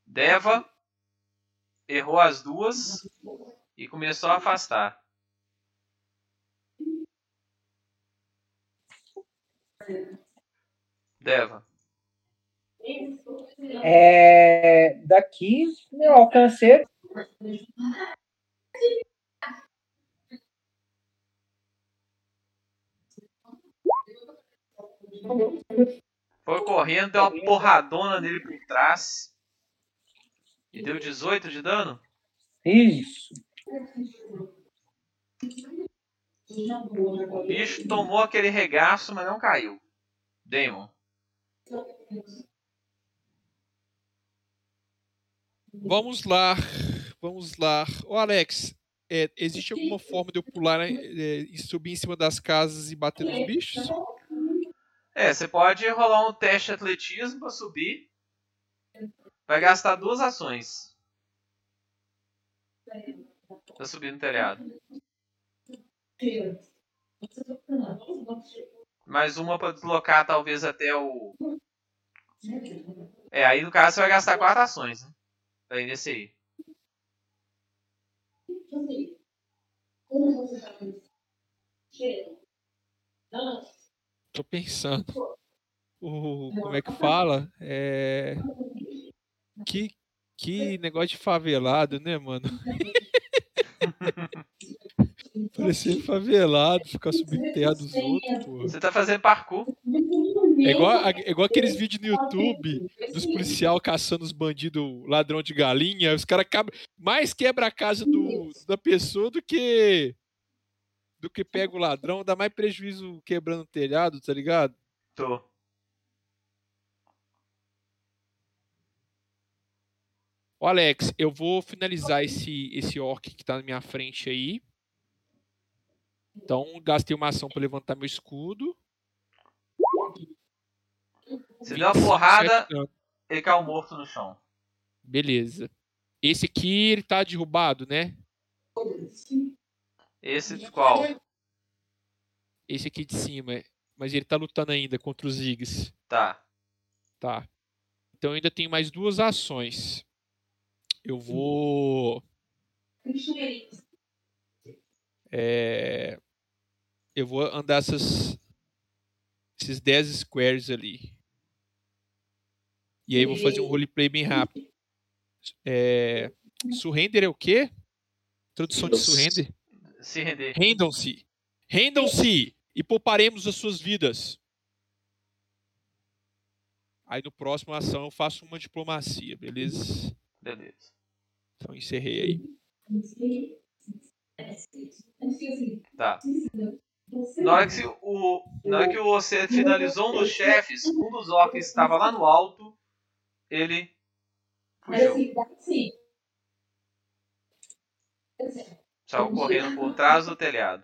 Deva. Errou as duas. E começou a afastar. Deva. É, daqui eu alcancei. Foi correndo, deu uma porradona nele por trás. E deu 18 de dano? Isso. O bicho tomou aquele regaço, mas não caiu. Damon. Vamos lá, vamos lá. Ô Alex, é, existe alguma forma de eu pular né, é, e subir em cima das casas e bater nos bichos? É, você pode rolar um teste de atletismo pra subir. Vai gastar duas ações. Pra subir no telhado. Mais uma pra deslocar talvez até o. É, aí no caso você vai gastar quatro ações, né? Ir nesse aí. Tô pensando. O, como é que fala? É, que, que negócio de favelado, né, mano? Parecer favelado, ficar subindo terra dos outros, pô. Você tá fazendo parkour. É igual, é igual aqueles vídeos no YouTube dos policial caçando os bandidos ladrão de galinha. Os caras mais quebra a casa do, da pessoa do que do que pega o ladrão. Dá mais prejuízo quebrando o telhado, tá ligado? Tô. Ô Alex, eu vou finalizar esse, esse orc que tá na minha frente aí. Então, gastei uma ação para levantar meu escudo. Você deu uma porrada, 27 dano. ele caiu morto no chão. Beleza. Esse aqui, ele tá derrubado, né? Esse de qual? Esse aqui de cima. Mas ele tá lutando ainda contra os Ziggs. Tá. Tá. Então eu ainda tenho mais duas ações. Eu vou. É, eu vou andar essas, esses 10 squares ali. E aí eu vou fazer um roleplay bem rápido. É, surrender é o quê? Tradução de surrender? Se render. Rendam-se. Rendam-se e pouparemos as suas vidas. Aí no próximo ação eu faço uma diplomacia, beleza? Beleza. Então encerrei aí. Tá. Na hora que, o, na hora que você finalizou um dos chefes, um dos orcs que estava lá no alto, ele fugiu. Saiu correndo por trás do telhado.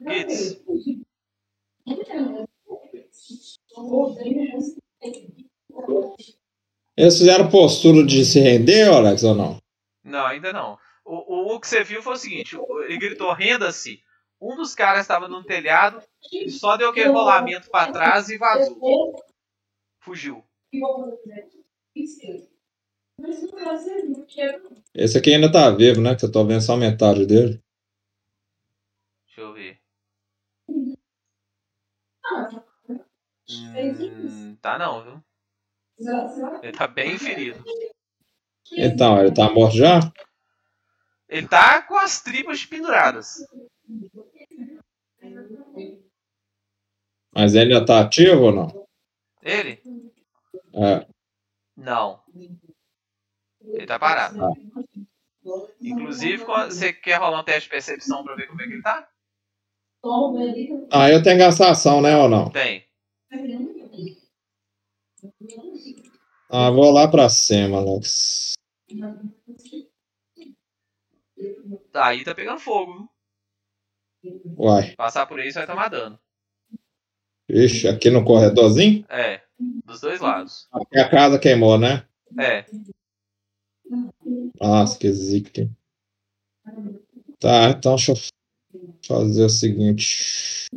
Gitz, Eles fizeram postura de se render, Alex, ou não? Não, ainda não. O, o, o que você viu foi o seguinte: ele gritou renda-se. Um dos caras estava no telhado, ele só deu aquele rolamento para trás e vazou. Fugiu. Esse aqui ainda tá vivo, né? Que eu tô vendo só metade dele. Deixa eu ver. Hum, tá não, viu? Ele tá bem ferido. Então, ele tá morto já? Ele tá com as tripas penduradas. Mas ele ainda tá ativo ou não? Ele? É. Não. Ele tá parado. Inclusive, quando- você quer rolar um teste de percepção pra ver como é que ele tá? Ah, eu tenho gastação, né, ou não? Tem. Ah, vou lá pra cima, Alex. Aí tá pegando fogo? Uai. Passar por você vai tomar dano. Ixi, aqui no corredorzinho? É, dos dois lados. Aqui a casa queimou, né? É. Nossa, que zica. Tá, então deixa eu fazer o seguinte.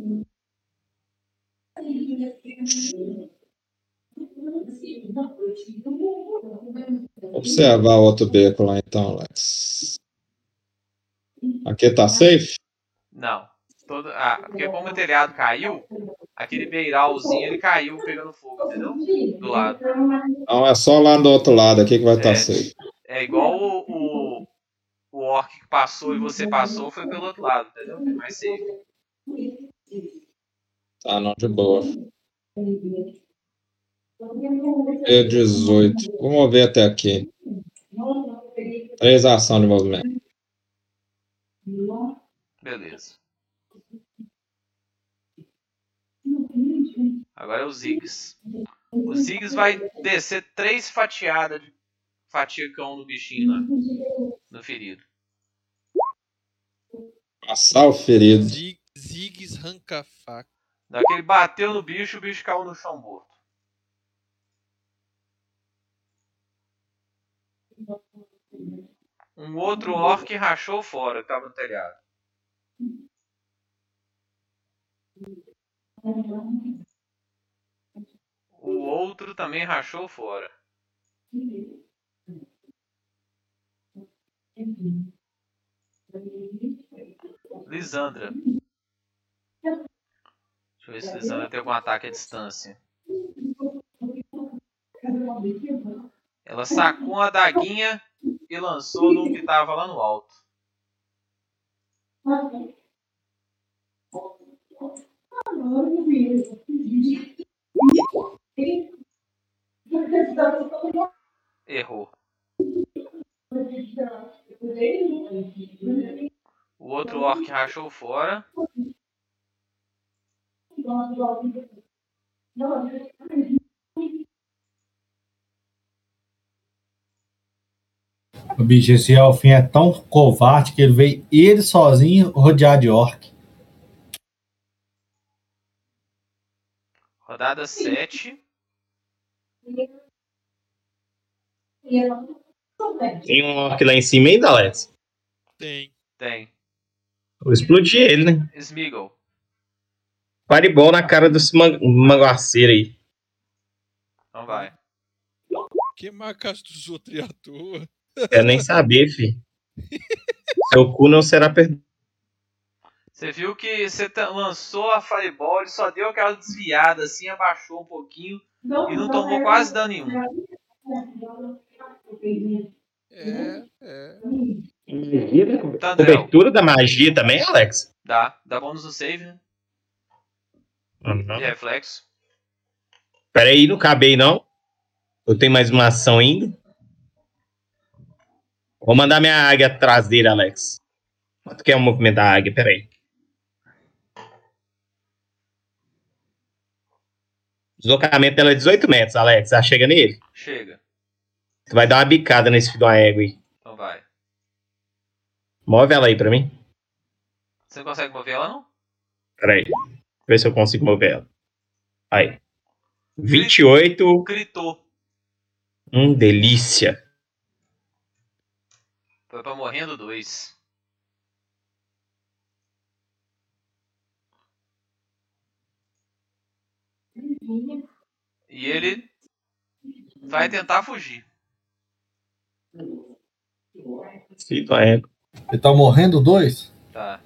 Observar o outro beco lá então, Alex. Aqui tá safe? Não. Todo, ah, porque como o telhado caiu, aquele beiralzinho ele caiu pegando fogo, entendeu? Do lado. Não, é só lá do outro lado aqui que vai estar É. safe. É igual o, o, o orc que passou e você passou foi pelo outro lado, entendeu? É mais safe. Tá, não, de boa. É 18. Vamos ver até aqui. Três ação de movimento. Beleza. Agora é o Ziggs. O Ziggs vai descer três fatiadas de faticão no bichinho lá. No ferido. Passar o ferido. Zig, Ziggs arranca a faca. Na hora que ele bateu no bicho, o bicho caiu no chão morto. Um outro orc rachou fora, que tava no telhado. O outro também rachou fora. Lisandra. Deixa eu ver se Lisandra tem algum ataque à distância. Ela sacou uma daguinha e lançou no que tava lá no alto. Errou. O outro orc rachou fora. O bicho, esse elfinho é tão covarde que ele veio ele sozinho rodeado de orc. Rodada 7. Tem um orc lá em cima ainda, Alex? Tem. Tem. Vou explodir ele, né? Smeagol. Fireball na cara desse man manguaceiro aí. Então vai. Que marcas dos outros à toa. Quero nem saber, fi. Seu cu não será perdoado. Você viu que você ta- lançou a Fireball, ele só deu aquela desviada assim, abaixou um pouquinho e não tomou quase dano nenhum. É, é. Tandrel. Cobertura da magia também, Alex? Dá. Dá bônus no save, né? Uhum. De reflexo. Pera aí, não cabe aí, não. Eu tenho mais uma ação ainda. Vou mandar minha águia atrás dele, Alex. Quanto que é o movimento da águia? Pera aí. O deslocamento dela é 18 metros, Alex. Já chega nele? Chega. Tu vai dar uma bicada nesse filho uma égua aí. Então vai. Move ela aí pra mim. Você não consegue mover ela, não? Pera aí. Ver se eu consigo mover ela. Aí. 28. Gritou. Hum, delícia. Foi pra morrendo dois. E ele vai tentar fugir. De uma égua. Ele tá morrendo dois? Tá.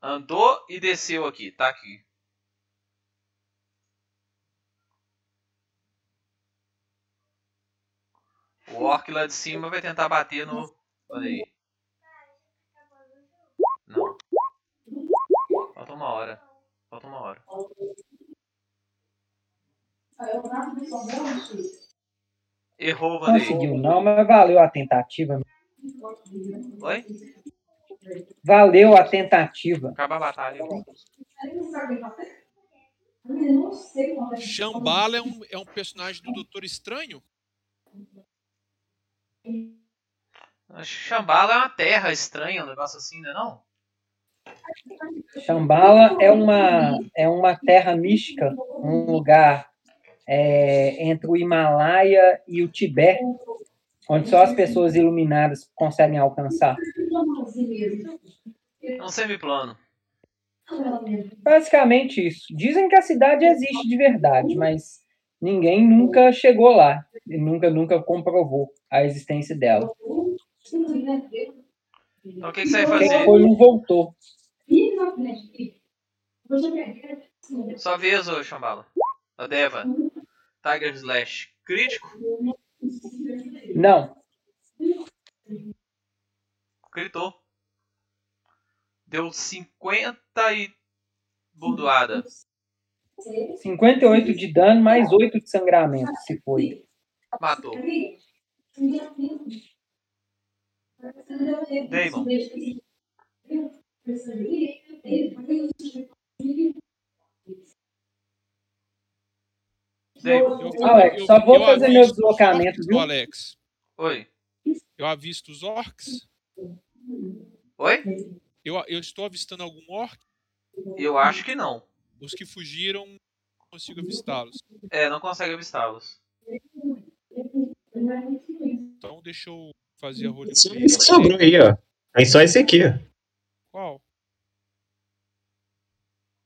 Andou e desceu aqui. Tá aqui. O orc lá de cima vai tentar bater no. Olha aí. Não. Falta uma hora. Falta uma hora. Errou, Vanei. Conseguiu não, mas valeu a tentativa. Oi? Valeu a tentativa. Acaba a batalha. Shambhala é um, é um personagem do Doutor Estranho? Shambhala é uma terra estranha, um negócio assim, não é não? Shambhala é uma, é uma terra mística, um lugar é, entre o Himalaia e o Tibete, onde só as pessoas iluminadas conseguem alcançar. É um semiplano. Basicamente isso. Dizem que a cidade existe de verdade, mas ninguém nunca chegou lá e nunca, nunca comprovou a existência dela. Então o que, que você vai Quem fazer? foi não voltou. Sua vez, ô Shambhala. A Deva. Tiger Slash. Crítico? Não, Gritou. Deu 50 e. Bordoada. 58 de dano mais 8 de sangramento, se foi. Matou. Damon. Damon. Eu- Alex, eu- só vou eu fazer meu deslocamento, viu? Alex. Oi. Eu avisto os orcs. Oi? Eu, eu estou avistando algum orc. Eu acho que não. Os que fugiram, não consigo avistá-los. É, não consegue avistá-los. Então deixa eu fazer a roleplay. Só esse que sobrou aí, ó. Tem só esse aqui, ó. Qual?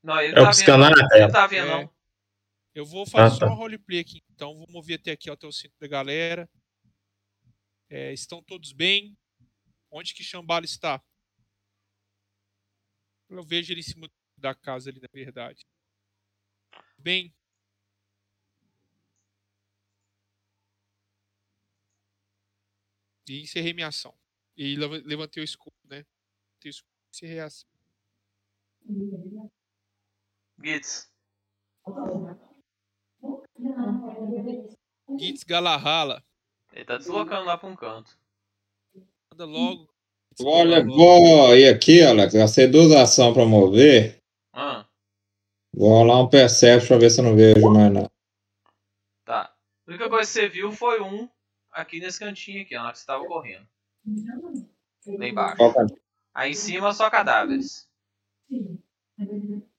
Não, ele É o tá piscando lá vendo. na Ele tela. não tá vendo, É. não. Eu vou fazer Ah, só tá. uma roleplay aqui. Então vou mover até aqui até o centro da galera. É, estão todos bem? Onde que Shambhala está? Eu vejo ele em cima da casa ali, na verdade. Bem. E encerrei minha ação. E leva- levantei o escudo, né? Levantei o escudo e encerrei a ação. Gitz. Gitz Galahala. Ele tá deslocando lá pra um canto. Manda logo. Olha, vou ir aqui, Alex. Duas ações pra mover. Ah, Vou rolar um perception pra ver se eu não vejo mais nada. Tá. A única coisa que você viu foi um aqui nesse cantinho aqui, que você tava correndo. Lá embaixo. É? Aí em cima só cadáveres.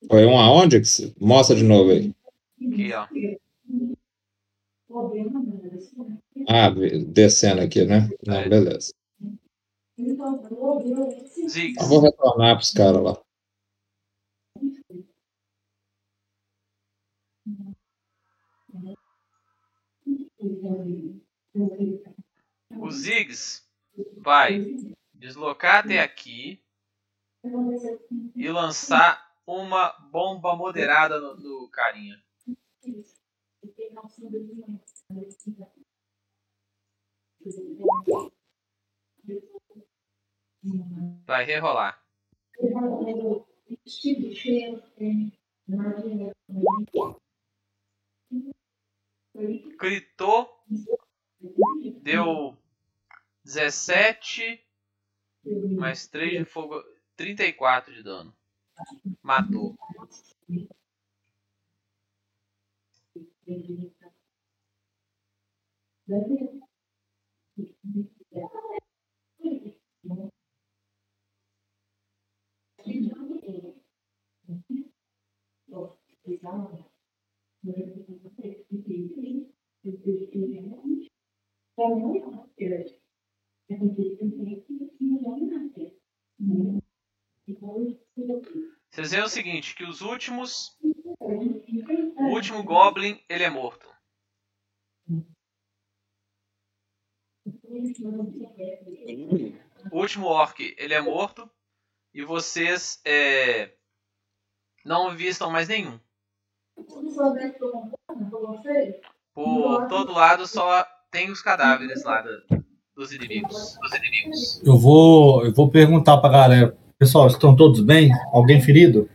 Foi um aonde? Mostra de novo aí. Aqui, ó. Ah, descendo aqui, né? Não, beleza. Eu vou retornar pros caras lá. O Ziggs vai deslocar até aqui e lançar uma bomba moderada no, no carinha. Vai rerolar. Gritou. Deu 17 mais 3 de fogo. 34 de dano. Matou. Vocês veem o seguinte, que os últimos. O último Goblin, ele é morto. O último Orc, ele é morto. E vocês é, não vistam mais nenhum. Por todo lado só tem os cadáveres lá dos inimigos. Dos inimigos. Eu vou, eu vou perguntar pra galera. Pessoal, estão todos bem? Alguém ferido?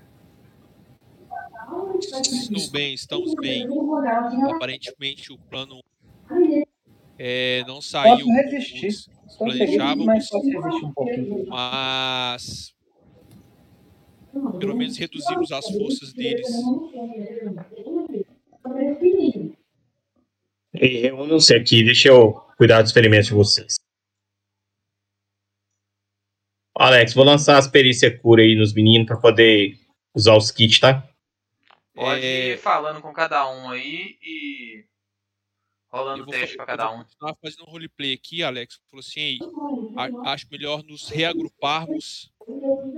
Estou bem, estamos bem. Aparentemente o plano é, não saiu Posso resistir. planejávamos, mas posso resistir um pouquinho. mas pelo menos reduzimos as forças deles. Ei, reúnam-se aqui, deixa eu cuidar dos ferimentos de vocês. Alex, vou lançar as perícias cura aí nos meninos pra poder usar os kits, tá? Pode É, ir falando com cada um aí e rolando Eu vou, teste eu cada um. continuar fazendo um roleplay aqui, Alex. Falou assim, "Ei, a- acho melhor nos reagruparmos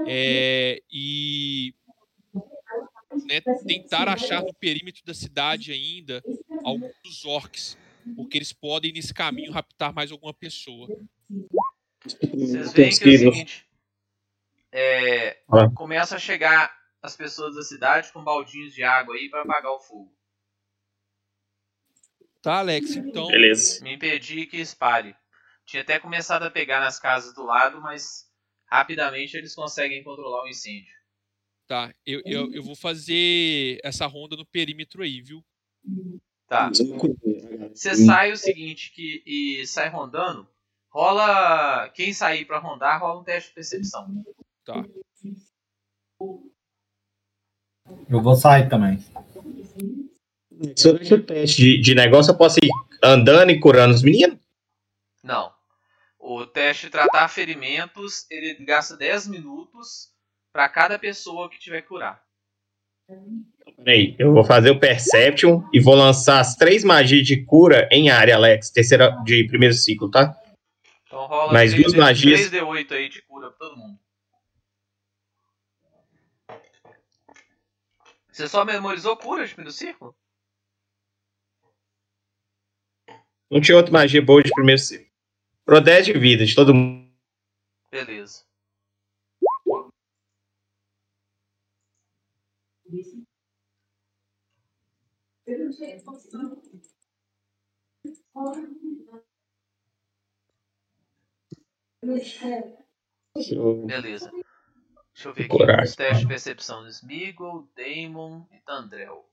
é, e né, tentar achar no perímetro da cidade ainda alguns dos orcs, porque eles podem nesse caminho raptar mais alguma pessoa. Vocês veem que é o seguinte. É, começa a chegar as pessoas da cidade com baldinhos de água aí pra apagar o fogo. Tá, Alex? Então, Beleza. Me impedir que espalhe. Tinha até começado a pegar nas casas do lado, mas rapidamente eles conseguem controlar o incêndio. tá. Eu, eu, eu vou fazer essa ronda no perímetro aí, viu? Tá. Você sai o seguinte, que e sai rondando, rola. Quem sair pra rondar, rola um teste de percepção. Tá. Eu vou sair também. Durante o teste de, de negócio, eu posso ir andando e curando os meninos? Não. O teste de tratar ferimentos, ele gasta 10 minutos pra cada pessoa que tiver que curar. Peraí, eu vou fazer o Perception e vou lançar as três magias de cura em área, Alex. Terceira de primeiro ciclo, tá? Então rola Mais 3D duas magias. 3D8 aí de cura pra todo mundo. Você só memorizou cura de primeiro círculo? Não tinha outra magia boa de primeiro ciclo. Pro 10 de vida de todo mundo. Beleza. Beleza. Deixa eu ver aqui Coragem. os testes de percepção. Smeagol, Damon e Tandrel.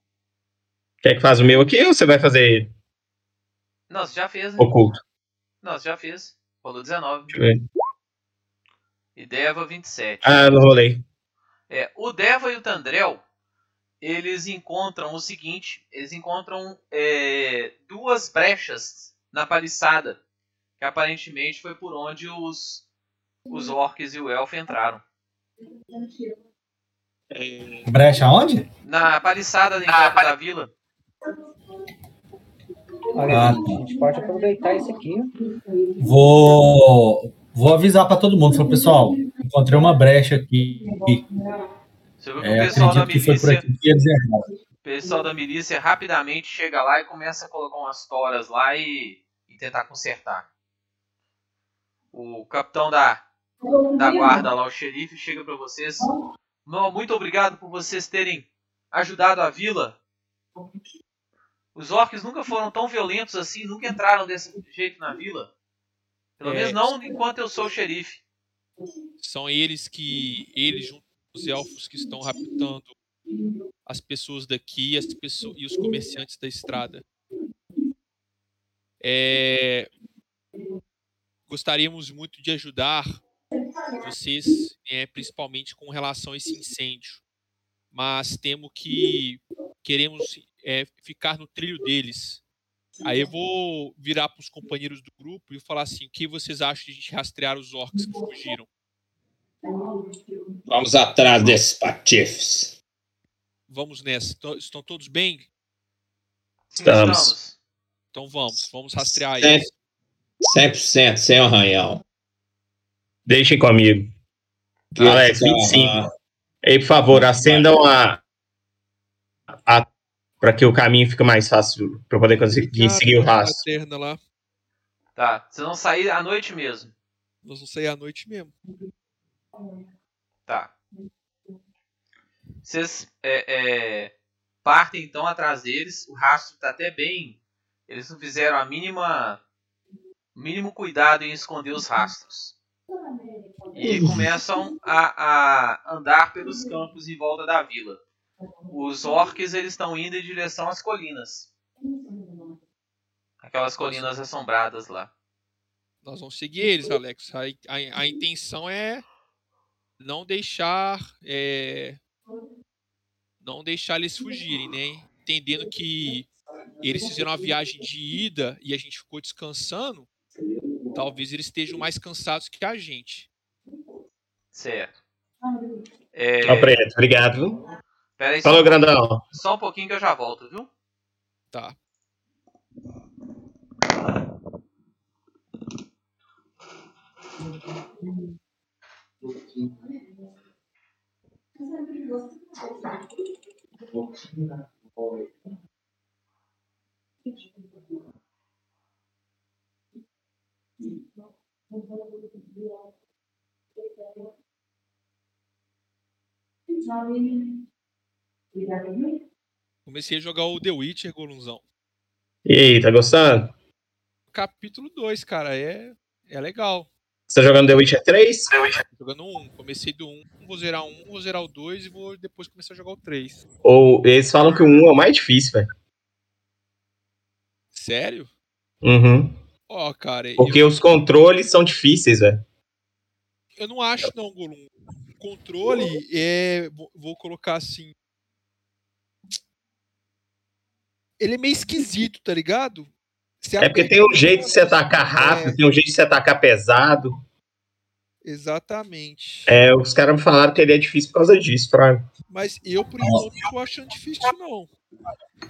Quer que faz o meu aqui ou você vai fazer Não, você já fez, né? oculto? Você já fez. Rolou 19. Deixa eu ver. E Deva 27. Ah, não rolei. É, o Deva e o Tandrel, eles encontram o seguinte: eles encontram é, duas brechas na paliçada, que aparentemente foi por onde os, os orcs e o elfo entraram. Brecha onde? Na paliçada em volta da vila. Olha, Ah, a gente pode aproveitar isso aqui. Vou, vou avisar para todo mundo. Falar, pessoal, encontrei uma brecha aqui. Você viu que É, o pessoal da acredito que foi por milícia, aqui que eles erraram. o pessoal da milícia rapidamente chega lá e começa a colocar umas toras lá e, e tentar consertar. O capitão da, da guarda lá, o xerife, chega para vocês. Não, muito obrigado por vocês terem ajudado a vila. Os orcs nunca foram tão violentos assim, nunca entraram desse jeito na vila. Pelo É, menos não enquanto eu sou o xerife. São eles que. Eles, junto com os elfos que estão raptando as pessoas daqui e, as pessoas, e os comerciantes da estrada. É, gostaríamos muito de ajudar vocês, é, principalmente com relação a esse incêndio. Mas temo que queremos é, ficar no trilho deles. Aí eu vou virar para os companheiros do grupo e falar assim: o que vocês acham de a gente rastrear os orcs que fugiram? Vamos atrás desses patifes. Vamos nessa. Estão todos bem? Estamos. Então vamos, vamos rastrear Cem- eles. 100% sem arranhão. Deixem comigo. Alex, 25. Ah, Ei, por favor, acendam a. para que o caminho fique mais fácil para eu poder conseguir Ah, seguir o rastro. Tá, vocês vão sair à noite mesmo. Nós vamos sair à noite mesmo. Tá. Vocês é, é, partem então atrás deles. O rastro está até bem. Eles não fizeram a mínima o mínimo cuidado em esconder os rastros. E começam a, a andar pelos campos em volta da vila. Os orcs eles estão indo em direção às colinas. Aquelas colinas assombradas lá. Nós vamos seguir eles, Alex. A, a- a intenção é não deixar. é, não deixar eles fugirem, né? Entendendo que eles fizeram uma viagem de ida e a gente ficou descansando. Talvez eles estejam mais cansados que a gente. Certo. É, obrigado. Pera aí, só, Falou, um pouquinho- grandão. só um pouquinho que eu já volto, viu? Tá. Comecei a jogar o The Witcher, Golunzão. E aí, tá gostando? Capítulo 2, cara, é, é legal. Você tá jogando The Witcher 3? Jogando um, comecei do 1, um, vou zerar um, vou zerar o 2 e vou depois começar a jogar o 3. Ou eles falam que o 1 é o mais difícil, velho. Sério? Uhum. Ó, cara, Porque eu, os controles são difíceis, velho. eu não acho não, Golum. O controle é, vou colocar assim, ele é meio esquisito, tá ligado? Você É porque tem um o jeito de você atacar rápido, é, tem um jeito de você atacar pesado. Exatamente. É, os caras me falaram que ele é difícil por causa disso, Fraga. Mas eu, por enquanto, não tô achando difícil, não.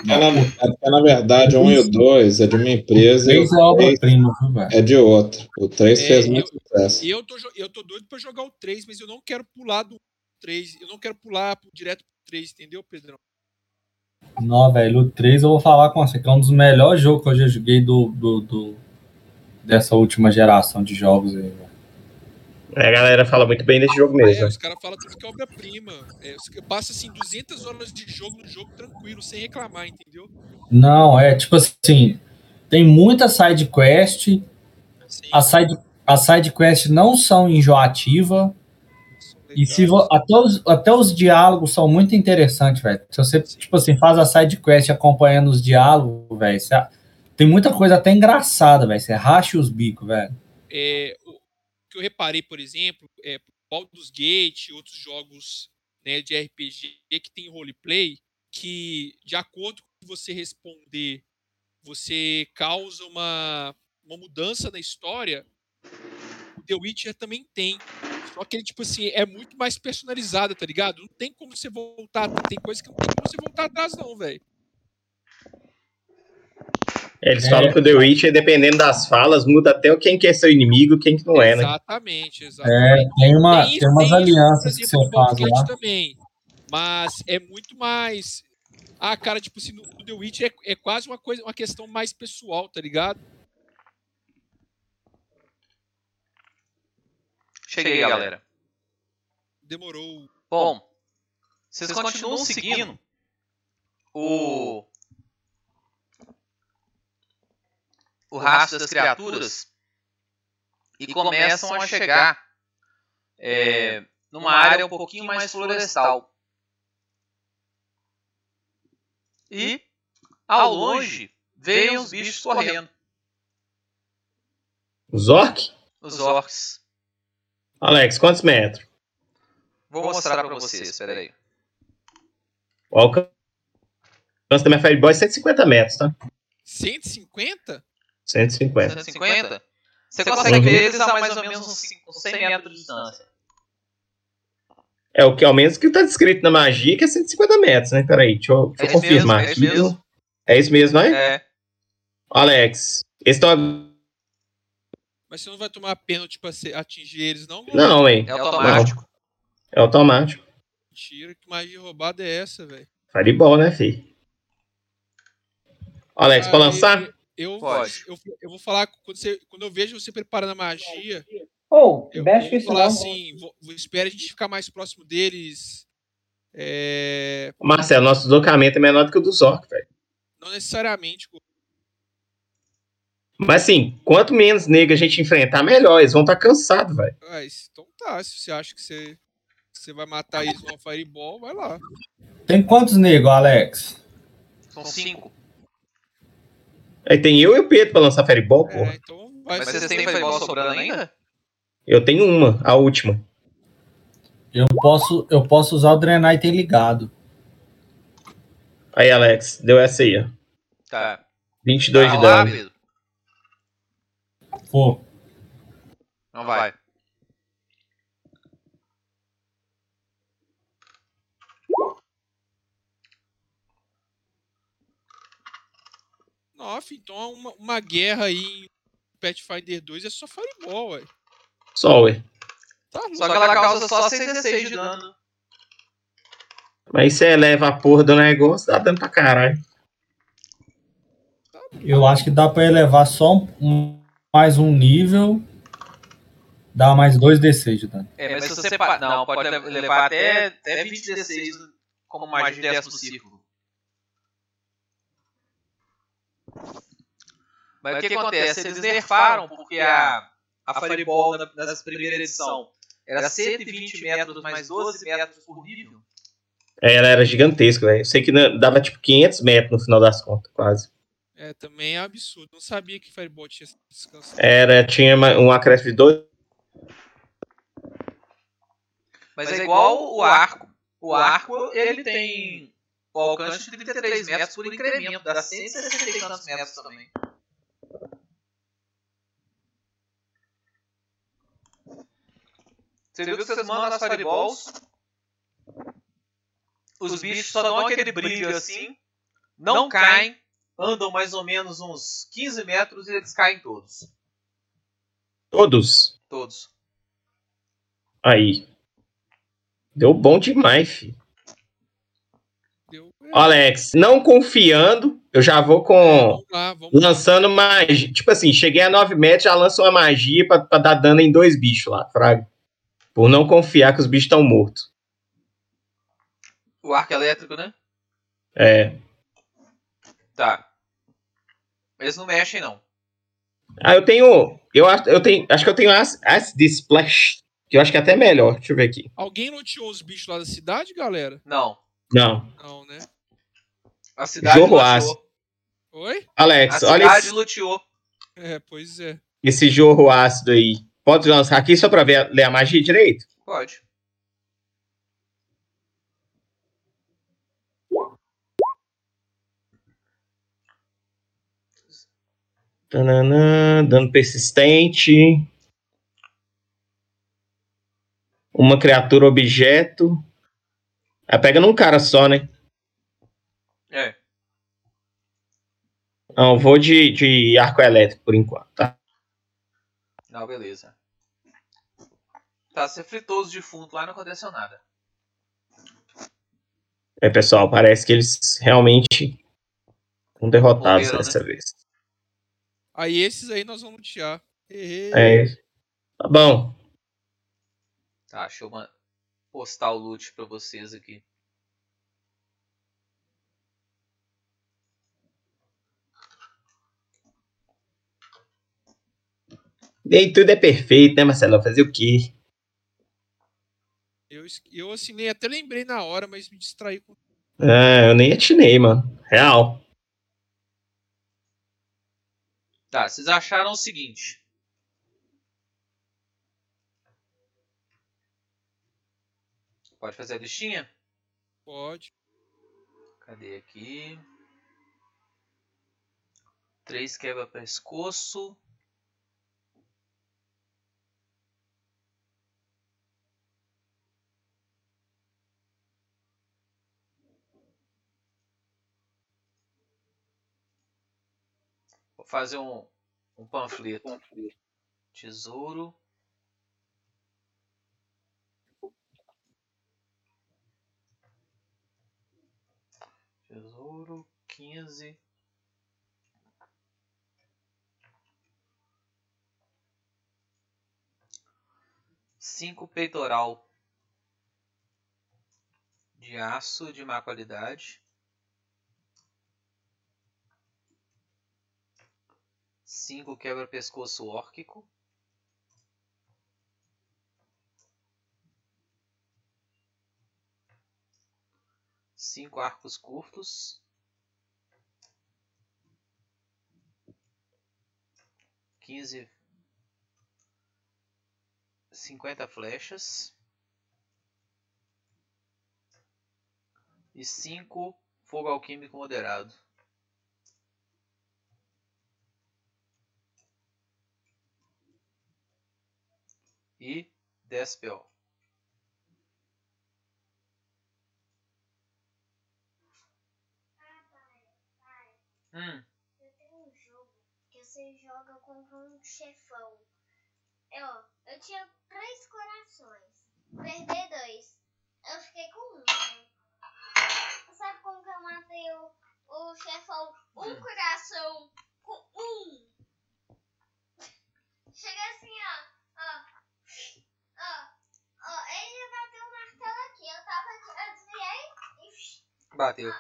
É na, é, na verdade, o 1 e o 2 é de uma empresa e o Três é 3 obra-prima, viu, velho? é de outra. O 3 É, fez muito sucesso. E eu tô, eu tô doido pra jogar o 3, mas eu não quero pular do 3. Eu não quero pular direto pro 3, entendeu, Pedrão? Não, velho, o 3 eu vou falar com você, que é um dos melhores jogos que eu já joguei do, do, do- dessa última geração de jogos aí, velho. É, a galera fala muito bem desse jogo É, mesmo. os caras falam tudo que é obra-prima. É, passa assim 200 horas de jogo no jogo tranquilo, sem reclamar, entendeu? Não, é tipo assim, tem muita side quest, Sim, as side, as side quest não são enjoativas, são e se até, os, até os diálogos são muito interessantes, velho. Se você, tipo assim, faz a side quest acompanhando os diálogos, velho, tem muita coisa até engraçada, velho. Você racha os bicos, velho. É, o que eu reparei, por exemplo, é Baldur's Gate e outros jogos né, de RPG que tem roleplay, que, de acordo com o que você responder, você causa uma, uma mudança na história, o The Witcher também tem. Só que ele, tipo assim, é muito mais personalizado, tá ligado? Não tem como você voltar. Tem coisa que não tem como você voltar atrás, não, velho. Eles É. falam que o The Witcher, dependendo das falas, muda até quem que é seu inimigo e quem que não é, né? Exatamente, É, exatamente. tem, uma, Tem- tem umas tem alianças que você faz lá. Também. Mas é muito mais. Ah, cara, tipo assim, no The Witcher é, é quase uma coisa, uma questão mais pessoal, tá ligado? Cheguei, galera. Demorou. Bom, vocês continuam seguindo o o rastro das criaturas e começam a chegar é, numa área um pouquinho mais florestal. E ao longe veem os bichos correndo, Os orc? os orcs. Alex, quantos metros? Vou mostrar pra vocês, espera aí. O alcance da minha Fireball é 150 metros, tá? 150? 150. 150? Você consegue ver eles a mais ou menos uns 5, 100 metros de distância. É o que ao menos que tá descrito na magia, que é 150 metros, né? Peraí, deixa eu, deixa eu É confirmar mesmo, é aqui. isso mesmo. É isso mesmo, não é? É. Alex, eles estão. Mas você não vai tomar pênalti pra se- atingir eles, não? Não, hein? É automático. É automático. Mentira, que magia roubada é essa, velho? Fireball, né, fi? Alex, pra Ah, lançar? Eu, Pode. eu, eu vou falar, quando, você, quando eu vejo você preparando a magia, Ou, eu, vou falar não. assim, vou, vou esperar a gente ficar mais próximo deles. É, Marcelo, nosso deslocamento é menor do que o dos orcs, velho. não necessariamente. Mas assim, quanto menos negro a gente enfrentar, melhor. Eles vão estar cansados, velho. Mas, então tá, se você acha que você, você vai matar eles numa fireball, vai lá. Tem quantos negros, Alex? São 5. Aí tem eu e o Pedro pra lançar Fireball, pô. É, então vai Mas vocês têm fireball sobrando ainda? Eu tenho uma, a última. Eu posso, eu posso usar o Drenite ligado. Aí, Alex, deu essa aí, ó. Tá. 22 de Vai lá, dano. Pedro. Pô, Não vai. Nossa, então uma, uma guerra aí em Pathfinder 2 é só fireball, ué. Só, ué. Tá louco. Só que ela causa só 6d6 de dano. Mas você eleva a porra do negócio, dá dano pra caralho. eu acho que dá pra elevar só um- mais um nível. Dá mais dois D6 de dano. É, mas se você... Pa... Não, pode le- levar até, até 20d6 como magia de 10 no círculo. Mas o que acontece? Eles nerfaram porque a, a Fireball na, nessa primeira edição era 120 metros mais 12 metros por nível. É, ela era gigantesca, velho. Eu sei que na- dava tipo 500 metros no final das contas, quase. É, também é absurdo. Não sabia que fireball tinha descanso. Era, tinha uma- um acréscimo de 2. Mas é igual o arco. O arco, ele tem o alcance de 33 metros por incremento, dá 160 e tantos metros também. Você viu que vocês mandam as fireballs, os bichos só dão aquele brilho assim, não caem, andam mais ou menos uns 15 metros e eles caem todos. Todos. Todos. Aí. Deu bom demais, filho. Deu, Alex, não confiando, eu já vou com. vamos lá, vamos. Lançando magia. Tipo assim, cheguei a 9 metros, já lanço uma magia pra, pra dar dano em dois bichos lá, fraga. Por não confiar que os bichos estão mortos. O arco elétrico, né? É. Tá. Eles não mexem, não. Ah, eu tenho. Eu acho, eu tenho, acho que eu tenho Acid Splash. Que eu acho que é até melhor. Deixa eu ver aqui. Alguém loteou os bichos lá da cidade, galera? Não. Não. Não, né? A cidade Jorro luteou. ácido. Oi? Alex, A olha cidade esse, luteou. É, pois é. esse jorro ácido aí. Pode lançar aqui só pra ver, ler a magia direito? Pode. Tananã, dano persistente. Uma criatura objeto. Aí pega num cara só, né? É. Não, vou de, de arco elétrico por enquanto, tá? Não, beleza. Tá, você fritou os defuntos lá e não aconteceu nada. É, pessoal, parece que eles realmente estão derrotados Morreram, dessa né? vez. Aí esses aí nós vamos lutear. Hehe. É isso. Tá bom. Tá, deixa eu postar o loot pra vocês aqui. Nem tudo é perfeito, né, Marcelo? Fazer o quê? Eu, eu assim, nem até lembrei na hora, mas me distraí com. É, eu nem atinei, mano. Real. Tá, vocês acharam o seguinte. Pode fazer a listinha? Pode. Cadê aqui? Três quebra-pescoço. Fazer um, um panfleto. Tesouro. Tesouro, 15. Cinco peitoral de aço de má qualidade. Cinco quebra-pescoço órquico. Cinco arcos curtos. Quinze. Cinquenta flechas. E cinco fogo alquímico moderado. E 10 PO. Hum, Eu tenho um jogo que você joga contra um chefão. É, ó, eu tinha três corações. Perder dois. Eu fiquei com um. Sabe como que eu matei o, o chefão? Um Hum. coração com um. Cheguei assim, ó. Ó. Ó. Ó, ele bateu o martelo aqui. Eu tava. Eu desviei e. bateu. Ó, desviei. Aí matei ele com duas quebradas.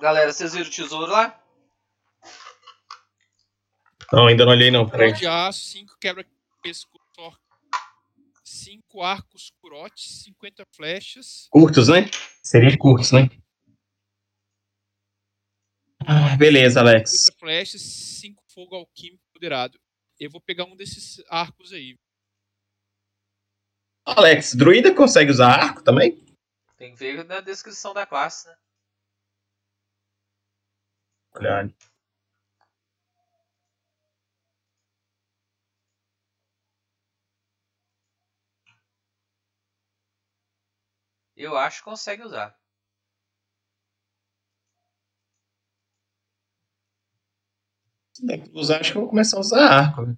Galera, vocês viram o tesouro lá? Não, ainda não olhei não, peraí. de aço, 5 quebra-pescoço, 5 arcos curotes, 50 flechas. Curtos, né? Seria curtos, né? Ah, beleza, Alex. 50 flechas, 5 fogo alquímico moderado. Eu vou pegar um desses arcos aí. Alex, druida consegue usar arco também? Tem que ver na descrição da classe, né? Olha. Eu acho que consegue usar. Usar, acho que eu vou começar a usar arco.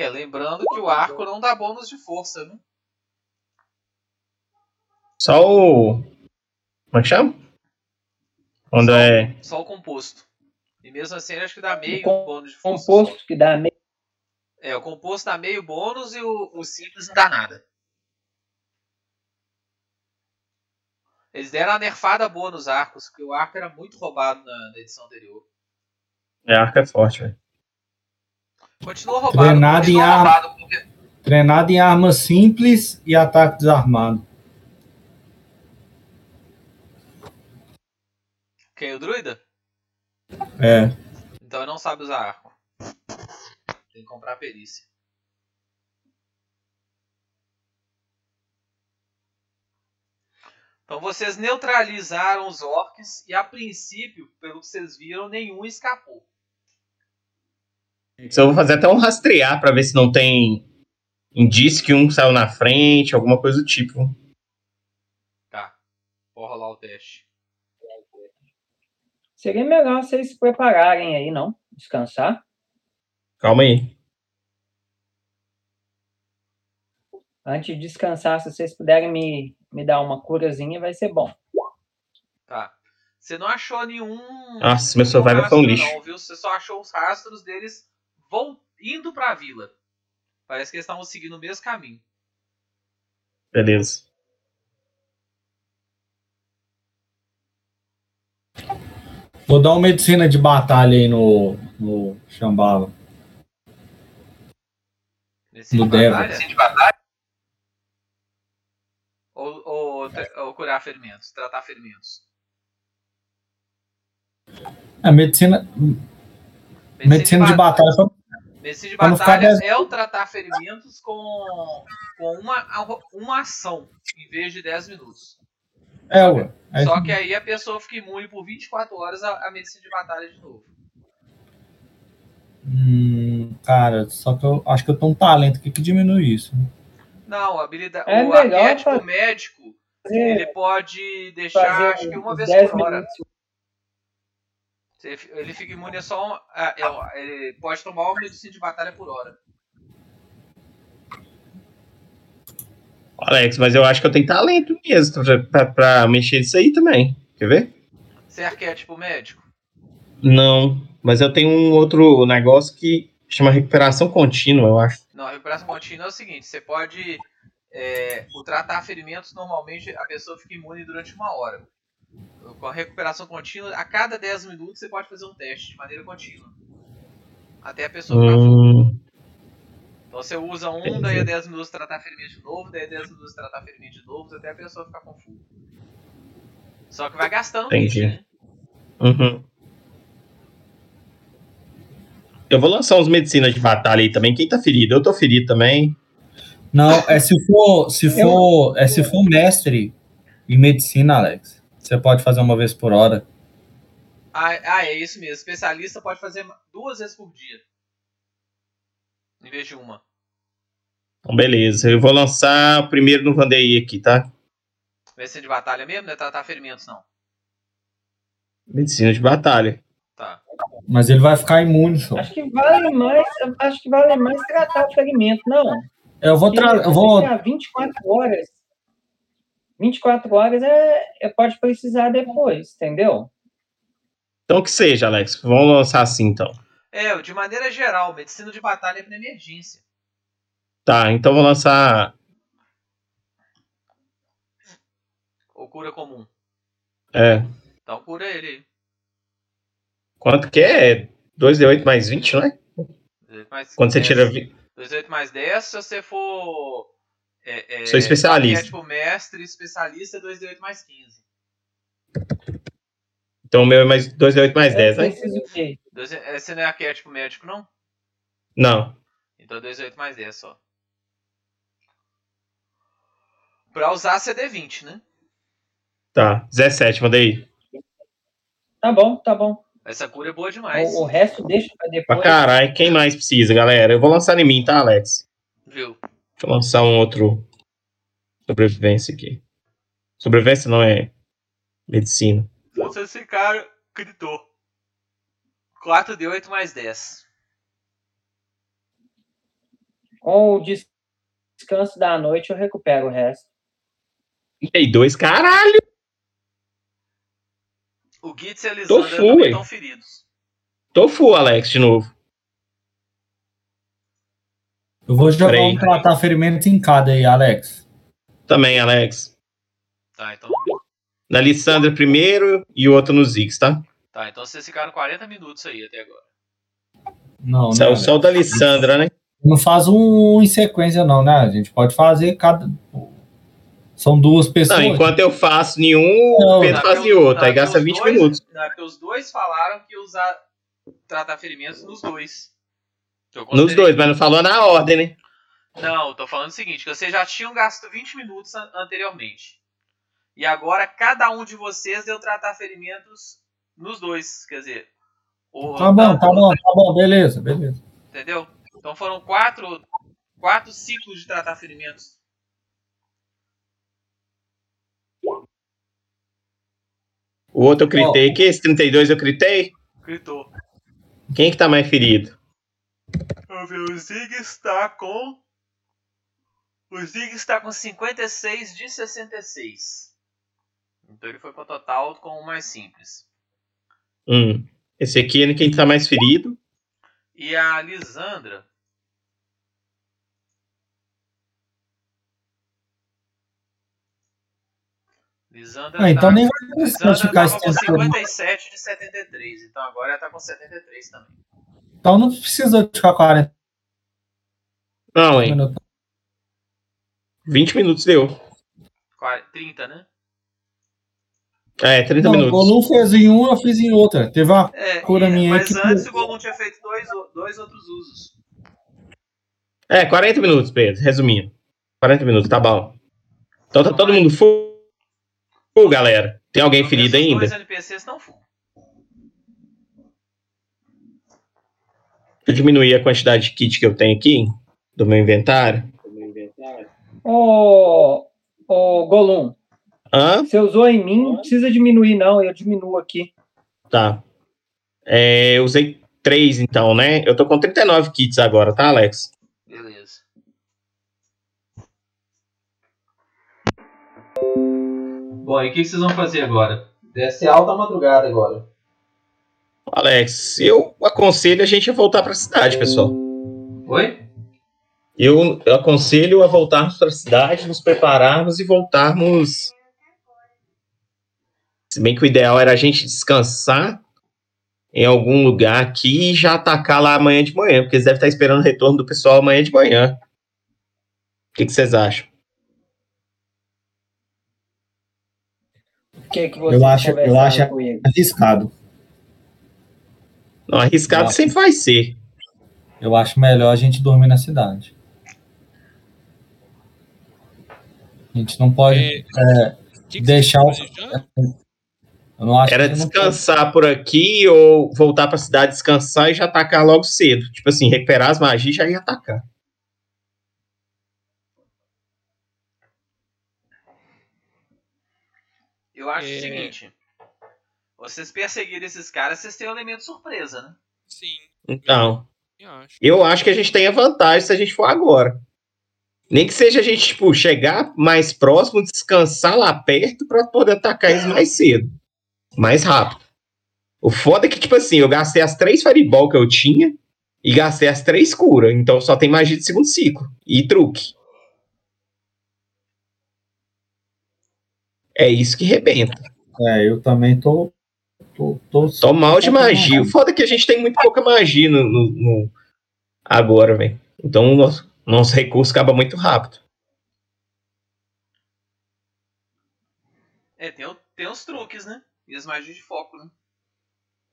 É, lembrando que o arco não dá bônus de força, né? Só o. Como é que chama? Quando é. Só o composto. E mesmo assim, acho que dá meio com- bônus de força. Composto que dá meio. É, o composto dá meio bônus e o, o simples não dá nada. Eles deram a nerfada boa nos arcos, porque o arco era muito roubado na, na edição anterior. É, arco é forte, velho. Continua roubado. Treinado em continua arma. roubado porque- Treinado em arma simples e ataque desarmado. Quem? O druida? É. Então ele não sabe usar arco. Tem que comprar perícia. Então vocês neutralizaram os orcs e a princípio, pelo que vocês viram, nenhum escapou. Então eu vou fazer até um rastrear pra ver se não tem indício que um saiu na frente, alguma coisa do tipo. Tá. Vou rolar o teste. Seria melhor vocês se prepararem aí, não? Descansar. Calma aí. Antes de descansar, se vocês puderem me, me dar uma curazinha, vai ser bom. Tá. Você não achou nenhum. Nossa, meu survival foi um lixo. Não, viu? Você só achou os rastros deles indo pra vila. Parece que eles estavam seguindo o mesmo caminho. Beleza. Vou dar uma medicina de batalha aí no, no. Nesse No de Deva. batalha? Ou, ou, ou curar ferimentos, tratar ferimentos. A medicina. Medicina de batalha. só- Medicina de Pra ficar batalha dez- é o tratar ferimentos com, com uma, uma ação, em vez de 10 minutos. É, ué. Aí- Só que aí a pessoa fica imune por 24 horas à, à medicina de batalha de novo. Hum, cara, só que eu acho que eu tenho um talento aqui que diminui isso. Não, a habilidade, É o melhor arquétipo fazer- médico, fazer- ele pode deixar, fazer acho que uma vez 10 por hora. minutos. Ele fica imune a só. ah, Ele pode tomar uma medicina de batalha por hora. Alex, mas eu acho que eu tenho talento mesmo pra, pra, pra mexer nisso aí também. Quer ver? Você é arquétipo médico? Não, mas eu tenho um outro negócio que chama recuperação contínua, eu acho. Não, a recuperação contínua é o seguinte: você pode. É, o tratar ferimentos, normalmente a pessoa fica imune durante uma hora. Com a recuperação contínua, a cada 10 minutos você pode fazer um teste de maneira contínua. Até a pessoa ficar. Hum, Então você usa um, Entendi. daí a 10 minutos tratar ferimento de novo, daí a 10 minutos tratar ferimento de novo, até a pessoa ficar com full. Só que vai gastando Entendi. né? uhum. Eu vou lançar uns medicinas de batalha aí também. Quem tá ferido? Eu tô ferido também. Não, é se for, se for, é se for mestre em medicina, Alex. Você pode fazer uma vez por hora. Ah, ah, é isso mesmo. Especialista pode fazer duas vezes por dia. Em vez de uma. Então, beleza. Eu vou lançar primeiro no Vandeir aqui, tá? Medicina de batalha mesmo, não é tratar ferimentos, não. Medicina de batalha. Tá. Mas ele vai ficar imune, só. Acho que vale mais, acho que vale mais tratar o ferimento, não. Eu vou tra- eu vou- ficar 24 horas. 24 horas é, é pode precisar depois, entendeu? Então que seja, Alex. Vamos lançar assim então. É, de maneira geral, medicina de batalha é pra emergência. Tá, então vou lançar. Ou cura comum. É. Então cura ele aí. Quanto que é? 2D8 mais 20, não é? 18 mais Quando você 10. tira. vi- 18 mais 10, se você for. É, é, Sou especialista. Arquétipo mestre, especialista, é 2d8 mais 15. Então o meu é mais 2D8 mais 10, né? Preciso o quê? Dois- é, Você não é arquétipo médico, não? Não. Então é 2d8 mais 10 só. Pra usar CD20, né? Tá. 17, mandei. Tá bom, tá bom. Essa cura é boa demais. O, o resto deixa pra Pra depois. caralho, quem mais precisa, galera? Eu vou lançar em mim, tá, Alex? Viu? Deixa eu lançar um outro sobrevivência aqui. Sobrevivência não é medicina. Esse cara gritou. 4d8 mais 10. Com o des- descanso da noite eu recupero o resto. 32, caralho! O Gitz e a Tô Lisandra estão feridos. Tô full, Alex, de novo. Eu vou jogar Peraí. um tratar ferimentos em cada aí, Alex. Também, Alex. Tá, então. Na Lissandra primeiro e o outro no Ziggs, tá? Tá, então vocês ficaram 40 minutos aí até agora. Não, Só, não. só o da Lissandra, né? Não faz um em sequência, não, né? A gente pode fazer cada. São duas pessoas. Não, enquanto eu faço nenhum, Não, o Pedro faz os- outro. Aí gasta porque os 20 dois- minutos. Não, é porque os dois falaram que usar tratar ferimentos nos dois. Nos dois, mas não falou na ordem, né? Não, tô falando o seguinte, que vocês já tinham gasto 20 minutos an- anteriormente. E agora cada um de vocês deu tratar ferimentos nos dois. Quer dizer, o, Tá bom, tá bom, tá bom, beleza, beleza. entendeu? Então foram quatro, quatro ciclos de tratar ferimentos. O outro eu critei. Que esse 32 eu critei? Gritou. Quem que tá mais ferido? Vamos ver, o Zig está com. O Zig está com 56 de 66. Então ele foi para o total com o mais simples. Hum. Esse aqui é quem tá mais ferido. E a Lisandra. Lisandra Ah, então tá- nem vai Lisandra ficar tava esse com tempo todo. 57 de 73. Então agora ela tá com 73 também. Então não precisa ficar 40 Não, hein? minutos. 20 minutos deu. 40, 30, né? É, 30 Não, o minutos. Golum fez em um, eu fiz em outra. Teve uma É, cura e- minha aí mas que. antes o Golum tinha feito dois, dois outros usos. É, 40 minutos, Pedro, resumindo. 40 minutos, tá bom. Então tá todo mundo full, full galera. Tem alguém ferido Os ainda? dois NPCs estão full. Eu diminuir a quantidade de kit que eu tenho aqui do meu inventário. Ô, ô Golum, Hã? você usou em mim, não precisa diminuir, não. Eu diminuo aqui. Tá. É, eu usei 3 então, né? Eu tô com 39 kits agora, tá, Alex? Beleza. Bom, e o que que vocês vão fazer agora? Desce alta madrugada agora. Alex, eu aconselho a gente a voltar pra cidade, pessoal. Oi? Eu, eu aconselho a voltarmos pra cidade, nos prepararmos e voltarmos. Se bem que o ideal era a gente descansar em algum lugar aqui e já atacar lá amanhã de manhã, porque eles devem estar esperando o retorno do pessoal amanhã de manhã. O que, que vocês acham? O que, que você Eu acho, eu acho arriscado. Não, arriscado Não. sempre vai ser. Eu acho melhor a gente dormir na cidade. A gente não pode é, deixar o. Eu não acho Era que não descansar por aqui ou voltar pra cidade descansar e já atacar logo cedo. Tipo assim, recuperar as magias e já ia atacar. Eu acho o É. seguinte. Vocês perseguirem esses caras, vocês têm um elemento surpresa, né? Sim, Então, eu acho. eu acho que a gente tem a vantagem se a gente for agora. Nem que seja a gente, tipo, chegar mais próximo, descansar lá perto pra poder atacar eles mais cedo. Mais rápido. O foda é que, tipo assim, eu gastei as três Fireball que eu tinha e gastei as três curas. Então só tem magia de segundo ciclo. E truque. É isso que rebenta. É, eu também tô. Tô, tô, Tô mal de magia. O foda é que a gente tem muito pouca magia no, no- no- agora, velho. Então o nosso, nosso recurso acaba muito rápido. É, tem, o- tem os truques, né? E as magias de foco, né?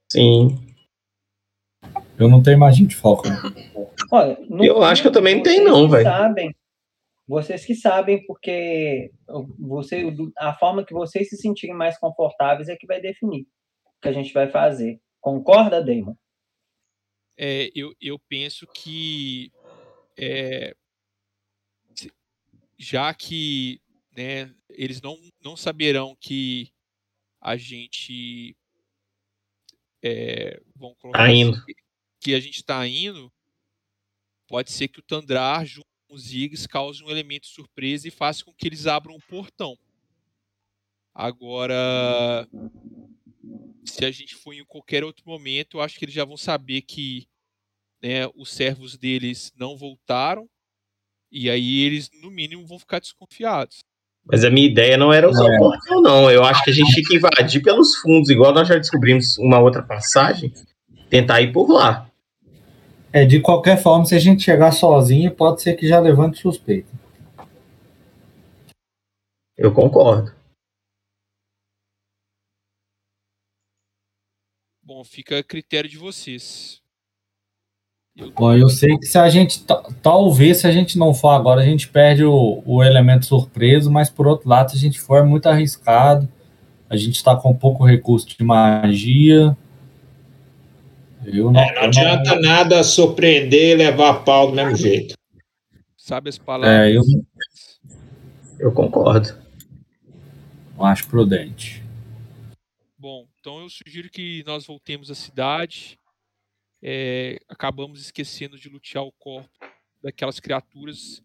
Sim. Eu não tenho magia de foco. né? Olha, no Eu acho que eu também não tenho, não, velho. sabem, vocês que sabem, porque você, a forma que vocês se sentirem mais confortáveis é que vai definir que a gente vai fazer. Concorda, Damon? É, eu, eu penso que é, já que né, eles não, não saberão que a gente é, vão colocar Tá assim, indo. que- que a gente está indo, pode ser que o Tandrar junto com os Ziggs cause um elemento de surpresa e faça com que eles abram um portão. Agora, se a gente for em qualquer outro momento, eu acho que eles já vão saber que né, os servos deles não voltaram e aí eles, no mínimo, vão ficar desconfiados. Mas a minha ideia não era usar o portão, não. Eu acho que a gente tinha que invadir pelos fundos, igual nós já descobrimos uma outra passagem. Tentar ir por lá. É, de qualquer forma, se a gente chegar sozinho, pode ser que já levante suspeita. Eu concordo. Fica a critério de vocês. Bom, eu sei que se a gente, ta- talvez se a gente não for agora, a gente perde o, o elemento surpreso, mas por outro lado, se a gente for, é muito arriscado. A gente está com pouco recurso de magia. Eu não, É, não adianta nada surpreender e levar pau do mesmo jeito. Sabe as palavras? É, eu Eu concordo. não acho prudente. Então eu sugiro que nós voltemos à cidade. É, acabamos esquecendo de lutear o corpo daquelas criaturas.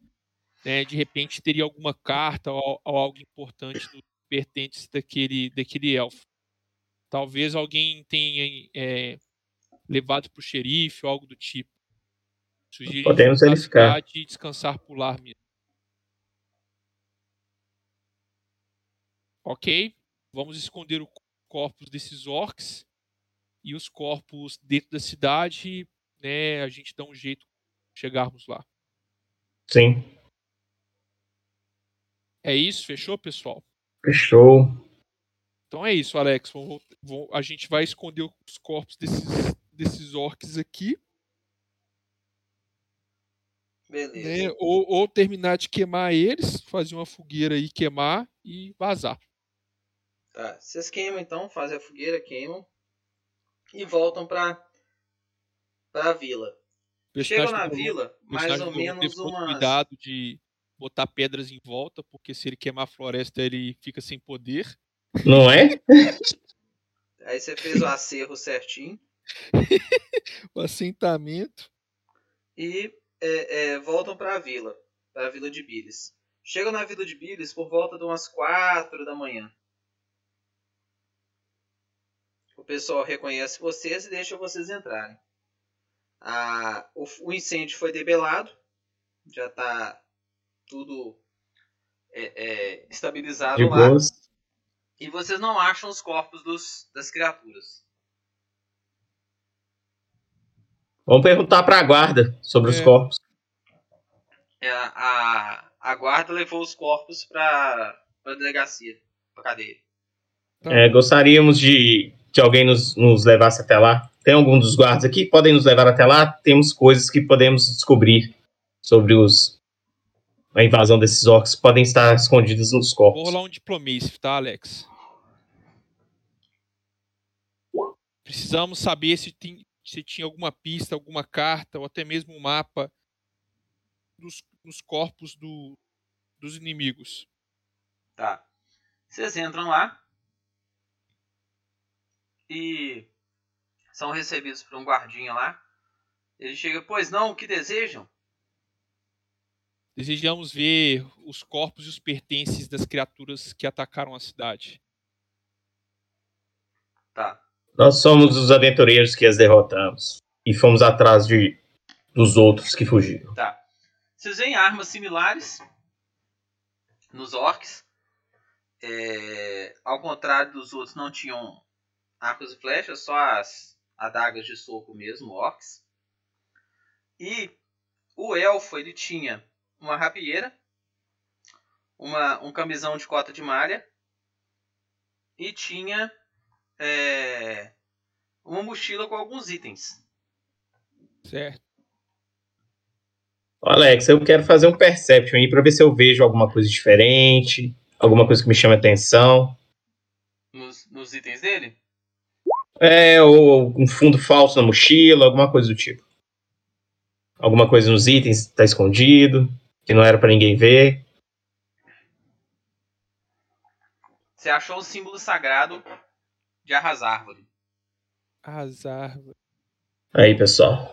né? De repente teria alguma carta ou, ou algo importante nos pertences daquele, daquele elfo. Talvez alguém tenha é, levado para o xerife ou algo do tipo. Sugiro Podemos verificar. e descansar por lá mesmo. Ok, vamos esconder o corpos desses orcs e os corpos dentro da cidade, né? A gente dá um jeito de chegarmos lá. Sim. É isso, fechou, pessoal? Fechou. Então é isso, Alex. A gente vai esconder os corpos desses, desses orcs aqui, Beleza. né? Ou, ou terminar de queimar eles, fazer uma fogueira aí, queimar e vazar. Tá. Vocês queimam então, fazem a fogueira, queimam. E voltam pra, pra vila. Chegam na vila, mais ou menos umas. cuidado de botar pedras em volta, porque se ele queimar a floresta, ele fica sem poder. Não é? Aí você fez o acerro certinho. o assentamento. e é, é, voltam para a vila, para a vila de Bilis. Chegam na vila de Bilis por volta de umas 4 da manhã. O pessoal reconhece vocês e deixa vocês entrarem. A, o, o incêndio foi debelado, já está tudo é, é, estabilizado De lá. boas. E vocês não acham os corpos dos, das criaturas. Vamos perguntar pra guarda sobre os É. corpos. É, a, a guarda levou os corpos para a delegacia, para cadeia. É, gostaríamos de que alguém nos, nos levasse até lá. Tem algum dos guardas aqui? Podem nos levar até lá? Temos coisas que podemos descobrir sobre os a invasão desses orcs. Podem estar escondidas nos Vou corpos. rolar um diplomacy, tá, Alex? Precisamos saber se, tem, se tinha alguma pista, alguma carta, ou até mesmo um mapa dos, dos corpos do, dos inimigos. Tá. Vocês entram lá e são recebidos por um guardinha lá. Ele chega, pois não, o que desejam? Desejamos ver os corpos e os pertences das criaturas que atacaram a cidade. Tá. Nós somos os aventureiros que as derrotamos. E fomos atrás de, dos outros que fugiram. Tá. Vocês veem armas similares nos orcs. É, ao contrário dos outros, não tinham arcos e flechas, só as adagas de soco mesmo, orcs. E o elfo ele tinha uma rapieira, uma, um camisão de cota de malha e tinha é, uma mochila com alguns itens. Certo. Ô, Alex, eu quero fazer um perception aí pra ver se eu vejo alguma coisa diferente, alguma coisa que me chame a atenção. Nos, nos itens dele? É, ou um fundo falso na mochila, alguma coisa do tipo. Alguma coisa nos itens tá escondido, que não era pra ninguém ver. Você achou o símbolo sagrado de Arrasárvore. Azar. Aí, pessoal.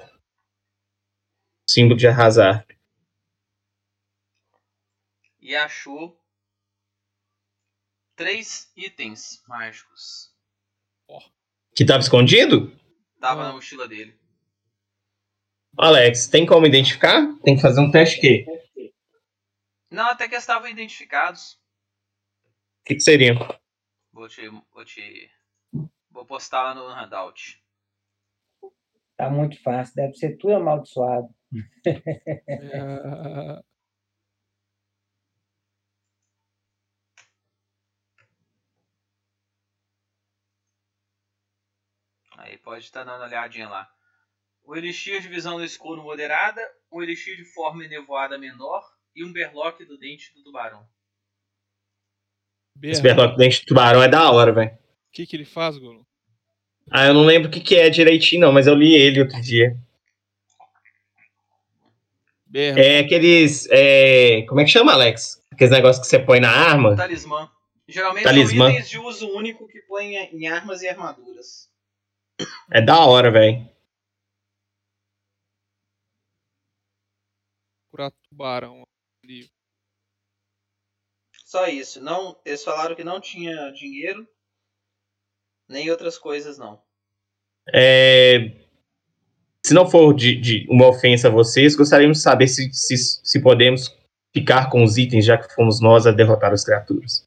Símbolo de arrasar. E achou três itens mágicos. Que tava escondido? Tava na mochila dele. Alex, tem como identificar? Tem que fazer um teste quê? Não, até que estavam identificados. O que, que seriam? Vou te, vou te. Vou postar lá no handout. Tá muito fácil, deve ser tudo amaldiçoado. É, Aí pode estar dando uma olhadinha lá. um elixir de visão no escuro moderada, um elixir de forma enevoada menor e um berlock do dente do tubarão. Esse berlock dente de tubarão é da hora, velho. O que, que ele faz, Golo? Ah, eu não lembro o que, que é direitinho, não, mas eu li ele outro dia. É aqueles. é, Como é que chama, Alex? Aqueles negócios que você põe na arma? Talismã. Geralmente Talismã. são itens de uso único que põe em armas e armaduras. É da hora, velho. Curar tubarão. ali. Só isso. Não, eles falaram que não tinha dinheiro, nem outras coisas não. É, Se não for de, de uma ofensa a vocês, gostaríamos de saber se, se, se podemos ficar com os itens, já que fomos nós a derrotar as criaturas.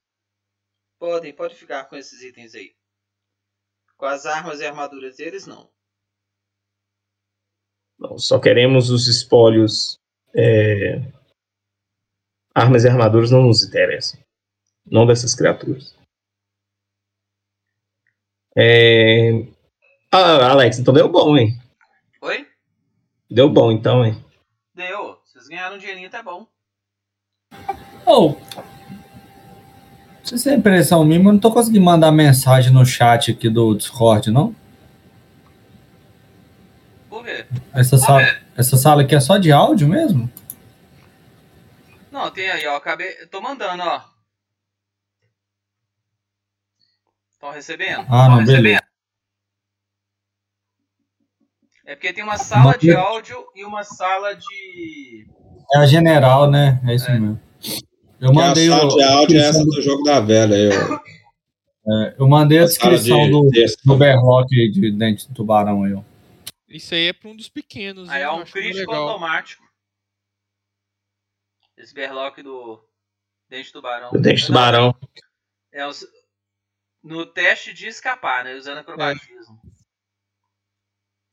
Podem, pode ficar com esses itens aí. Com as armas e armaduras deles, não. Não, só queremos os espólios. é, Armas e armaduras não nos interessam. Não dessas criaturas. É... Ah, Alex, então deu bom, hein? Oi? Deu bom, então, hein? Deu. Vocês ganharam um dinheirinho, tá bom. Ou. Isso é impressão minha, eu não tô conseguindo mandar mensagem no chat aqui do Discord, não? Por quê? Essa sala, essa sala aqui é só de áudio mesmo? Não, tem aí, ó. Acabei. eu Tô mandando, ó. Estão recebendo? Ah, não, recebendo? beleza. É porque tem uma sala de Mas- áudio e uma sala de. É a general, né? É isso mesmo. Eu Que mandei a sala o- de áudio é essa do jogo da velha. Eu, É, eu mandei a A descrição de do, do Berlock de dente do tubarão aí, ó. Isso aí é pra um dos pequenos. Aí é Eu um crítico automático. Esse berlock do Dente de Tubarão. O dente de tubarão. É os- no teste de escapar, né? Usando acrobatismo.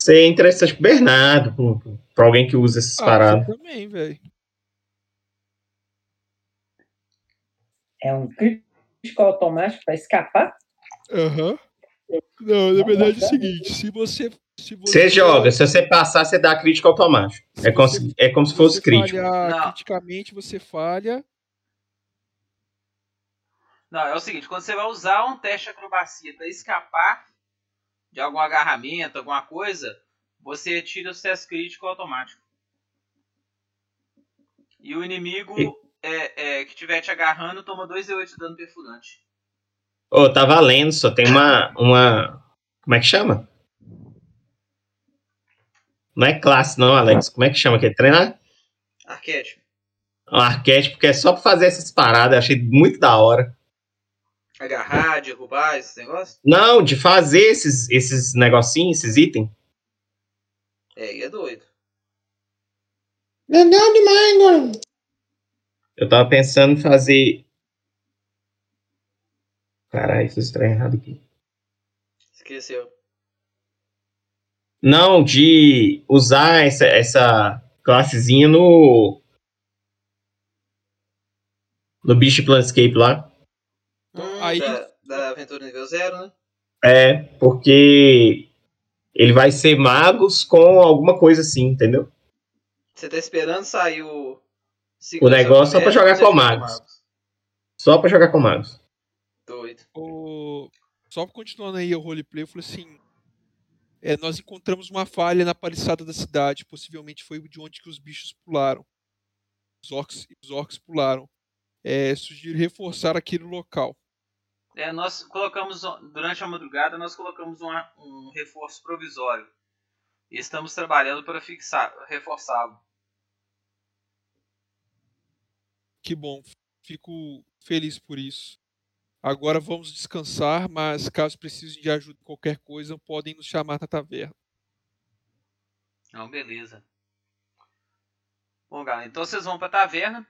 Isso aí é interessante pro Bernardo, pro, pra alguém que usa essas Ah, paradas. você também, velho. É um crítico automático para escapar? Aham. Não, na verdade é o seguinte, se você. Se Você joga, se você passar, você dá crítico automático. É como, se, é como se fosse você crítico. falhar Não. criticamente, você falha. Não, é o seguinte, quando você vai usar um teste de acrobacia para escapar de algum agarramento, alguma coisa, você tira o sucesso crítico automático. E o inimigo é, é, que estiver te agarrando toma 2d8 de dano perfurante. Ô, tá valendo, só tem uma, uma. Como é que chama? Não é classe, não, Alex. Como é que chama aquele treinar? Arquétipo. Um arquétipo que é só pra fazer essas paradas. Eu achei muito da hora. Agarrar, derrubar, esse negócio? Não, de fazer esses, esses negocinhos, esses itens. É, e é doido. Legal demais, mano. Eu tava pensando em fazer. Caralho, fiz esse trem errado aqui. Esqueceu. Não, de usar essa, essa classezinha no. No Bicho Planscape lá. Hum, aí- da, da aventura nível 0, né? É, porque ele vai ser magos com alguma coisa assim, entendeu? Você tá esperando sair o. O negócio só pra jogar com magos. Só pra jogar com magos. Doido. O... Só continuando aí o roleplay, eu falei assim. é, nós encontramos uma falha na paliçada da cidade. Possivelmente foi de onde que os bichos pularam. Os orcs, os orcs pularam. É, sugiro reforçar aquele local. É, nós colocamos, durante a madrugada, nós colocamos uma- um reforço provisório. E estamos trabalhando para fixar, reforçá-lo. Que bom. Fico feliz por isso. Agora vamos descansar, mas caso precisem de ajuda em qualquer coisa, podem nos chamar na taverna. Não, beleza. Bom, galera, então vocês vão pra taverna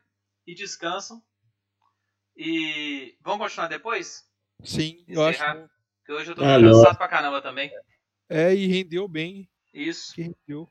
e descansam. E vão continuar depois? Sim, eu acho. Bom. Porque hoje eu tô Ah, cansado pra caramba também. É, e rendeu bem. Isso. Que rendeu.